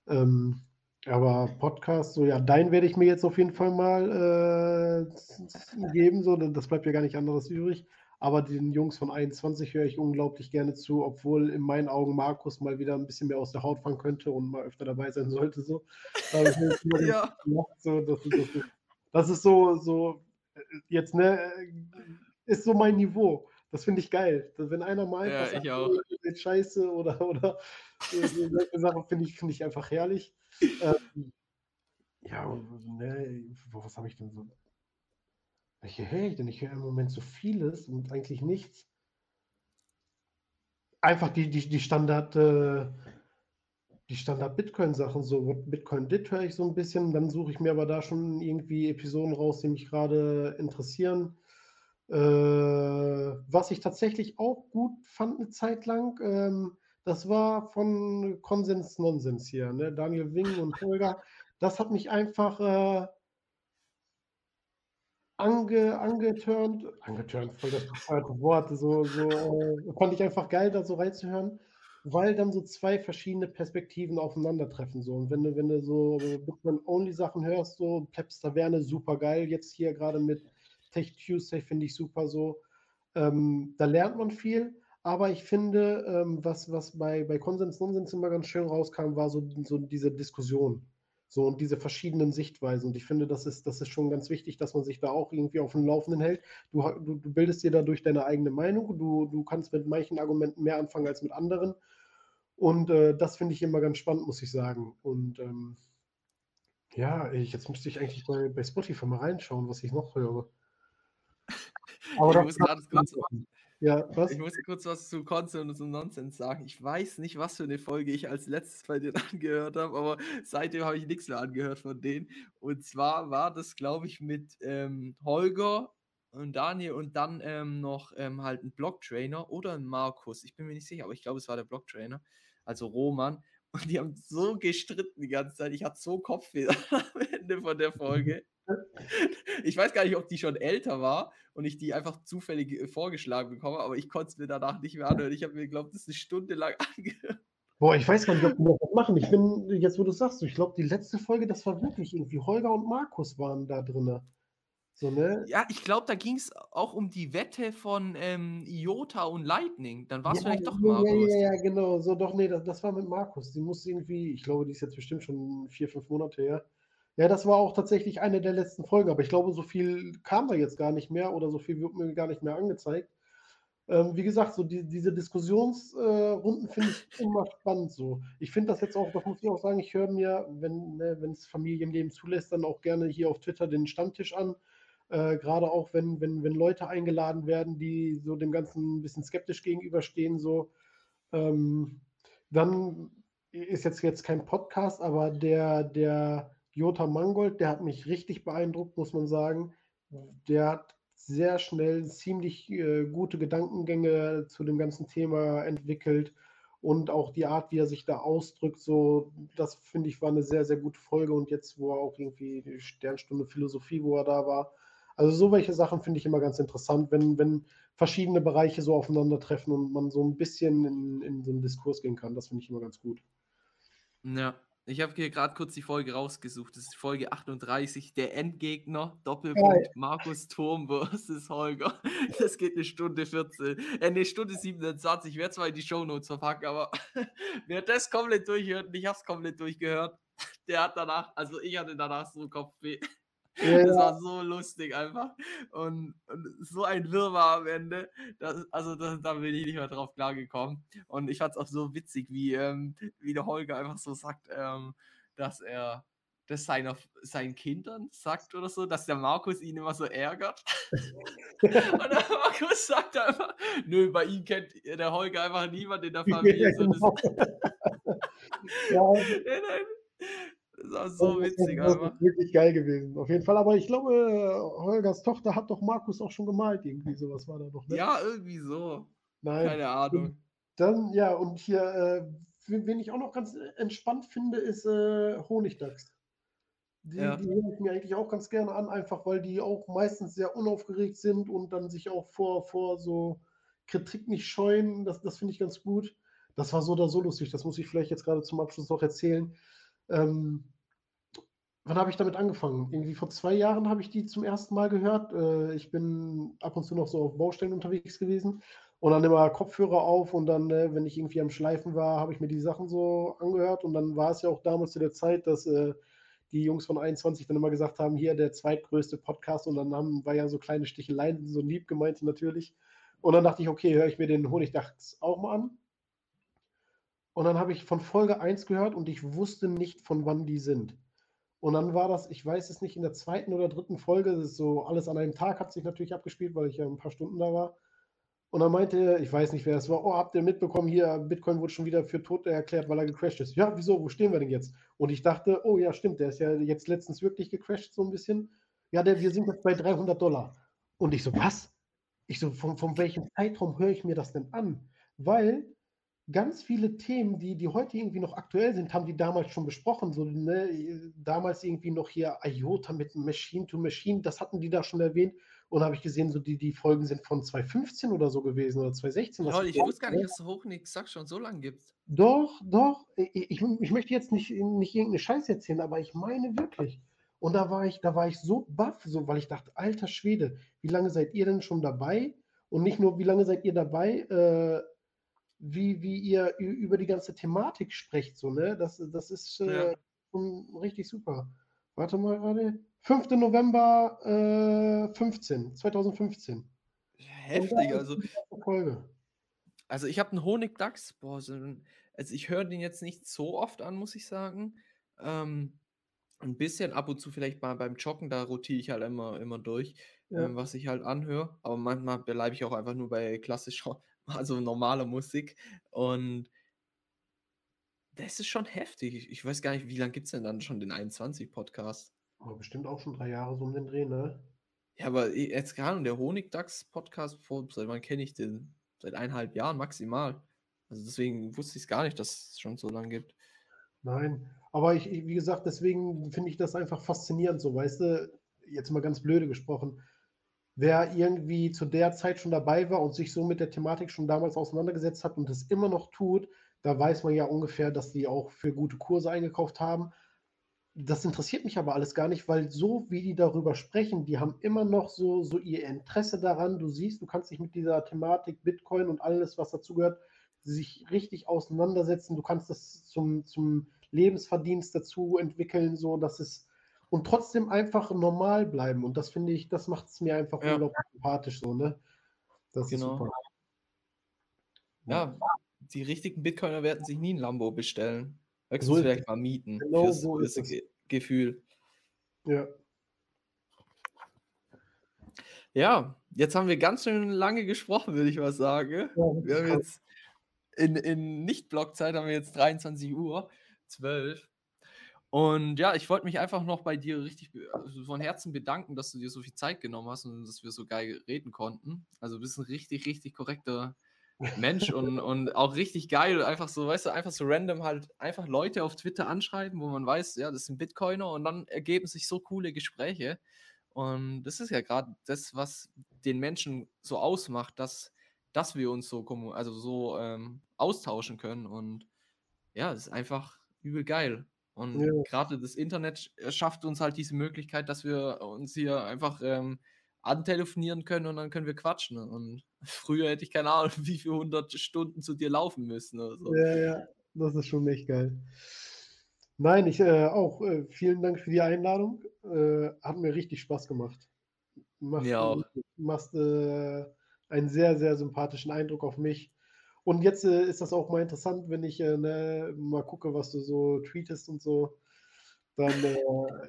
Ähm, aber Podcast, so ja, dein werde ich mir jetzt auf jeden Fall mal äh, geben. So, das bleibt ja gar nicht anderes übrig. Aber den Jungs von 21 höre ich unglaublich gerne zu, obwohl in meinen Augen Markus mal wieder ein bisschen mehr aus der Haut fahren könnte und mal öfter dabei sein sollte. So. ja. so, das, das, das, ist so, so jetzt, ne, ist so mein Niveau. Das finde ich geil. Wenn einer mal ja, ich auch. Scheiße oder, oder solche Sachen finde ich, find ich einfach herrlich. Ähm, ja, ne, was habe ich denn so? Welche höre ich denn? Ich höre im Moment so vieles und eigentlich nichts. Einfach die, die, die Standard, äh, die Standard-Bitcoin-Sachen, so Bitcoin dit höre ich so ein bisschen, dann suche ich mir aber da schon irgendwie Episoden raus, die mich gerade interessieren. Äh, was ich tatsächlich auch gut fand eine Zeit lang, ähm, das war von Konsens Nonsens hier, ne? Daniel Wing und Holger. Das hat mich einfach äh, ange, angeturnt, angeturnt, voll das bescheuerte Wort, so, so äh, fand ich einfach geil, da so reinzuhören, weil dann so zwei verschiedene Perspektiven aufeinandertreffen. So. Und wenn du, wenn du so Bitcoin-Only-Sachen hörst, so Plebs Taverne, super geil, jetzt hier gerade mit Tech Tuesday finde ich super so. Ähm, da lernt man viel, aber ich finde, ähm, was, was bei, bei Konsens Nonsens immer ganz schön rauskam, war so, so diese Diskussion. So und diese verschiedenen Sichtweisen. Und ich finde, das ist, das ist schon ganz wichtig, dass man sich da auch irgendwie auf dem Laufenden hält. Du, du, du bildest dir dadurch deine eigene Meinung. Du, du kannst mit manchen Argumenten mehr anfangen als mit anderen. Und äh, das finde ich immer ganz spannend, muss ich sagen. Und ähm, ja, ich, jetzt müsste ich eigentlich bei, bei Spotify mal reinschauen, was ich noch höre. Aber ich muss gerade kurz, ja, was? Ich muss kurz was zu Konsens und Nonsens sagen. Ich weiß nicht, was für eine Folge ich als letztes bei denen angehört habe, aber seitdem habe ich nichts mehr angehört von denen. Und zwar war das, glaube ich, mit ähm, Holger und Daniel und dann ähm, noch ähm, halt ein Blocktrainer oder ein Markus. Ich bin mir nicht sicher, aber ich glaube, es war der Blocktrainer, also Roman. Und die haben so gestritten die ganze Zeit. Ich hatte so Kopfweh am Ende von der Folge. Ich weiß gar nicht, ob die schon älter war und ich die einfach zufällig äh, vorgeschlagen bekomme, aber ich konnte es mir danach nicht mehr anhören. Ich habe mir, glaube ich, das eine Stunde lang angehört. Boah, ich weiß gar nicht, ob die noch was machen. Ich bin, jetzt wo du sagst, ich glaube, die letzte Folge, das war wirklich irgendwie Holger und Markus waren da drin. So, ne? Ja, ich glaube, da ging es auch um die Wette von ähm, IOTA und Lightning. Dann war es ja, vielleicht doch Markus. Ja, ja, ja, genau. So, doch, nee, das, das war mit Markus. Die muss irgendwie, ich glaube, die ist jetzt bestimmt schon vier, fünf Monate her. Ja, das war auch tatsächlich eine der letzten Folgen, aber ich glaube, so viel kam da jetzt gar nicht mehr oder so viel wird mir gar nicht mehr angezeigt. Ähm, wie gesagt, so die, diese Diskussionsrunden äh, finde ich immer spannend so. Ich finde das jetzt auch, das muss ich auch sagen, ich höre mir, wenn ne, es Familienleben zulässt, dann auch gerne hier auf Twitter den Stammtisch an. Äh, Gerade auch, wenn, wenn, wenn Leute eingeladen werden, die so dem Ganzen ein bisschen skeptisch gegenüberstehen, so. Ähm, dann ist jetzt, jetzt kein Podcast, aber der, der Jota Mangold, der hat mich richtig beeindruckt, muss man sagen. Der hat sehr schnell ziemlich äh, gute Gedankengänge zu dem ganzen Thema entwickelt und auch die Art, wie er sich da ausdrückt, so, das finde ich war eine sehr, sehr gute Folge und jetzt, wo er auch irgendwie die Sternstunde Philosophie, wo er da war. Also so welche Sachen finde ich immer ganz interessant, wenn, wenn verschiedene Bereiche so aufeinandertreffen und man so ein bisschen in, in so einen Diskurs gehen kann. Das finde ich immer ganz gut. Ja, ich habe hier gerade kurz die Folge rausgesucht. Das ist Folge 38, der Endgegner, Doppelpunkt, Markus Turm versus Holger. Das geht eine Stunde 14, äh, eine Stunde 27. Ich werde zwar in die Shownotes verpacken, aber wer das komplett durchhört, und ich habe es komplett durchgehört, der hat danach, also ich hatte danach so Kopfweh. Ja, Das war so lustig einfach. Und, und so ein Wirrwarr am Ende. Das, also da, da bin ich nicht mehr drauf klargekommen. Und ich fand es auch so witzig, wie, ähm, wie der Holger einfach so sagt, ähm, dass er das seiner, seinen Kindern sagt oder so, dass der Markus ihn immer so ärgert. Und der Markus sagt einfach, nö, bei ihm kennt der Holger einfach niemand in der Familie. Ja, so, das, genau. Ja, also, nein, nein. Das war so witzig das ist wirklich geil gewesen. Auf jeden Fall. Aber ich glaube, äh, Holgers Tochter hat doch Markus auch schon gemalt. Irgendwie sowas war da doch. Ne? Ja, irgendwie so. Nein. Keine Ahnung. Dann, ja, und hier, äh, wen ich auch noch ganz entspannt finde, ist äh, Honigdachs. Die, Ja. die höre ich mir eigentlich auch ganz gerne an, einfach weil die auch meistens sehr unaufgeregt sind und dann sich auch vor, vor so Kritik nicht scheuen. Das, das finde ich ganz gut. Das war so oder so lustig. Das muss ich vielleicht jetzt gerade zum Abschluss noch erzählen. Ähm, wann habe ich damit angefangen? Irgendwie vor zwei Jahren habe ich die zum ersten Mal gehört. Äh, ich bin ab und zu noch so auf Baustellen unterwegs gewesen und dann immer Kopfhörer auf und dann, äh, wenn ich irgendwie am Schleifen war, habe ich mir die Sachen so angehört und dann war es ja auch damals zu der Zeit, dass äh, die Jungs von 21 dann immer gesagt haben, hier der zweitgrößte Podcast und dann haben, war ja so kleine Sticheleien, so lieb gemeint natürlich. Und dann dachte ich, okay, höre ich mir den Honigdachs auch mal an. Und dann habe ich von Folge 1 gehört und ich wusste nicht, von wann die sind. Und dann war das, ich weiß es nicht, in der zweiten oder dritten Folge, das ist so alles an einem Tag hat sich natürlich abgespielt, weil ich ja ein paar Stunden da war. Und dann meinte, er, ich weiß nicht, wer es war, oh, habt ihr mitbekommen, hier, Bitcoin wurde schon wieder für tot erklärt, weil er gecrashed ist. Ja, wieso, wo stehen wir denn jetzt? Und ich dachte, oh ja, stimmt, der ist ja jetzt letztens wirklich gecrashed, so ein bisschen. Ja, der, wir sind jetzt bei 300 Dollar. Und ich so, was? Ich so, von, von welchem Zeitraum höre ich mir das denn an? Weil ganz viele Themen, die, die heute irgendwie noch aktuell sind, haben die damals schon besprochen. So, ne, damals irgendwie noch hier IOTA mit Machine to Machine, das hatten die da schon erwähnt. Und habe ich gesehen, so die, die Folgen sind von 2015 oder so gewesen oder 2016. was Lol, ich wusste gar nicht, dass es Hochnick Sack schon so lange gibt. doch, doch. Ich, ich, ich möchte jetzt nicht, nicht irgendeine Scheiße erzählen, aber ich meine wirklich. Und da war ich, da war ich so baff, so, weil ich dachte, alter Schwede, wie lange seid ihr denn schon dabei? Und nicht nur, wie lange seid ihr dabei, äh, wie, wie ihr über die ganze Thematik sprecht, so, ne? Das, das ist äh, Ja. schon richtig super. Warte mal gerade. 5. November äh, 15, 2015. Heftig, also. Folge. Also ich habe einen Honigdachs, boah, so ein, also ich höre den jetzt nicht so oft an, muss ich sagen. Ähm, ein bisschen ab und zu vielleicht mal beim Joggen, da rotiere ich halt immer, immer durch, Ja. ähm, was ich halt anhöre. Aber manchmal bleibe ich auch einfach nur bei klassischer, also normaler Musik. Und das ist schon heftig. Ich, weiß gar nicht, wie lange gibt es denn dann schon den 21-Podcast? Aber bestimmt auch schon drei Jahre so um den Dreh, ne? Ja, aber jetzt gerade der Honigdachs-Podcast, seit wann kenne ich den? Seit eineinhalb Jahren maximal. Also deswegen wusste ich es gar nicht, dass es schon so lange gibt. Nein, aber ich, ich- wie gesagt, deswegen finde ich das einfach faszinierend, so, weißt du, jetzt mal ganz blöde gesprochen, wer irgendwie zu der Zeit schon dabei war und sich so mit der Thematik schon damals auseinandergesetzt hat und es immer noch tut, da weiß man ja ungefähr, dass die auch für gute Kurse eingekauft haben. Das interessiert mich aber alles gar nicht, weil so wie die darüber sprechen, die haben immer noch so, so ihr Interesse daran. Du siehst, du kannst dich mit dieser Thematik Bitcoin und alles, was dazugehört, sich richtig auseinandersetzen. Du kannst das zum, zum Lebensverdienst dazu entwickeln, so dass es und trotzdem einfach normal bleiben. Und das finde ich, das macht es mir einfach Ja. unglaublich sympathisch so, ne? Das Genau. ist super. Ja, die richtigen Bitcoiner werden sich nie ein Lambo bestellen. Höchstens So vielleicht mal mieten. Genau fürs, so ist. Ge Gefühl. Ja. Ja, jetzt haben wir ganz schön lange gesprochen, würde ich mal sagen. Wir haben jetzt in, in Nicht-Blockzeit haben wir jetzt 23 Uhr, 12. Und ja, ich wollte mich einfach noch bei dir richtig also von Herzen bedanken, dass du dir so viel Zeit genommen hast und dass wir so geil reden konnten. Also du bist ein richtig, richtig korrekter Mensch und, und auch richtig geil. Einfach so, weißt du, einfach so random halt einfach Leute auf Twitter anschreiben, wo man weiß, ja, das sind Bitcoiner und dann ergeben sich so coole Gespräche. Und das ist ja gerade das, was den Menschen so ausmacht, dass, dass wir uns so, also so ähm, austauschen können. Und ja, es ist einfach übel geil. Und Ja. gerade das Internet sch- schafft uns halt diese Möglichkeit, dass wir uns hier einfach ähm, antelefonieren können und dann können wir quatschen. Und früher hätte ich keine Ahnung, wie viele hundert Stunden zu dir laufen müssen oder so. Ja, ja, das ist schon echt geil. Nein, ich, äh, auch. Äh, vielen Dank für die Einladung. Äh, hat mir richtig Spaß gemacht. Machst, Mir auch. machst äh, einen sehr, sehr sympathischen Eindruck auf mich. Und jetzt äh, ist das auch mal interessant, wenn ich äh, ne, mal gucke, was du so tweetest und so. Dann, äh,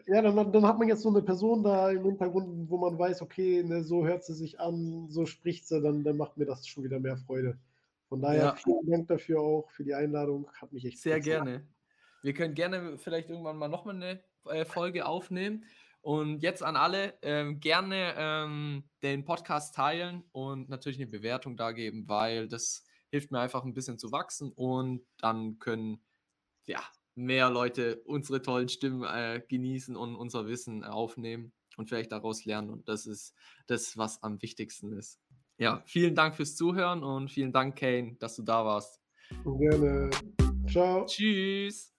ja, dann, dann hat man jetzt so eine Person da im Hintergrund, wo man weiß, okay, ne, so hört sie sich an, so spricht sie, dann, dann macht mir das schon wieder mehr Freude. Von daher Ja. vielen Dank dafür auch, für die Einladung. Hat mich echt Sehr gerne. Wir können gerne vielleicht irgendwann mal nochmal eine äh, Folge aufnehmen. Und jetzt an alle ähm, gerne ähm, den Podcast teilen und natürlich eine Bewertung da geben, weil das hilft mir einfach ein bisschen zu wachsen und dann können ja mehr Leute unsere tollen Stimmen äh, genießen und unser Wissen aufnehmen und vielleicht daraus lernen. Und das ist das, was am wichtigsten ist. Ja, vielen Dank fürs Zuhören und vielen Dank, Kane, dass du da warst. Gerne. Ciao. Tschüss.